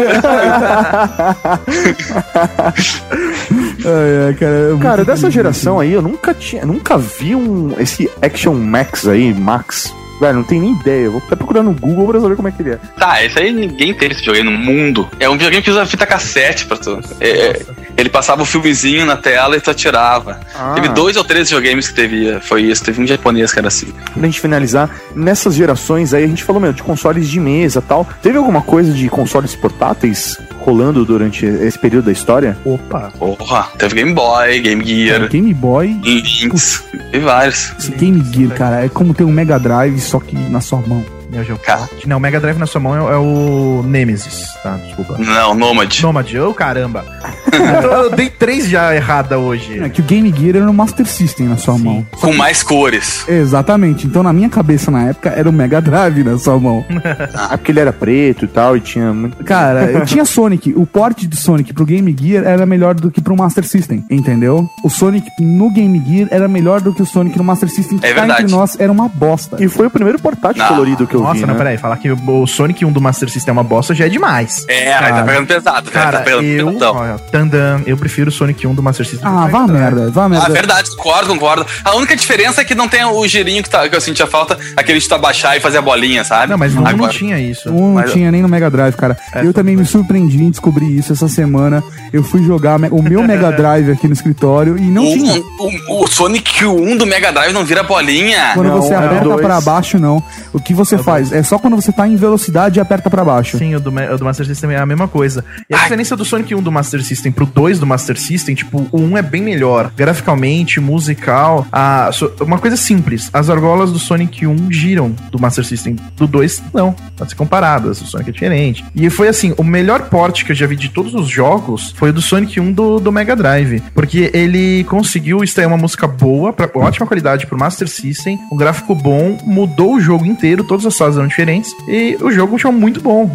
Ai, ai, cara, é Cara, dessa geração aí, eu nunca tinha, nunca vi um esse Action Max aí, Max. Velho, não tenho nem ideia. Eu vou até procurar no Google pra saber como é que ele é. Tá, esse aí ninguém teve esse videogame no mundo. É um videogame que usa fita cassete pra tu. É, é, ele passava o filmezinho na tela e tu atirava. Ah. Teve dois ou três videogames que teve. Foi isso. Teve um japonês que era assim. Pra gente finalizar, nessas gerações aí, a gente falou, meu, de consoles de mesa e tal. Teve alguma coisa de consoles portáteis rolando durante esse período da história? Opa! Porra, teve Game Boy, Game Gear, Game Boy, Lynx, teve vários. esse Game Gear, cara, é como ter um Mega Drive, só que na sua mão. Neo Geo Pocket. Não, o Mega Drive na sua mão é, é o Nemesis, tá? Desculpa. Não, Nomad. Nomad, ô caramba. eu, dei três já errada hoje. É que o Game Gear era um Master System na sua mão. Com mais cores. Exatamente. Então, na minha cabeça, na época, era o Mega Drive na sua mão. Ah, porque ele era preto e tal, e tinha muito. Cara, eu tinha Sonic. O porte do Sonic pro Game Gear era melhor do que pro Master System, entendeu? O Sonic no Game Gear era melhor do que o Sonic no Master System, que É verdade. entre nós era uma bosta. E foi o primeiro portátil Não. colorido que eu Nossa, vi, não, né? peraí, falar que o Sonic 1 do Master System é uma bosta já é demais. É, tá Cara. pegando pesado, cara. Cara, tá pegando eu, pesadão. olha, Tandan, eu prefiro o Sonic 1 do Master System. Ah, vá a merda, vá a Ah, merda. verdade, concordo, concordo. A única diferença é que não tem o girinho que, tá, que eu sentia falta, aquele de tu abaixar e fazer a bolinha, sabe? Não, mas no 1 não tinha isso. Um não Mas- tinha nem no Mega Drive, cara. É, eu também me surpreendi em descobrir isso essa semana. Eu fui jogar o meu Mega Drive aqui no escritório e não o, tinha. o, o Sonic 1 do Mega Drive não vira bolinha. Quando Não, você é aperta dois. pra baixo, não. O que você faz? É só quando você tá em velocidade e aperta pra baixo. Sim, o do, o do Master System é a mesma coisa. E a Ai. diferença do Sonic 1 do Master System pro 2 do Master System, tipo, o 1 é bem melhor. Graficamente, musical. A, uma coisa simples: as argolas do Sonic 1 giram do Master System. Do 2, não. Pode ser comparadas. O Sonic é diferente. E foi assim: o melhor porte que eu já vi de todos os jogos foi o do Sonic 1 do, do Mega Drive. Porque ele conseguiu extrair uma música boa, pra, ótima qualidade pro Master System, um gráfico bom, mudou o jogo inteiro, todas as eram diferentes. E o jogo tinha muito bom.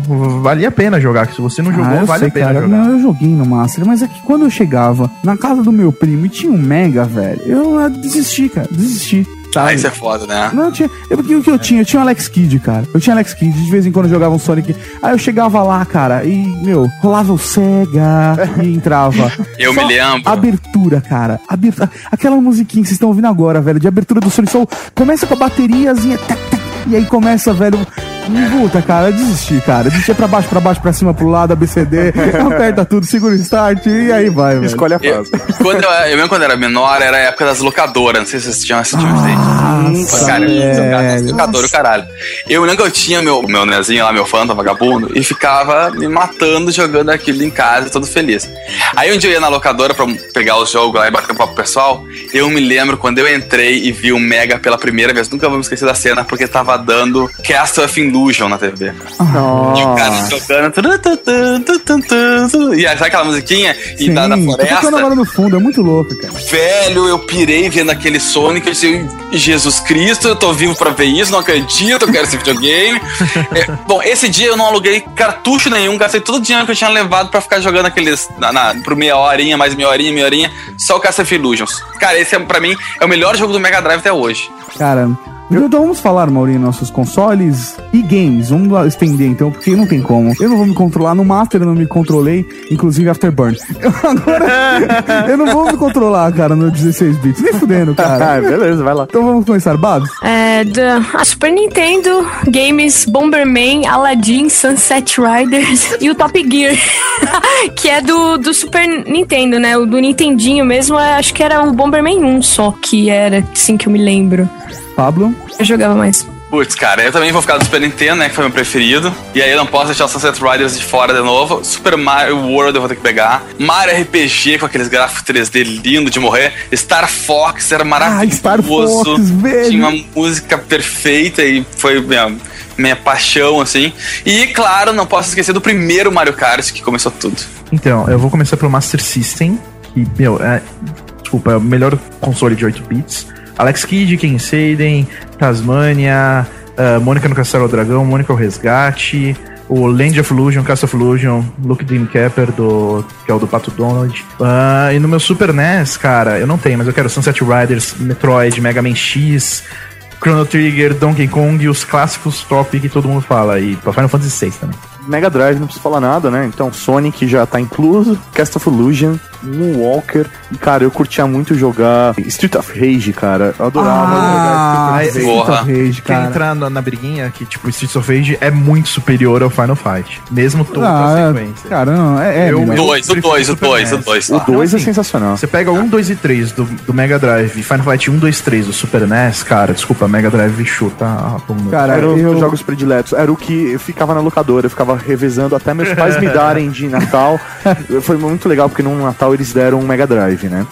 Valia a pena jogar. que Se você não jogou, ah, eu vale sei, a pena cara. jogar. Não, eu joguei no Master, mas é que quando eu chegava na casa do meu primo e tinha um Mega, velho, eu ah, desisti, cara. Desisti. Ah, Sabe? isso é foda, né? Não, eu tinha. Eu, porque o que eu tinha? Eu tinha o Alex Kidd, cara. Eu tinha Alex Kidd, de vez em quando eu jogava um Sonic. Aí eu chegava lá, cara, e, meu, rolava o Sega e entrava. Eu Só me lembro. Abertura, cara. Abertura. Aquela musiquinha que vocês estão ouvindo agora, velho, de abertura do Sonic Soul. Começa com a bateriazinha. tac, e aí começa, velho. Puta, cara, desisti, cara. Desistir pra baixo, pra baixo, pra cima, pro lado, ABCD, aperta tudo, segura o start e aí vai, velho. Escolhe a Eu, fase. quando eu, eu mesmo quando era menor, era a época das locadoras. Não sei se vocês tinham assistido Nossa, isso aí. Cara, velho. locadora, o caralho. Eu lembro que eu tinha meu, meu nezinho lá, meu fanta, vagabundo, e ficava me matando jogando aquilo em casa, todo feliz. Aí um dia eu ia na locadora pra pegar os jogos lá e bater um papo pessoal. Eu me lembro quando eu entrei e vi o Mega pela primeira vez. Nunca vou me esquecer da cena, porque tava dando Castle of Illusion na TV. E o cara tocando. E aí, sabe aquela musiquinha? E da, tô tocando floresta. agora no fundo, é muito louco, cara. Velho, eu pirei vendo aquele Sonic. Eu disse, Jesus Cristo, eu tô vivo pra ver isso, não acredito, eu quero esse videogame. É, bom, esse dia eu não aluguei cartucho nenhum, gastei todo o dinheiro que eu tinha levado pra ficar jogando aqueles. Na, na, por meia horinha, mais meia horinha, meia horinha, só o Castle of Illusions. Cara, esse é, pra mim é o melhor jogo do Mega Drive até hoje. Cara, então vamos falar, Maurinho, nossos consoles e games. Vamos lá estender então, porque não tem como. Eu não vou me controlar no Master, eu não me controlei, inclusive Afterburn. Eu, agora, eu não vou me controlar, cara, no 16 bits. Nem fudendo, cara. Ah, beleza, vai lá. Então vamos começar, Babs? É, da a Super Nintendo, games Bomberman, Aladdin, Sunset Riders e o Top Gear, que é do, do Super Nintendo, né? O do Nintendinho mesmo, é, acho que era o Bomberman 1 só, que era, assim que eu me lembro. Pablo? Eu jogava mais. Putz, cara, eu também vou ficar do Super Nintendo, né? Que foi meu preferido. E aí eu não posso deixar o Sunset Riders de fora de novo. Super Mario World eu vou ter que pegar. Mario RPG com aqueles gráficos 3D lindo de morrer. Star Fox era maravilhoso. Star Fox, velho. Tinha uma música perfeita e foi minha, minha paixão, assim. E, claro, não posso esquecer do primeiro Mario Kart que começou tudo. Então, eu vou começar pelo Master System, que, meu, é. Desculpa, é o melhor console de 8 bits. Alex Kidd, Ken Seiden, Tasmania, uh, Mônica no Castelo Dragão, Mônica o Resgate, o Land of Illusion, Castle of Illusion, Luke Dreamcapper, do, que é o do Pato Donald. Ah, e no meu Super NES, cara, eu não tenho, mas eu quero Sunset Riders, Metroid, Mega Man X, Chrono Trigger, Donkey Kong e os clássicos top que todo mundo fala. E Final Fantasy VI também. Mega Drive não preciso falar nada, né? Então Sonic já tá incluso, Cast of Illusion, Moonwalker. E, cara, eu curtia muito jogar Street of Rage, cara. Eu adorava Ah, jogar Street of Rage. Porra. Rage, Quer cara. entrar na, na briguinha que, tipo, Streets of Rage é muito superior ao Final Fight. Mesmo toda Ah, a é- sequência. cara, não, é, é Eu- melhor. Dois, o dois, o dois, o dois. O 2 Então, é sensacional. Você pega o 1, 2 e 3 do, do Mega Drive e Final Fight 1, 2, 3 do Super NES, cara, desculpa, Mega Drive chuta a bunda. Cara, Era os eu- meus jogos prediletos. Era o que eu ficava na locadora, eu ficava revezando até meus pais me darem de Natal. Foi muito legal, porque no Natal eles deram um Mega Drive, né?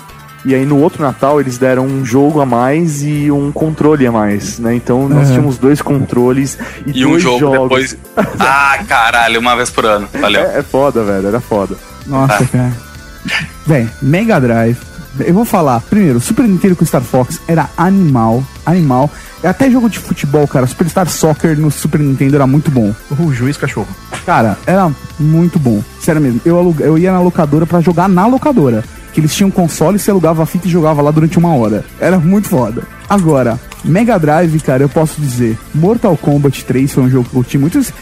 E aí no outro Natal eles deram um jogo a mais e um controle a mais, né? Então nós Uhum. tínhamos dois controles e, E um dois jogo jogos. depois. Ah, caralho, uma vez por ano. Valeu. É, é foda, velho, era foda. Nossa, Ah. cara. Véi, Mega Drive. Eu vou falar, primeiro, Super Nintendo com Star Fox era animal, animal. Até jogo de futebol, cara, Superstar Soccer no Super Nintendo era muito bom. O juiz cachorro. Cara, era muito bom. Sério mesmo. Eu, aluga- eu ia na locadora pra jogar na locadora. Que eles tinham console, você alugava a fita e jogava lá durante uma hora. Era muito foda. Agora, Mega Drive, cara, eu posso dizer, Mortal Kombat 3 foi um jogo que eu curti muito. Você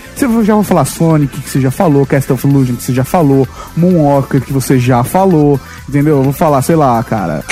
já vai falar Sonic, que você já falou, Castle of Illusion, que você já falou, Moonwalker, que você já falou, entendeu? Eu vou falar, sei lá, cara.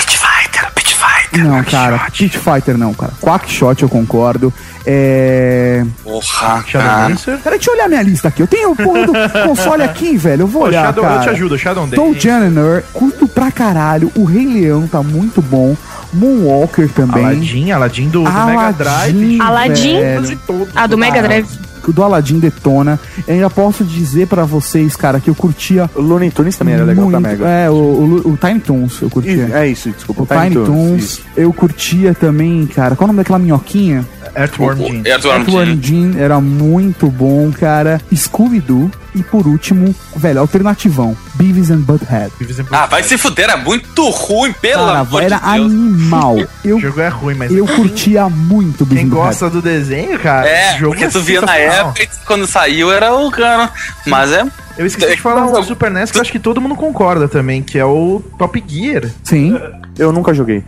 Não, cara, Pit Fighter não, cara. Quackshot eu concordo. É. Porra, Shadow cara. Dancer. Cara, deixa eu olhar minha lista aqui. Eu tenho o porra do console aqui, velho. Eu vou Pô, olhar, Shadow, cara. eu te ajudo, Shadow Tom Dancer. Janner, curto pra caralho. O Rei Leão tá muito bom. Moonwalker também. Aladdin, Aladdin do, do Mega Aladdin, Drive. Aladdin? velho. Ah, do Mega Drive. O do Aladdin detona. Eu ainda posso dizer pra vocês, cara, que eu curtia. O Looney Tunes também era legal muito, da Mega. É, o, o, o Tiny Toons eu curtia. Isso, é isso, desculpa. O Tiny, Toons, isso. eu curtia também, cara. Qual é o nome daquela minhoquinha? Earthworm Jim. Earthworm Earthworm Jim. Jim era muito bom, cara. Scooby-Doo. E por último, velho, alternativão. Beavis and Butthead. Ah, vai se fuder, era muito ruim, pelo Cara, amor era de Deus. animal. Eu, O jogo é ruim, mas eu curtia muito quem Beavis and gosta do desenho, cara, É, porque é tu via na época quando saiu era o cano. Mas é. Eu esqueci de falar um do Super NES que eu acho que todo mundo concorda também, que é o Top Gear. Sim. Eu nunca joguei.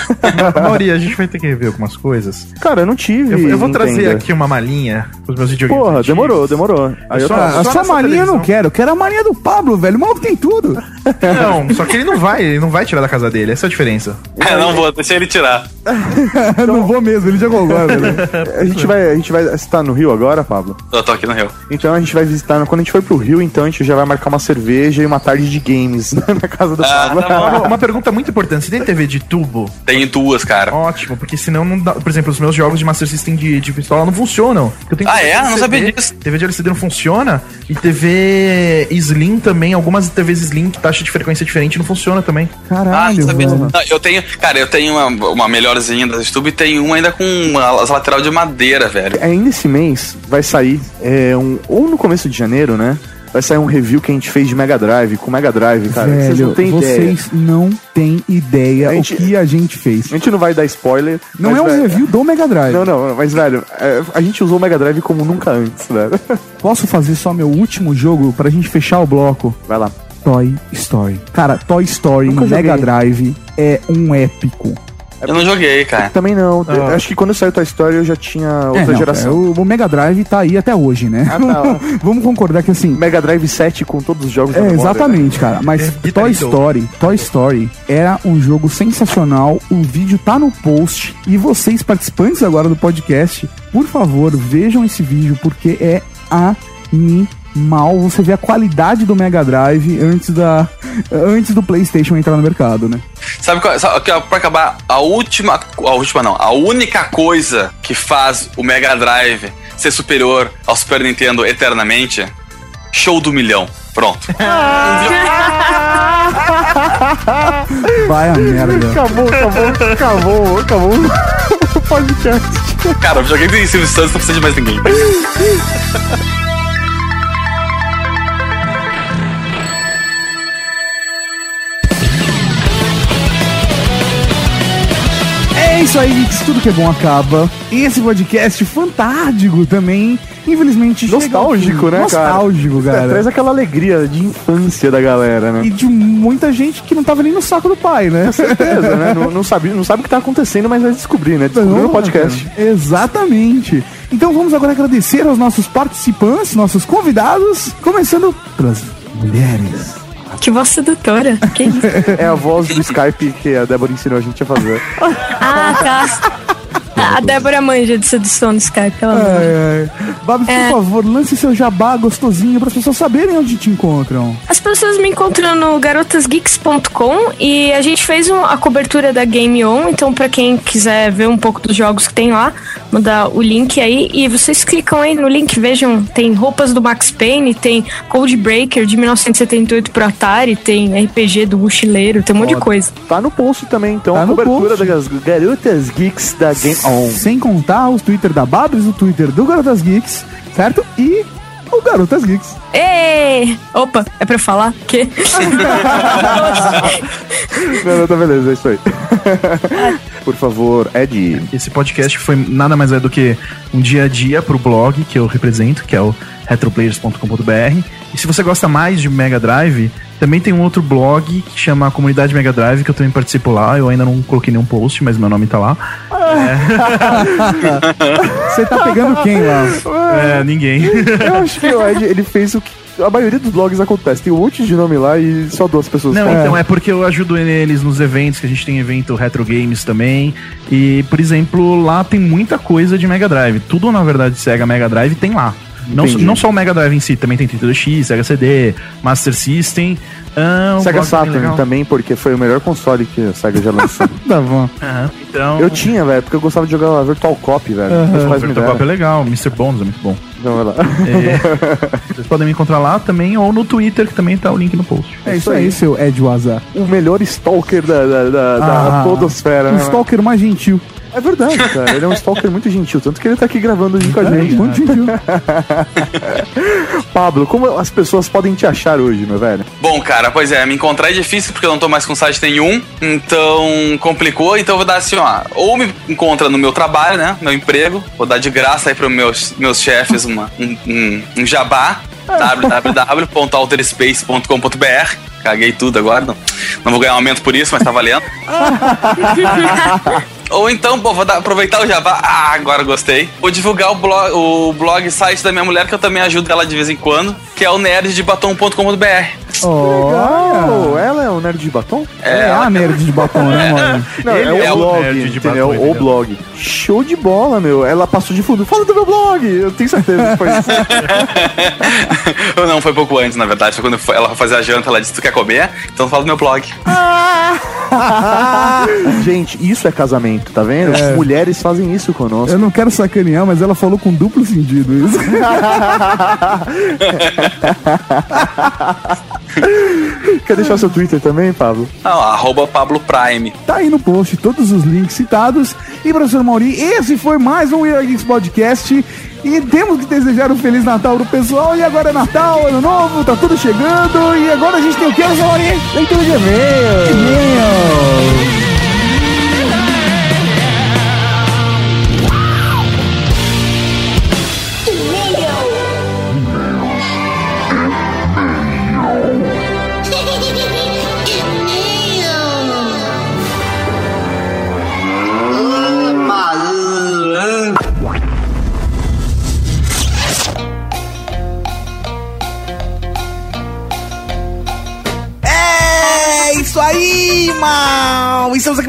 Mauri, a gente vai ter que rever algumas coisas. Cara, eu não tive. Eu, eu vou Nintendo. trazer aqui uma malinha os meus videogames. Porra, antigos. demorou, demorou. Aí eu Só- a só malinha eu não televisão. quero, eu quero a malinha do Pablo, velho. O maluco tem tudo. Não, só que ele não vai, ele não vai tirar da casa dele, essa é a diferença. É, não vou, deixa ele tirar. não vou mesmo, ele jogou agora, velho. A gente vai, a gente vai. Você tá no Rio agora, Pablo? Eu tô aqui no Rio. Então a gente vai visitar. Quando a gente for pro Rio, então a gente já vai marcar uma cerveja e uma tarde de games na casa do Ah, Pablo. tá. Uma, uma pergunta muito importante, você tem TV de tubo? Tem duas, cara. Ótimo, porque senão não dá. Por exemplo, os meus jogos de Master System de, de pistola não funcionam. Eu tenho Ah, é? Não sabia disso. TV de LCD não funciona. E TV Slim também, algumas TVs Slim que taxa de frequência diferente não funciona também. Ah, Caralho, não sabia. Não, eu tenho, cara, eu tenho uma, uma melhorzinha da YouTube e tem uma ainda com uma- as lateral de madeira, velho. Ainda esse mês vai sair é, um. Ou no começo de janeiro, né? Vai sair um review que a gente fez de Mega Drive, com Mega Drive, cara. vocês Velho, não têm ideia. vocês não têm ideia gente- o que a gente fez. A gente não vai dar spoiler. Não é um velho, review do Mega Drive. Não, não, mas velho, é, a gente usou o Mega Drive como nunca antes, velho. Posso fazer só meu último jogo pra gente fechar o bloco? Vai lá. Toy Story. Cara, Toy Story Nunca Mega joguei. Drive é um épico. Eu não joguei, cara. Também não. Ah. Eu Acho que quando saiu Toy Story eu já tinha outra É, não, geração. é, o, o Mega Drive tá aí até hoje, né? Ah, tá. Vamos concordar que assim. Mega Drive 7 com todos os jogos da É, memória, exatamente, cara. Mas É, Toy. Story, Toy Story era um jogo sensacional. O vídeo tá no post. E vocês, participantes agora do podcast, por favor, vejam esse vídeo, porque é animal. Você vê a qualidade do Mega Drive antes da. Antes do Playstation entrar no mercado, né? Sabe qual, sabe, pra acabar, a última. A última não, a única coisa que faz o Mega Drive ser superior ao Super Nintendo eternamente? Show do milhão. Pronto. Vai a merda. Acabou, acabou, acabou, acabou o podcast. Cara, o videogame tem Silvio Santos, não precisa de mais ninguém. É isso aí, Geeks. Tudo que é bom acaba. Esse podcast fantástico também. Infelizmente. Nostálgico, né, cara? Nostálgico, É, cara. traz aquela alegria de infância da galera, né? E de muita gente que não tava nem no saco do pai, né? certeza, né? Não, não sabe, não sabe o que tá acontecendo, mas vai descobrir, né? Descobrir no podcast. Exatamente. Então vamos agora agradecer aos nossos participantes, nossos convidados, começando pelas mulheres. Que voz sedutora. Que isso? É a voz do Skype que a Débora ensinou a gente a fazer. Ah, tá. A Débora manja de sedução no Skype, ela. Ai, ai. Babs, É. por favor, lance seu jabá gostosinho para as pessoas saberem onde te encontram. As pessoas me encontram no garotasgeeks.com e a gente fez um- a cobertura da Game On, então pra quem quiser ver um pouco dos jogos que tem lá, mandar o link aí e vocês clicam aí no link, vejam, tem roupas do Max Payne, tem Code Breaker de 1978 pro Atari, tem RPG do Mochileiro, tem um monte de coisa. Tá no post também, então. Tá a cobertura post. das garotas geeks da Game On. Sem contar os Twitter da Babs, o Twitter do Garotas Geeks, certo? E o Garotas Geeks. Ê! Opa, é pra eu falar? Que? Não, não, tá beleza, é isso aí. Por favor, Ed. Esse podcast foi nada mais é do que um dia a dia pro blog que eu represento, que é o retroplayers.com.br. E se você gosta mais de Mega Drive, também tem um outro blog que chama Comunidade Mega Drive, que eu também participo lá. Eu ainda não coloquei nenhum post, mas meu nome tá lá. Você tá pegando quem lá? É, ninguém. Eu acho que o Ed, ele fez o que a maioria dos blogs acontece. Tem um monte de nome lá e só duas pessoas. Não, falam. então é porque eu ajudo eles nos eventos, que a gente tem evento Retro Games também. E, por exemplo, lá tem muita coisa de Mega Drive. Tudo, na verdade, Sega Mega Drive tem lá. Não, Entendi. não só o Mega Drive em si, também tem 32X, Sega CD, Master System. Ah, um Sega Saturn também, porque foi o melhor console que a Sega já lançou. Tá bom. Aham, então. Eu tinha, velho, porque eu gostava de jogar Virtual Cop, velho. Me Virtual Cop é legal, Mr. Bones é muito bom. Então, vai lá. É, vocês podem me encontrar lá também, ou no Twitter, que também tá o link no post. É isso aí, seu Ed Wazar. O melhor stalker da, da, da, da Ah, podosfera, O né? stalker mais gentil. É verdade, cara. Ele é um stalker muito gentil. Tanto que ele tá aqui gravando hoje com a gente. Muito gentil. Pablo, como as pessoas podem te achar hoje, meu velho? Bom, cara, pois é, me encontrar é difícil porque eu não tô mais com site nenhum, então complicou, então eu vou dar assim, ó, ou me encontra no meu trabalho, né, meu emprego, vou dar de graça aí pros meus, meus chefes uma, um, um, um jabá, www.outerspace.com.br caguei tudo agora. Não, não vou ganhar um aumento por isso, mas tá valendo. Ou então, pô, vou dar- aproveitar o Java. Ah, agora gostei. Vou divulgar o blog, o blog site da minha mulher, que eu também ajudo ela de vez em quando, que é o nerddebatom.com.br. Oh, ela é o nerd de batom? É, a nerd de batom, né, mano? Não, Ele é, é o blog, nerd de entendeu? batom, O blog. Show de bola, meu. Ela passou de fundo. Fala do meu blog. Eu tenho certeza que foi isso. Ou não, foi pouco antes, na verdade. Foi quando ela foi fazer a janta, ela disse: Tu quer comer? Então fala do meu blog. Gente, isso é casamento, tá vendo? É. Mulheres fazem isso conosco. Eu não quero sacanear, mas ela falou com duplo sentido isso. Quer deixar seu Twitter também, Pablo? Não, arroba Pablo Prime. Tá aí no post todos os links citados. E professor Mauri, esse foi mais um We Are Geeks Podcast. E temos que desejar um Feliz Natal pro pessoal. E agora é Natal, Ano Novo, tá tudo chegando. E agora a gente tem o que, professor Mauri? Leitura de e-mail. E-mail.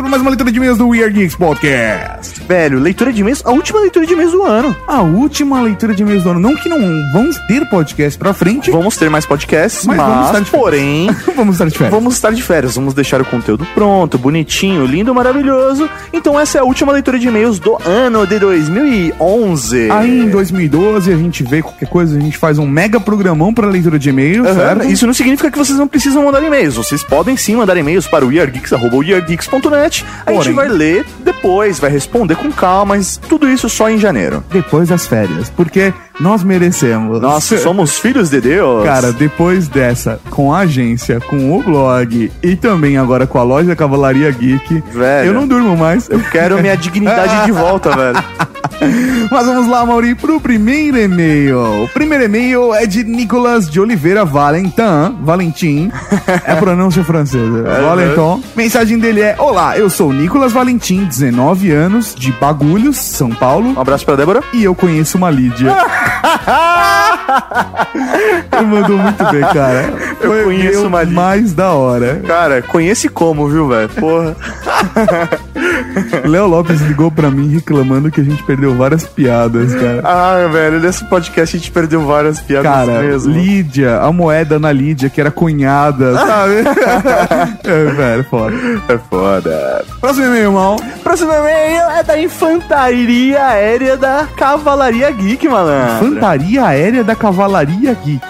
Mais uma leitura de e-mails do We Are Geeks Podcast. Velho, leitura de e-mails, a última leitura de e-mails do ano. A última leitura de e-mails do ano. Não que não vamos ter podcast pra frente. Vamos ter mais podcasts, Mas mas, vamos estar de férias. porém, vamos estar de férias. vamos estar de férias. Vamos deixar o conteúdo pronto, bonitinho, lindo, maravilhoso. Então essa é a última leitura de e-mails do ano de 2011. Aí em 2012 a gente vê qualquer coisa, a gente faz um mega programão pra leitura de e-mails, Aham, certo? Isso não significa que vocês não precisam mandar e-mails. Vocês podem sim mandar e-mails para o weargeeks.net. A gente vai ler depois, vai responder com calma, mas tudo isso só em janeiro. Depois das férias, porque nós merecemos. Nós somos filhos de Deus. Cara, depois dessa, com a agência, com o blog e também agora com a loja Cavalaria Geek, Velho. eu não durmo mais. Eu quero minha dignidade de volta, velho. Mas vamos lá, Mauri, pro primeiro e-mail. O primeiro e-mail é de Nicolas de Oliveira Valentin. Valentim. É pronúncia francesa. Valentin. Mensagem dele é: Olá, eu sou Nicolas Valentim, 19 anos, de Bagulhos, São Paulo. Um abraço pra Débora. E eu conheço uma Lídia. Ele mandou muito bem, cara. Eu Foi conheço mais da hora. Cara, conhece como, viu, velho? Porra. Léo Lopes ligou pra mim reclamando que a gente perdeu várias piadas, cara. Ah, velho, nesse podcast a gente perdeu várias piadas Cara, mesmo. Lídia, a moeda na Lídia, que era cunhada, sabe? é, velho, foda. É foda. Próximo e-mail, mal. Próximo e-mail é da Infantaria Aérea da Cavalaria Geek, malandro. Infantaria Aérea da Cavalaria Geek.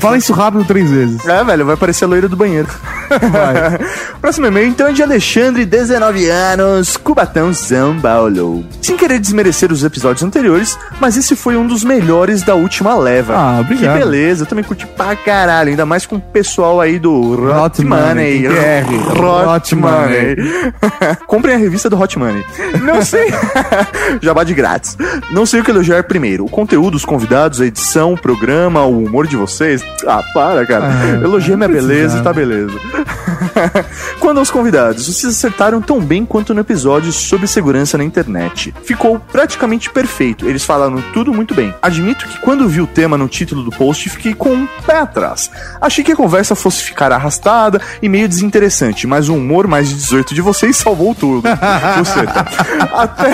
Fala isso rápido três vezes. É, velho, vai aparecer a loira do banheiro. Vai. Próximo e-mail, então, é de Alexandre, 19 anos, Cubatão, São Paulo. Sem querer desmerecer os episódios anteriores, mas esse foi um dos melhores da última leva. Ah, obrigado. Que beleza, eu também curti pra caralho, ainda mais com o pessoal aí do Hot, Money. Hot, Money. Comprem a revista do Hot Money. Não sei. Jabá de grátis. Não sei o que elogiar primeiro. O conteúdo, os convidados, a edição, o programa, o humor de vocês. Ah, para, cara. Ah, Elogia minha beleza tá beleza. Quando aos convidados, vocês acertaram tão bem quanto no episódio sobre segurança na internet. Ficou praticamente perfeito, eles falaram tudo muito bem. Admito que quando vi o tema no título do post, fiquei com um pé atrás. Achei que a conversa fosse ficar arrastada e meio desinteressante, mas o humor mais de 18 de vocês salvou tudo. Buceta. Até,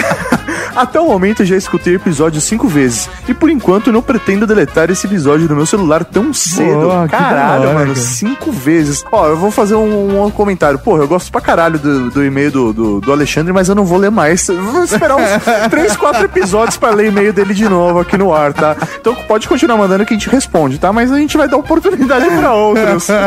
até o momento eu já escutei o episódio cinco vezes, e por enquanto não pretendo deletar esse episódio do meu celular tão cedo. Da Caralho, hora, mano, cara. cinco vezes. Ó, eu vou fazer um, um comentário. Porra, eu gosto pra caralho do, do e-mail do, do, do Alexandre, mas eu não vou ler mais. Vou esperar uns três, quatro episódios pra ler e-mail dele de novo aqui no ar, tá? Então pode continuar mandando que a gente responde, tá? Mas a gente vai dar oportunidade pra outros.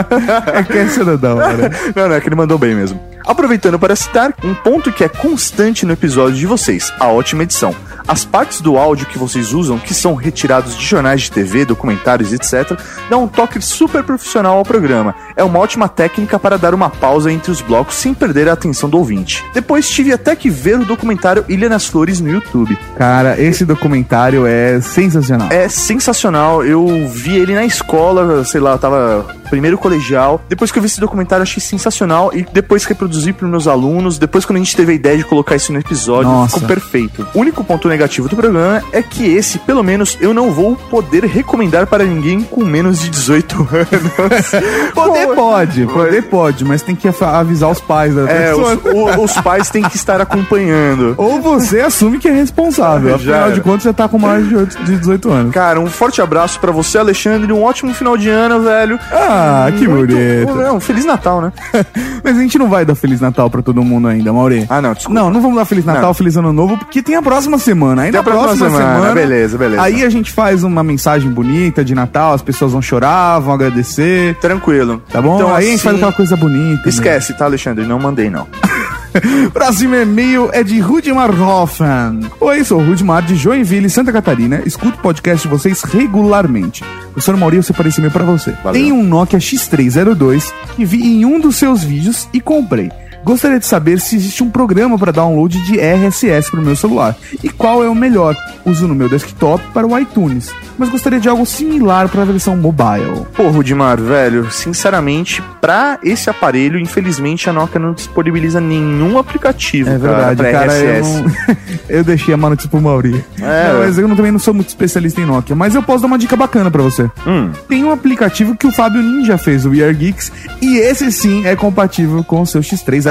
É que essa era da hora. Não, não, é que ele mandou bem mesmo. Aproveitando para citar um ponto que é constante no episódio de vocês, a ótima edição. As partes do áudio que vocês usam, que são retirados de jornais de TV, documentários, etc., dão um toque super profissional ao programa. É uma ótima técnica para dar uma pausa entre os blocos sem perder a atenção do ouvinte. Depois tive até que ver o documentário Ilha nas Flores no YouTube. Cara, esse documentário é sensacional. É sensacional. Eu vi ele na escola, sei lá, tava primeiro colegial. Depois que eu vi esse documentário, achei sensacional. E depois reproduzi para meus alunos, depois quando a gente teve a ideia de colocar isso no episódio, Nossa. ficou perfeito. O único ponto negativo do programa é que esse, pelo menos, eu não vou poder recomendar para ninguém com menos de 18 anos. Poder pode, poder pode, mas tem que avisar os pais da É, pessoa. os, o- os pais têm que estar acompanhando. Ou você assume que é responsável. Já Afinal era. de contas, você tá com mais de oito- de 18 anos. Cara, um forte abraço pra você, Alexandre. Um ótimo final de ano, velho. Ah, que Muito- bonito. Não, Feliz Natal, né? Mas a gente não vai dar Feliz Natal pra todo mundo ainda, Mauri. Ah, não, desculpa. Não, não vamos dar Feliz Natal, Não. Feliz Ano Novo, porque tem a próxima semana. Aí Tem na próxima semana, beleza, beleza. Aí a gente faz uma mensagem bonita de Natal, as pessoas vão chorar, vão agradecer. Tranquilo. Tá bom? Então, aí a gente assim, faz aquela coisa bonita. né? Esquece, tá, Alexandre? Não mandei, não. Próximo e-mail é de Rudimar Hoffman. Oi, sou o Rudimar de Joinville, Santa Catarina. Escuto o podcast de vocês regularmente. Professor Mauri, eu separei esse e-mail pra você. Valeu. Tem um Nokia X302 que vi em um dos seus vídeos e comprei. Gostaria de saber se existe um programa para download de RSS para o meu celular e qual é o melhor. Uso no meu desktop para o iTunes, mas gostaria de algo similar para a versão mobile. Pô, Rudimar, velho, sinceramente, pra esse aparelho, infelizmente a Nokia não disponibiliza nenhum aplicativo. É verdade, pra cara. Eu, RSS. não- eu deixei a mano tipo Mauri. É. Não, mas eu também não sou muito especialista em Nokia. Mas eu posso dar uma dica bacana pra você. Hum. Tem um aplicativo que o Fábio Ninja fez, o We Are Geeks, e esse sim é compatível com o seu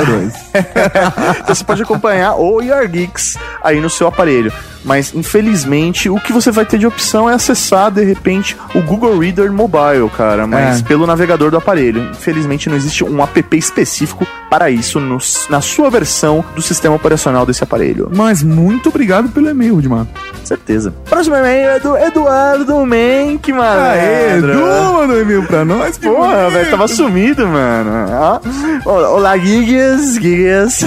X3A2. então você pode acompanhar o Your Geeks aí no seu aparelho. Mas infelizmente o que você vai ter de opção é acessar de repente o Google Reader Mobile, cara, mas É. pelo navegador do aparelho. Infelizmente não existe um app específico para isso no- na sua versão do sistema operacional desse aparelho. mas muito obrigado pelo e-mail, Rudimar. Certeza. Próximo e-mail é do Eduardo Menck, mano. Aê, Edu mandou e-mail pra nós. Porra, velho, tava sumido, mano. Olá, Gigas, Gigas.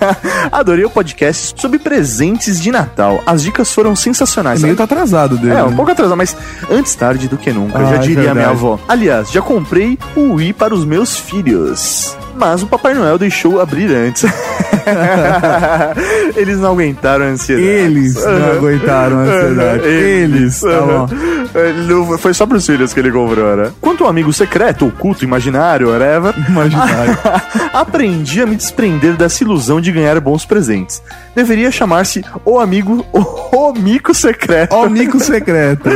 Adorei o podcast sobre presentes de Natal. As dicas foram sensacionais. e-mail tá atrasado dele. É, um né? pouco atrasado, mas antes tarde do que nunca, Ah, já é diria a minha avó. Aliás, já comprei o Wii para os meus filhos. Mas o Papai Noel deixou abrir antes. Eles não aguentaram a ansiedade. Eles não aguentaram a ansiedade. Eles, tá bom. Ele Foi só pros filhos que ele comprou, né? Quanto ao amigo secreto, oculto, imaginário, whatever, Imaginário. aprendi a me desprender dessa ilusão de ganhar bons presentes. Deveria chamar-se o amigo, o mico secreto. O mico secreto.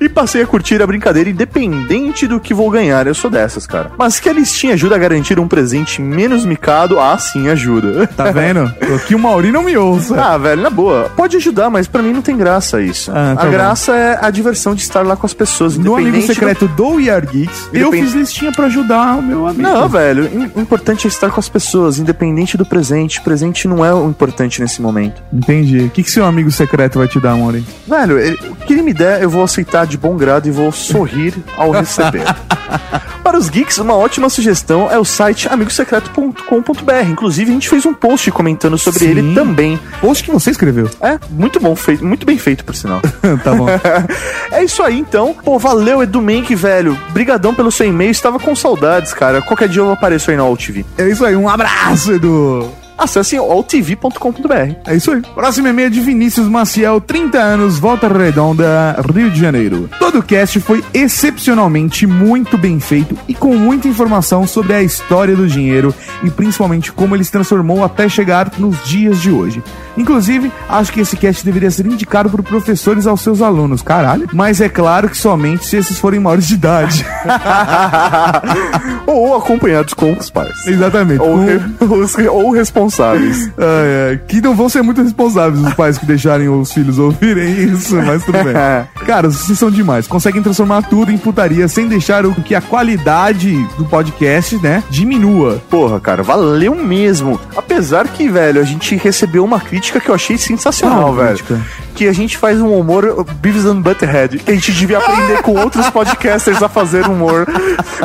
e passei a curtir a brincadeira independente do que vou ganhar. Eu sou dessas, cara. Mas que a listinha ajuda a garantir um presente menos micado, ah, sim, ajuda. Tá vendo? Que o Mauri não me ouça. Ah, velho, na boa. Pode ajudar, mas pra mim não tem graça isso. Ah, tá a bom. graça é a diversão de estar lá com as pessoas. No amigo do- secreto do We Are Geeks, eu Independ- fiz listinha pra ajudar o meu amigo. Não, velho, o importante é estar com as pessoas, independente do presente. Presente não é o importante nesse momento. Entendi. O que, que seu amigo secreto vai te dar, Mauri? Velho, ele- o que ele me der, eu vou aceitar de bom grado e vou sorrir ao receber. Para os geeks, uma ótima sugestão é o site amigosecreto.com.br. Inclusive, a gente fez um post comentando sobre Sim. ele também. Post que você escreveu. É, muito bom, feito, muito bem feito, por sinal. tá bom. é isso aí, então. Pô, valeu, Edu Menck, velho. Brigadão pelo seu e-mail. Estava com saudades, cara. Qualquer dia eu apareço aí na AllTV. É isso aí, um abraço, Edu. Acesse alltv.com.br. É isso aí. Próximo e-mail é de Vinícius Maciel, 30 anos, Volta Redonda, Rio de Janeiro. Todo o cast foi excepcionalmente muito bem feito e com muita informação sobre a história do dinheiro e principalmente como ele se transformou até chegar nos dias de hoje. Inclusive, acho que esse cast deveria ser indicado por professores aos seus alunos, caralho. Mas é claro que somente se esses forem maiores de idade. ou acompanhados com os pais. Exatamente. Ou, re- ou responsáveis. Ai, ai, que não vão ser muito responsáveis os pais que deixarem os filhos ouvirem isso, mas tudo bem. Cara, vocês são demais. Conseguem transformar tudo em putaria sem deixar o que a qualidade do podcast, né, diminua. Porra, cara, valeu mesmo. Apesar que, velho, a gente recebeu uma crítica que eu achei sensacional, velho. crítica? que a gente faz um humor Beavis and Butthead, que a gente devia aprender com outros podcasters a fazer humor.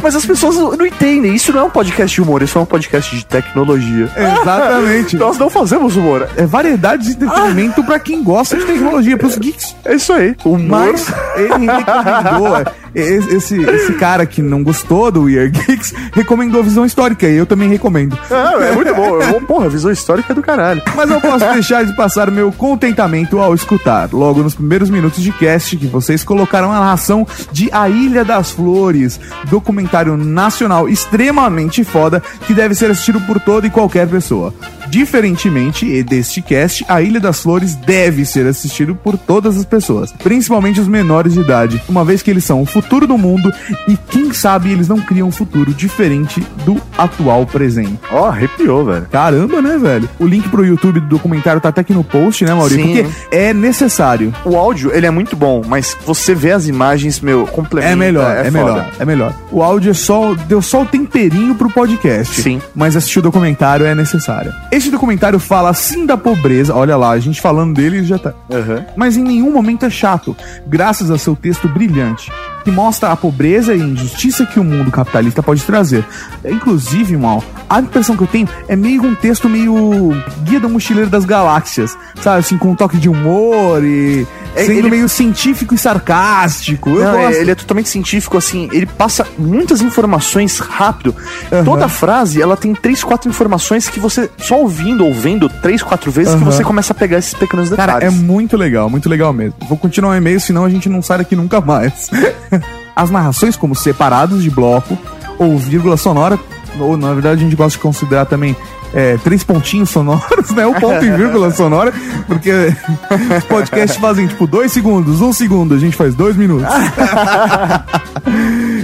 Mas as pessoas não não entendem. Isso não é um podcast de humor, isso é um podcast de tecnologia. Exatamente. Nós não fazemos humor. É variedade de entretenimento pra quem gosta de tecnologia, pros geeks. É isso aí. Humor. Mas ele recomendou. Esse, esse cara que não gostou do We Are Geeks recomendou a visão histórica e eu também recomendo. É, é muito bom. Eu Porra, visão histórica é do caralho. Mas não posso deixar de passar o meu contentamento ao escutar, logo nos primeiros minutos de cast, que vocês colocaram a narração de A Ilha das Flores, documentário nacional extremamente foda que deve ser assistido por toda e qualquer pessoa. Diferentemente deste cast, A Ilha das Flores deve ser assistido por todas as pessoas, principalmente os menores de idade, uma vez que eles são o futuro do mundo e quem sabe eles não criam um futuro diferente do atual presente. Ó, arrepiou, velho. Caramba, né, velho? O link pro YouTube do documentário tá até aqui no post, né, Maurício? Sim. Porque é necessário. O áudio, ele é muito bom, mas você vê as imagens, meu, complementa. É melhor, é, foda. melhor, é melhor. O áudio é só, deu só o temperinho pro podcast. Sim. Mas assistir o documentário é necessário. Este documentário fala sim da pobreza. Olha lá, a gente falando dele já tá. Aham. Mas em nenhum momento é chato, graças a seu texto brilhante, que mostra a pobreza e a injustiça que o mundo capitalista pode trazer. Inclusive, mal, a impressão que eu tenho é meio um texto meio guia do mochileiro das galáxias, sabe? Assim, com um toque de humor e É, sendo ele- meio científico e sarcástico. Eu Não, é- gosto. ele é totalmente científico, assim, ele passa muitas informações rápido. Toda frase, ela tem três, quatro informações que você, só ouvindo ou vendo três, quatro vezes, que Aham. você começa a pegar esses pequenos Cara, detalhes. é muito legal, muito legal mesmo. Vou continuar o e-mail, senão a gente não sai daqui nunca mais. As narrações como separados de bloco ou vírgula sonora, ou na verdade a gente gosta de considerar também é, três pontinhos sonoros, né? Um ponto e vírgula sonora, porque os podcasts fazem tipo dois segundos, um segundo, a gente faz dois minutos.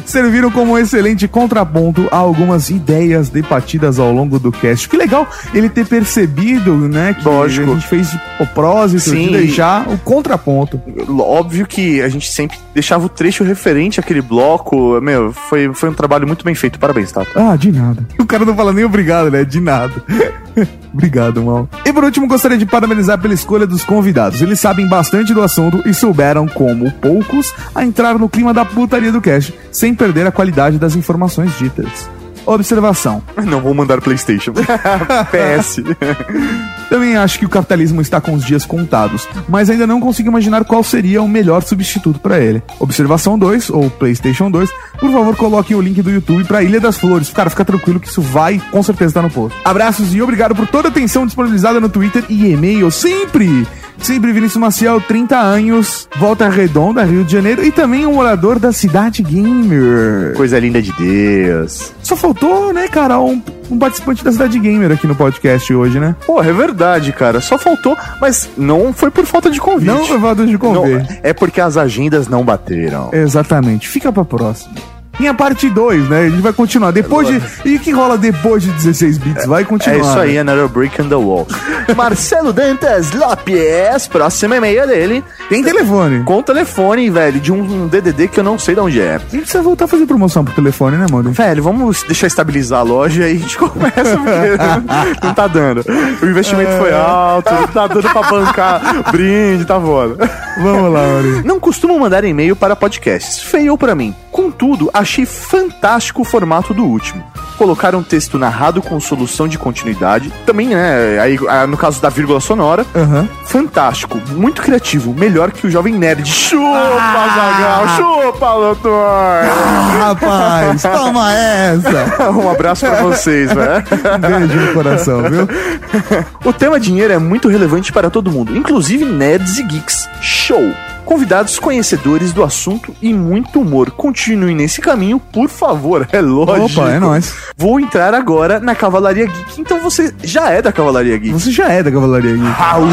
Serviram como um excelente contraponto a algumas ideias debatidas ao longo do cast. Que legal ele ter percebido, né? Que Lógico. a gente fez o propósito de Sim. deixar o contraponto. Óbvio que a gente sempre deixava o trecho referente àquele bloco. Meu, foi, foi um trabalho muito bem feito. Parabéns, Tato. Ah, de nada. O cara não fala nem obrigado, né? De nada. obrigado, mal. E por último, gostaria de parabenizar pela escolha dos convidados. Eles sabem bastante do assunto e souberam, como poucos, a entrar no clima da putaria do cast, sem perder a qualidade das informações ditas. Observação. Não vou mandar PlayStation. PS. Também acho que o capitalismo está com os dias contados, mas ainda não consigo imaginar qual seria o melhor substituto para ele. Observação 2, ou PlayStation 2, por favor coloquem o link do YouTube para Ilha das Flores. Cara, fica tranquilo que isso vai com certeza estar no post. Abraços e obrigado por toda a atenção disponibilizada no Twitter e e-mail, sempre! Sempre Vinícius Maciel, 30 anos, Volta Redonda, Rio de Janeiro, e também um morador da cidade gamer. Coisa linda de Deus. Só faltou, né, cara, um, um participante da cidade gamer aqui no podcast hoje, né? Porra, é verdade, cara. Só faltou, mas não foi por falta de convite. Não foi falta de convite. Não, é porque as agendas não bateram. Exatamente. Fica pra próxima. Tem a parte 2, né? A gente vai continuar. Depois de. E o que rola depois de 16 bits? Vai continuar. É isso aí, né? another brick in the wall. Marcelo Dantas Lopes, próximo e-mail dele. Tem telefone. Com telefone, velho, de um DDD que eu não sei de onde é. A gente precisa voltar a fazer promoção pro telefone, né, mano? Velho, vamos deixar estabilizar a loja e a gente começa, porque não tá dando. O investimento foi alto, não tá dando pra bancar brinde, tá foda. Vamos lá, Maurício. Não costumo mandar e-mail para podcasts. Feio pra mim. Contudo, achei fantástico o formato do último. Colocar um texto narrado com solução de continuidade. Também, né? Aí, no caso da vírgula sonora. Aham. Fantástico. Muito criativo. Melhor que o Jovem Nerd. Chupa, Ah! Zagal. Chupa, doutor. Ah, rapaz, toma essa. um abraço pra vocês, velho. Um beijo no coração, viu? O tema dinheiro é muito relevante para todo mundo, inclusive nerds e geeks. Show! Convidados conhecedores do assunto e muito humor. Continuem nesse caminho, por favor. É lógico. Opa, é nóis. Vou entrar agora na Cavalaria Geek. Então você já é da Cavalaria Geek. Você já é da Cavalaria Geek. Raul.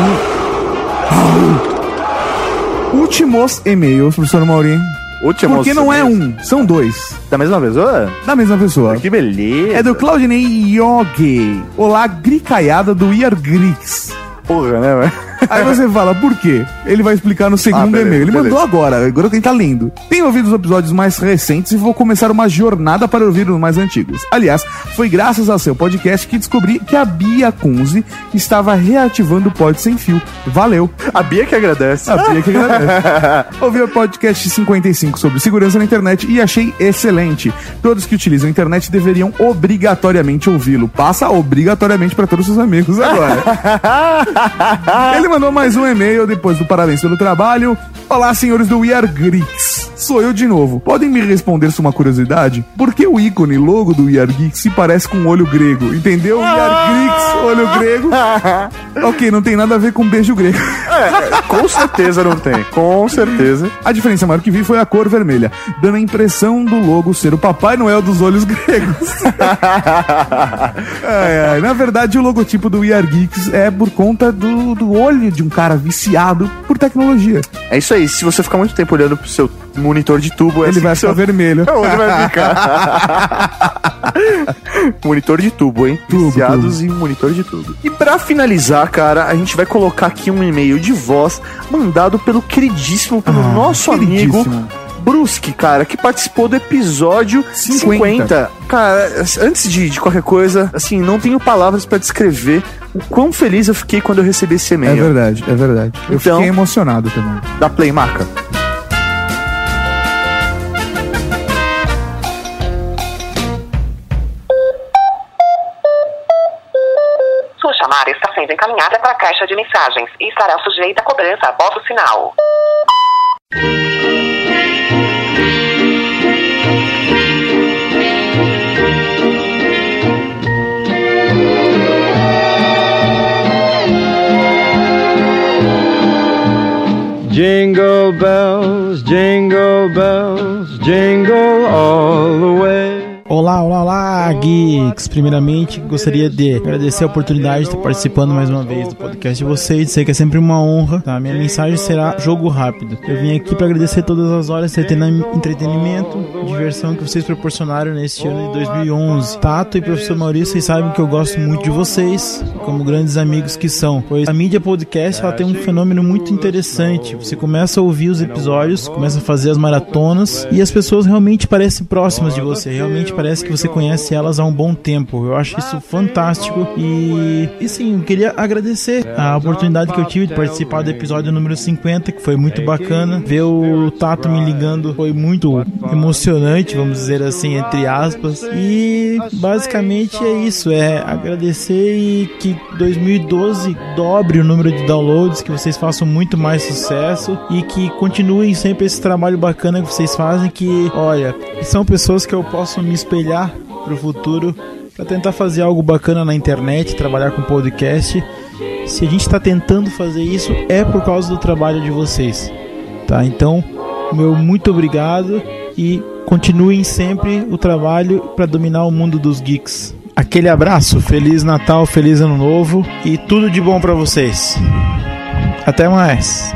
Últimos e-mails, professor Maurinho. Últimos Porque não é um, são dois. Da mesma pessoa? Da mesma pessoa. Que beleza. É do Claudinei Yogi. Olá, gricaiada do Iar Grix. Porra, né, velho? Aí você fala, por quê? Ele vai explicar no segundo Ah, beleza, e-mail. Ele beleza. mandou agora, agora quem tá lendo. Tenho ouvido os episódios mais recentes e vou começar uma jornada para ouvir os mais antigos. Aliás, foi graças ao seu podcast que descobri que a Bia Kunze estava reativando o Pod Sem Fio. Valeu. A Bia que agradece. A Bia que agradece. Ouvi o podcast 55 sobre segurança na internet e achei excelente. Todos que utilizam a internet deveriam obrigatoriamente ouvi-lo. Passa obrigatoriamente para todos os seus amigos agora. Ele mandou mais um e-mail depois do parabéns pelo trabalho. Olá, senhores do We Are Geeks. Sou eu de novo. Podem me responder se uma curiosidade? Por que o ícone logo do We Are Geeks se parece com um olho grego? Entendeu? We Are Geeks, olho grego. ok, não tem nada a ver com beijo grego. É, com certeza não tem. Com certeza. A diferença maior que vi foi a cor vermelha, dando a impressão do logo ser o Papai Noel dos olhos gregos. Ai, ai. Na verdade, o logotipo do We Are Geeks é por conta do, do olho de um cara viciado por tecnologia. É isso aí. Se você ficar muito tempo olhando pro seu monitor de tubo, é Ele assim vai que seu- ficar vermelho. Onde vai ficar? monitor de tubo, hein? Viciados em monitor de tubo. E pra finalizar, cara, a gente vai colocar aqui um e-mail de voz mandado pelo queridíssimo, pelo nosso amigo queridíssimo. Brusque, cara, que participou do episódio 50. 50. Cara, antes de, de qualquer coisa, assim, não tenho palavras pra descrever o quão feliz eu fiquei quando eu recebi esse É e-mail. verdade, é verdade. Eu Então- fiquei emocionado também. Da Play encaminhada para a caixa de mensagens e estará sujeita a cobrança após o sinal. Jingle bells, jingle bells, jingle all the way. Olá, olá, olá, geeks! Primeiramente, gostaria de agradecer a oportunidade de estar participando mais uma vez do podcast de vocês. Sei que é sempre uma honra, tá? Minha mensagem será jogo rápido. Eu vim aqui para agradecer todas as horas de entreten- entretenimento, diversão que vocês proporcionaram neste ano de 2011. Tato e professor Maurício, vocês sabem que eu gosto muito de vocês, como grandes amigos que são. Pois a mídia podcast, ela tem um fenômeno muito interessante. Você começa a ouvir os episódios, começa a fazer as maratonas e as pessoas realmente parecem próximas de você. Realmente parece que você conhece elas há um bom tempo. Eu acho isso fantástico e, e sim, eu queria agradecer a oportunidade que eu tive de participar do episódio número 50, que foi muito bacana. Ver o Tato me ligando foi muito emocionante, vamos dizer assim, entre aspas. E basicamente é isso, é agradecer e que 2012 dobre o número de downloads, que vocês façam muito mais sucesso e que continuem sempre esse trabalho bacana que vocês fazem, que, olha, são pessoas que eu posso me espelhar pro futuro para tentar fazer algo bacana na internet, trabalhar com podcast. Se a gente está tentando fazer isso é por causa do trabalho de vocês, tá? Então, meu muito obrigado e continuem sempre o trabalho para dominar o mundo dos geeks. Aquele abraço, feliz Natal, feliz Ano Novo e tudo de bom para vocês. Até mais.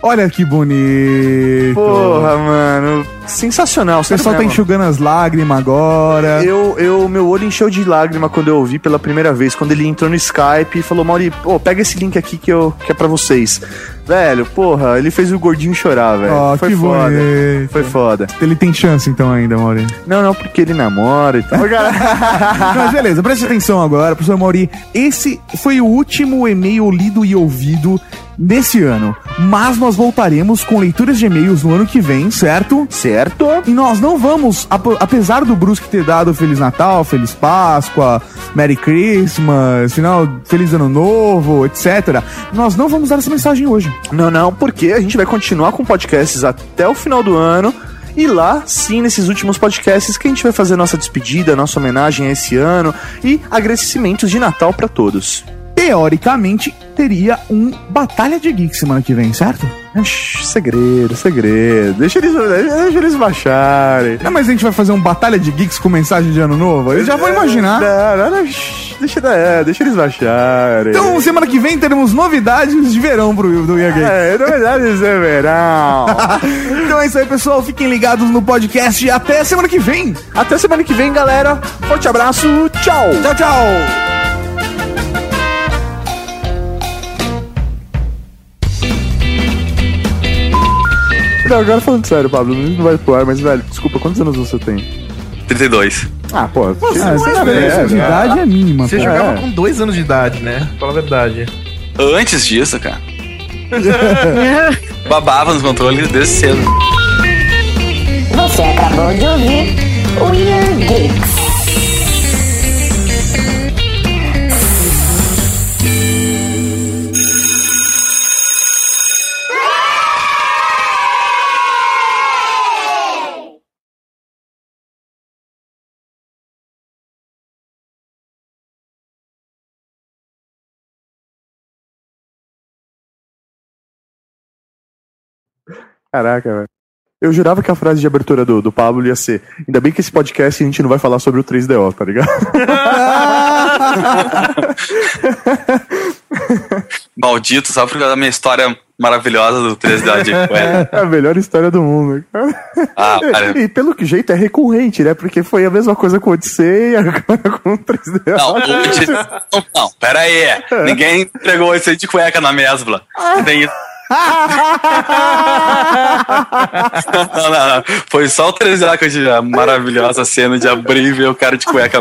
Olha que bonito. Porra, mano. Sensacional. O pessoal tá enxugando as lágrimas agora. Eu, eu, meu olho encheu de lágrima quando eu ouvi pela primeira vez, quando ele entrou no Skype e falou, Mauri, pô, pega esse link aqui que, eu, que é pra vocês. Velho, porra, ele fez o gordinho chorar, velho. Ó, Foi que foda. bonito. Foi foda. Ele tem chance então ainda, Mauri. Não, não, porque ele namora e tal. Mas beleza, preste atenção agora, professor Mauri. Esse foi o último e-mail lido e ouvido nesse ano. Mas nós voltaremos com leituras de e-mails no ano que vem, certo? Certo. E nós não vamos, ap- apesar do Brusque ter dado Feliz Natal, Feliz Páscoa, Merry Christmas, final, Feliz Ano Novo, etc. Nós não vamos dar essa mensagem hoje. Não, não, porque a gente vai continuar com podcasts até o final do ano. E lá, sim, nesses últimos podcasts, que a gente vai fazer nossa despedida, nossa homenagem a esse ano e agradecimentos de Natal pra todos. Teoricamente, teria um Batalha de Geeks semana que vem, certo? Segredo, segredo. Deixa eles, deixa eles baixarem. Não, mas a gente vai fazer um Batalha de Geeks com mensagem de ano novo? Eu já vou imaginar. Não, não, não, deixa, é, deixa eles baixarem. Então, semana que vem teremos novidades de verão pro do Ia Games. É, novidades de verão. então é isso aí, pessoal. Fiquem ligados no podcast e até semana que vem. Até semana que vem, galera. Forte abraço. Tchau. Tchau, tchau. Não, agora falando sério, Pablo, não vai pro ar, mas, velho, desculpa, quantos anos você tem? 32. Ah, pô, você essa não é diferença velho, de né? idade é mínima. Você pô. jogava É. com dois anos de idade, né? Fala a verdade. Antes disso, cara. Babava nos controles desde cedo. Você acabou de ouvir o Year Geeks. Caraca, velho. Eu jurava que a frase de abertura do, do Pablo ia ser: Ainda bem que esse podcast a gente não vai falar sobre o 3DO, tá ligado? Maldito, só por causa da minha história maravilhosa do 3D de. É a melhor história do mundo. Ah, cara. E pelo que jeito é recorrente, né? Porque foi a mesma coisa com o Odyssey e agora com o 3DO. Não, o não, não, pera aí. Ninguém entregou esse de cueca na mesbla. Não tem isso. Não, não, não. Foi só o 3D que eu tive a maravilhosa cena de abrir e ver o cara de cueca.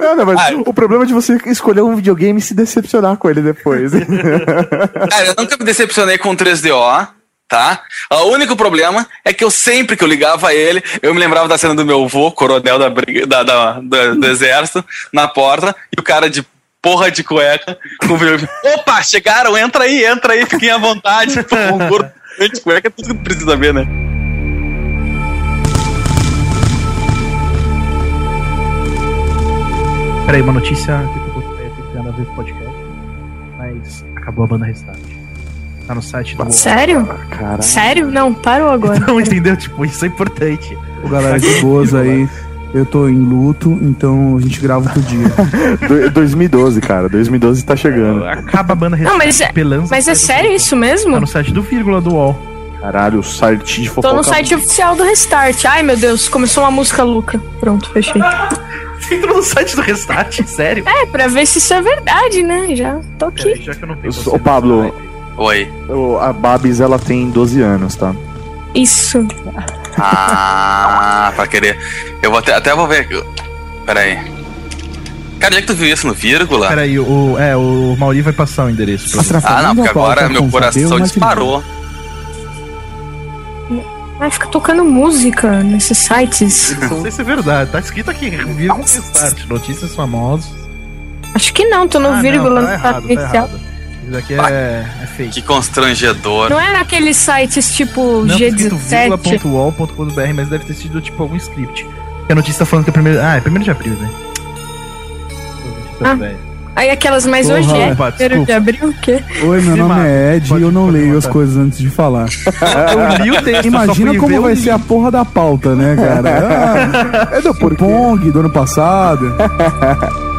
Não, não, mas o problema é de você escolher um videogame e se decepcionar com ele depois. Cara, eu nunca me decepcionei com o 3DO, tá? O único problema é que eu sempre que eu ligava ele, eu me lembrava da cena do meu avô, coronel da, briga- da- da- da- do exército, na porta, e o cara de porra de cueca com o. Opa, chegaram, entra aí, entra aí, fiquem à vontade. Pô, um gordo de cueca é tudo que precisa ver, né? Peraí, uma notícia que eu tô é, nada a ver com o podcast. Mas acabou a banda Restart. Tá no site do. Sério? Caralho. Sério? Não, parou agora. Não, entendeu? Tipo, isso é importante. Ô, galera de boas aí. Eu tô em luto, então a gente grava outro dia. Do- 2012, cara. 2012 tá chegando. Acaba a banda Não, Restart. mas é, Pelanza mas é sério isso mesmo? Tá no site do vírgula do UOL. Caralho, o site de fofoca. Tô no site oficial do Restart. Ai, meu Deus, começou uma música louca. Pronto, fechei. Você entrou no site do Restart? Sério? É, pra ver se isso é verdade, né? Já tô aqui. Já que eu não tenho Ô, Pablo, Oi. o- a Babs, ela tem 12 anos, tá? Isso. Ah, pra querer. Eu vou até, até vou ver. Pera aí. Cara, onde é que tu viu isso no vírgula? Peraí, o, é, o Mauri vai passar o endereço pra você. Ah, não, porque agora meu coração disparou. Ai, fica tocando música nesses sites. Não sei se é verdade, tá escrito aqui, vírgula notícias famosas. Acho que não, tô no Ah, vírgula não, no tá errado, tá inicial. errado. Isso aqui é, é fake. Que constrangedor. Não é naqueles sites tipo Não, tá escrito G17. vírgula.uol.br, mas deve ter sido tipo algum script. Porque a notícia tá falando que é primeiro. Ah, é primeiro de abril, né? Ah. Aí aquelas mais Porra, hoje é. opa, Primeiro de abril, o quê? Oi, meu Se nome mata. é Ed e eu não leio as coisas antes de falar. Eu li o texto, Imagina como vai ser a porra da pauta, né, cara? Ah, é do Pong do ano passado.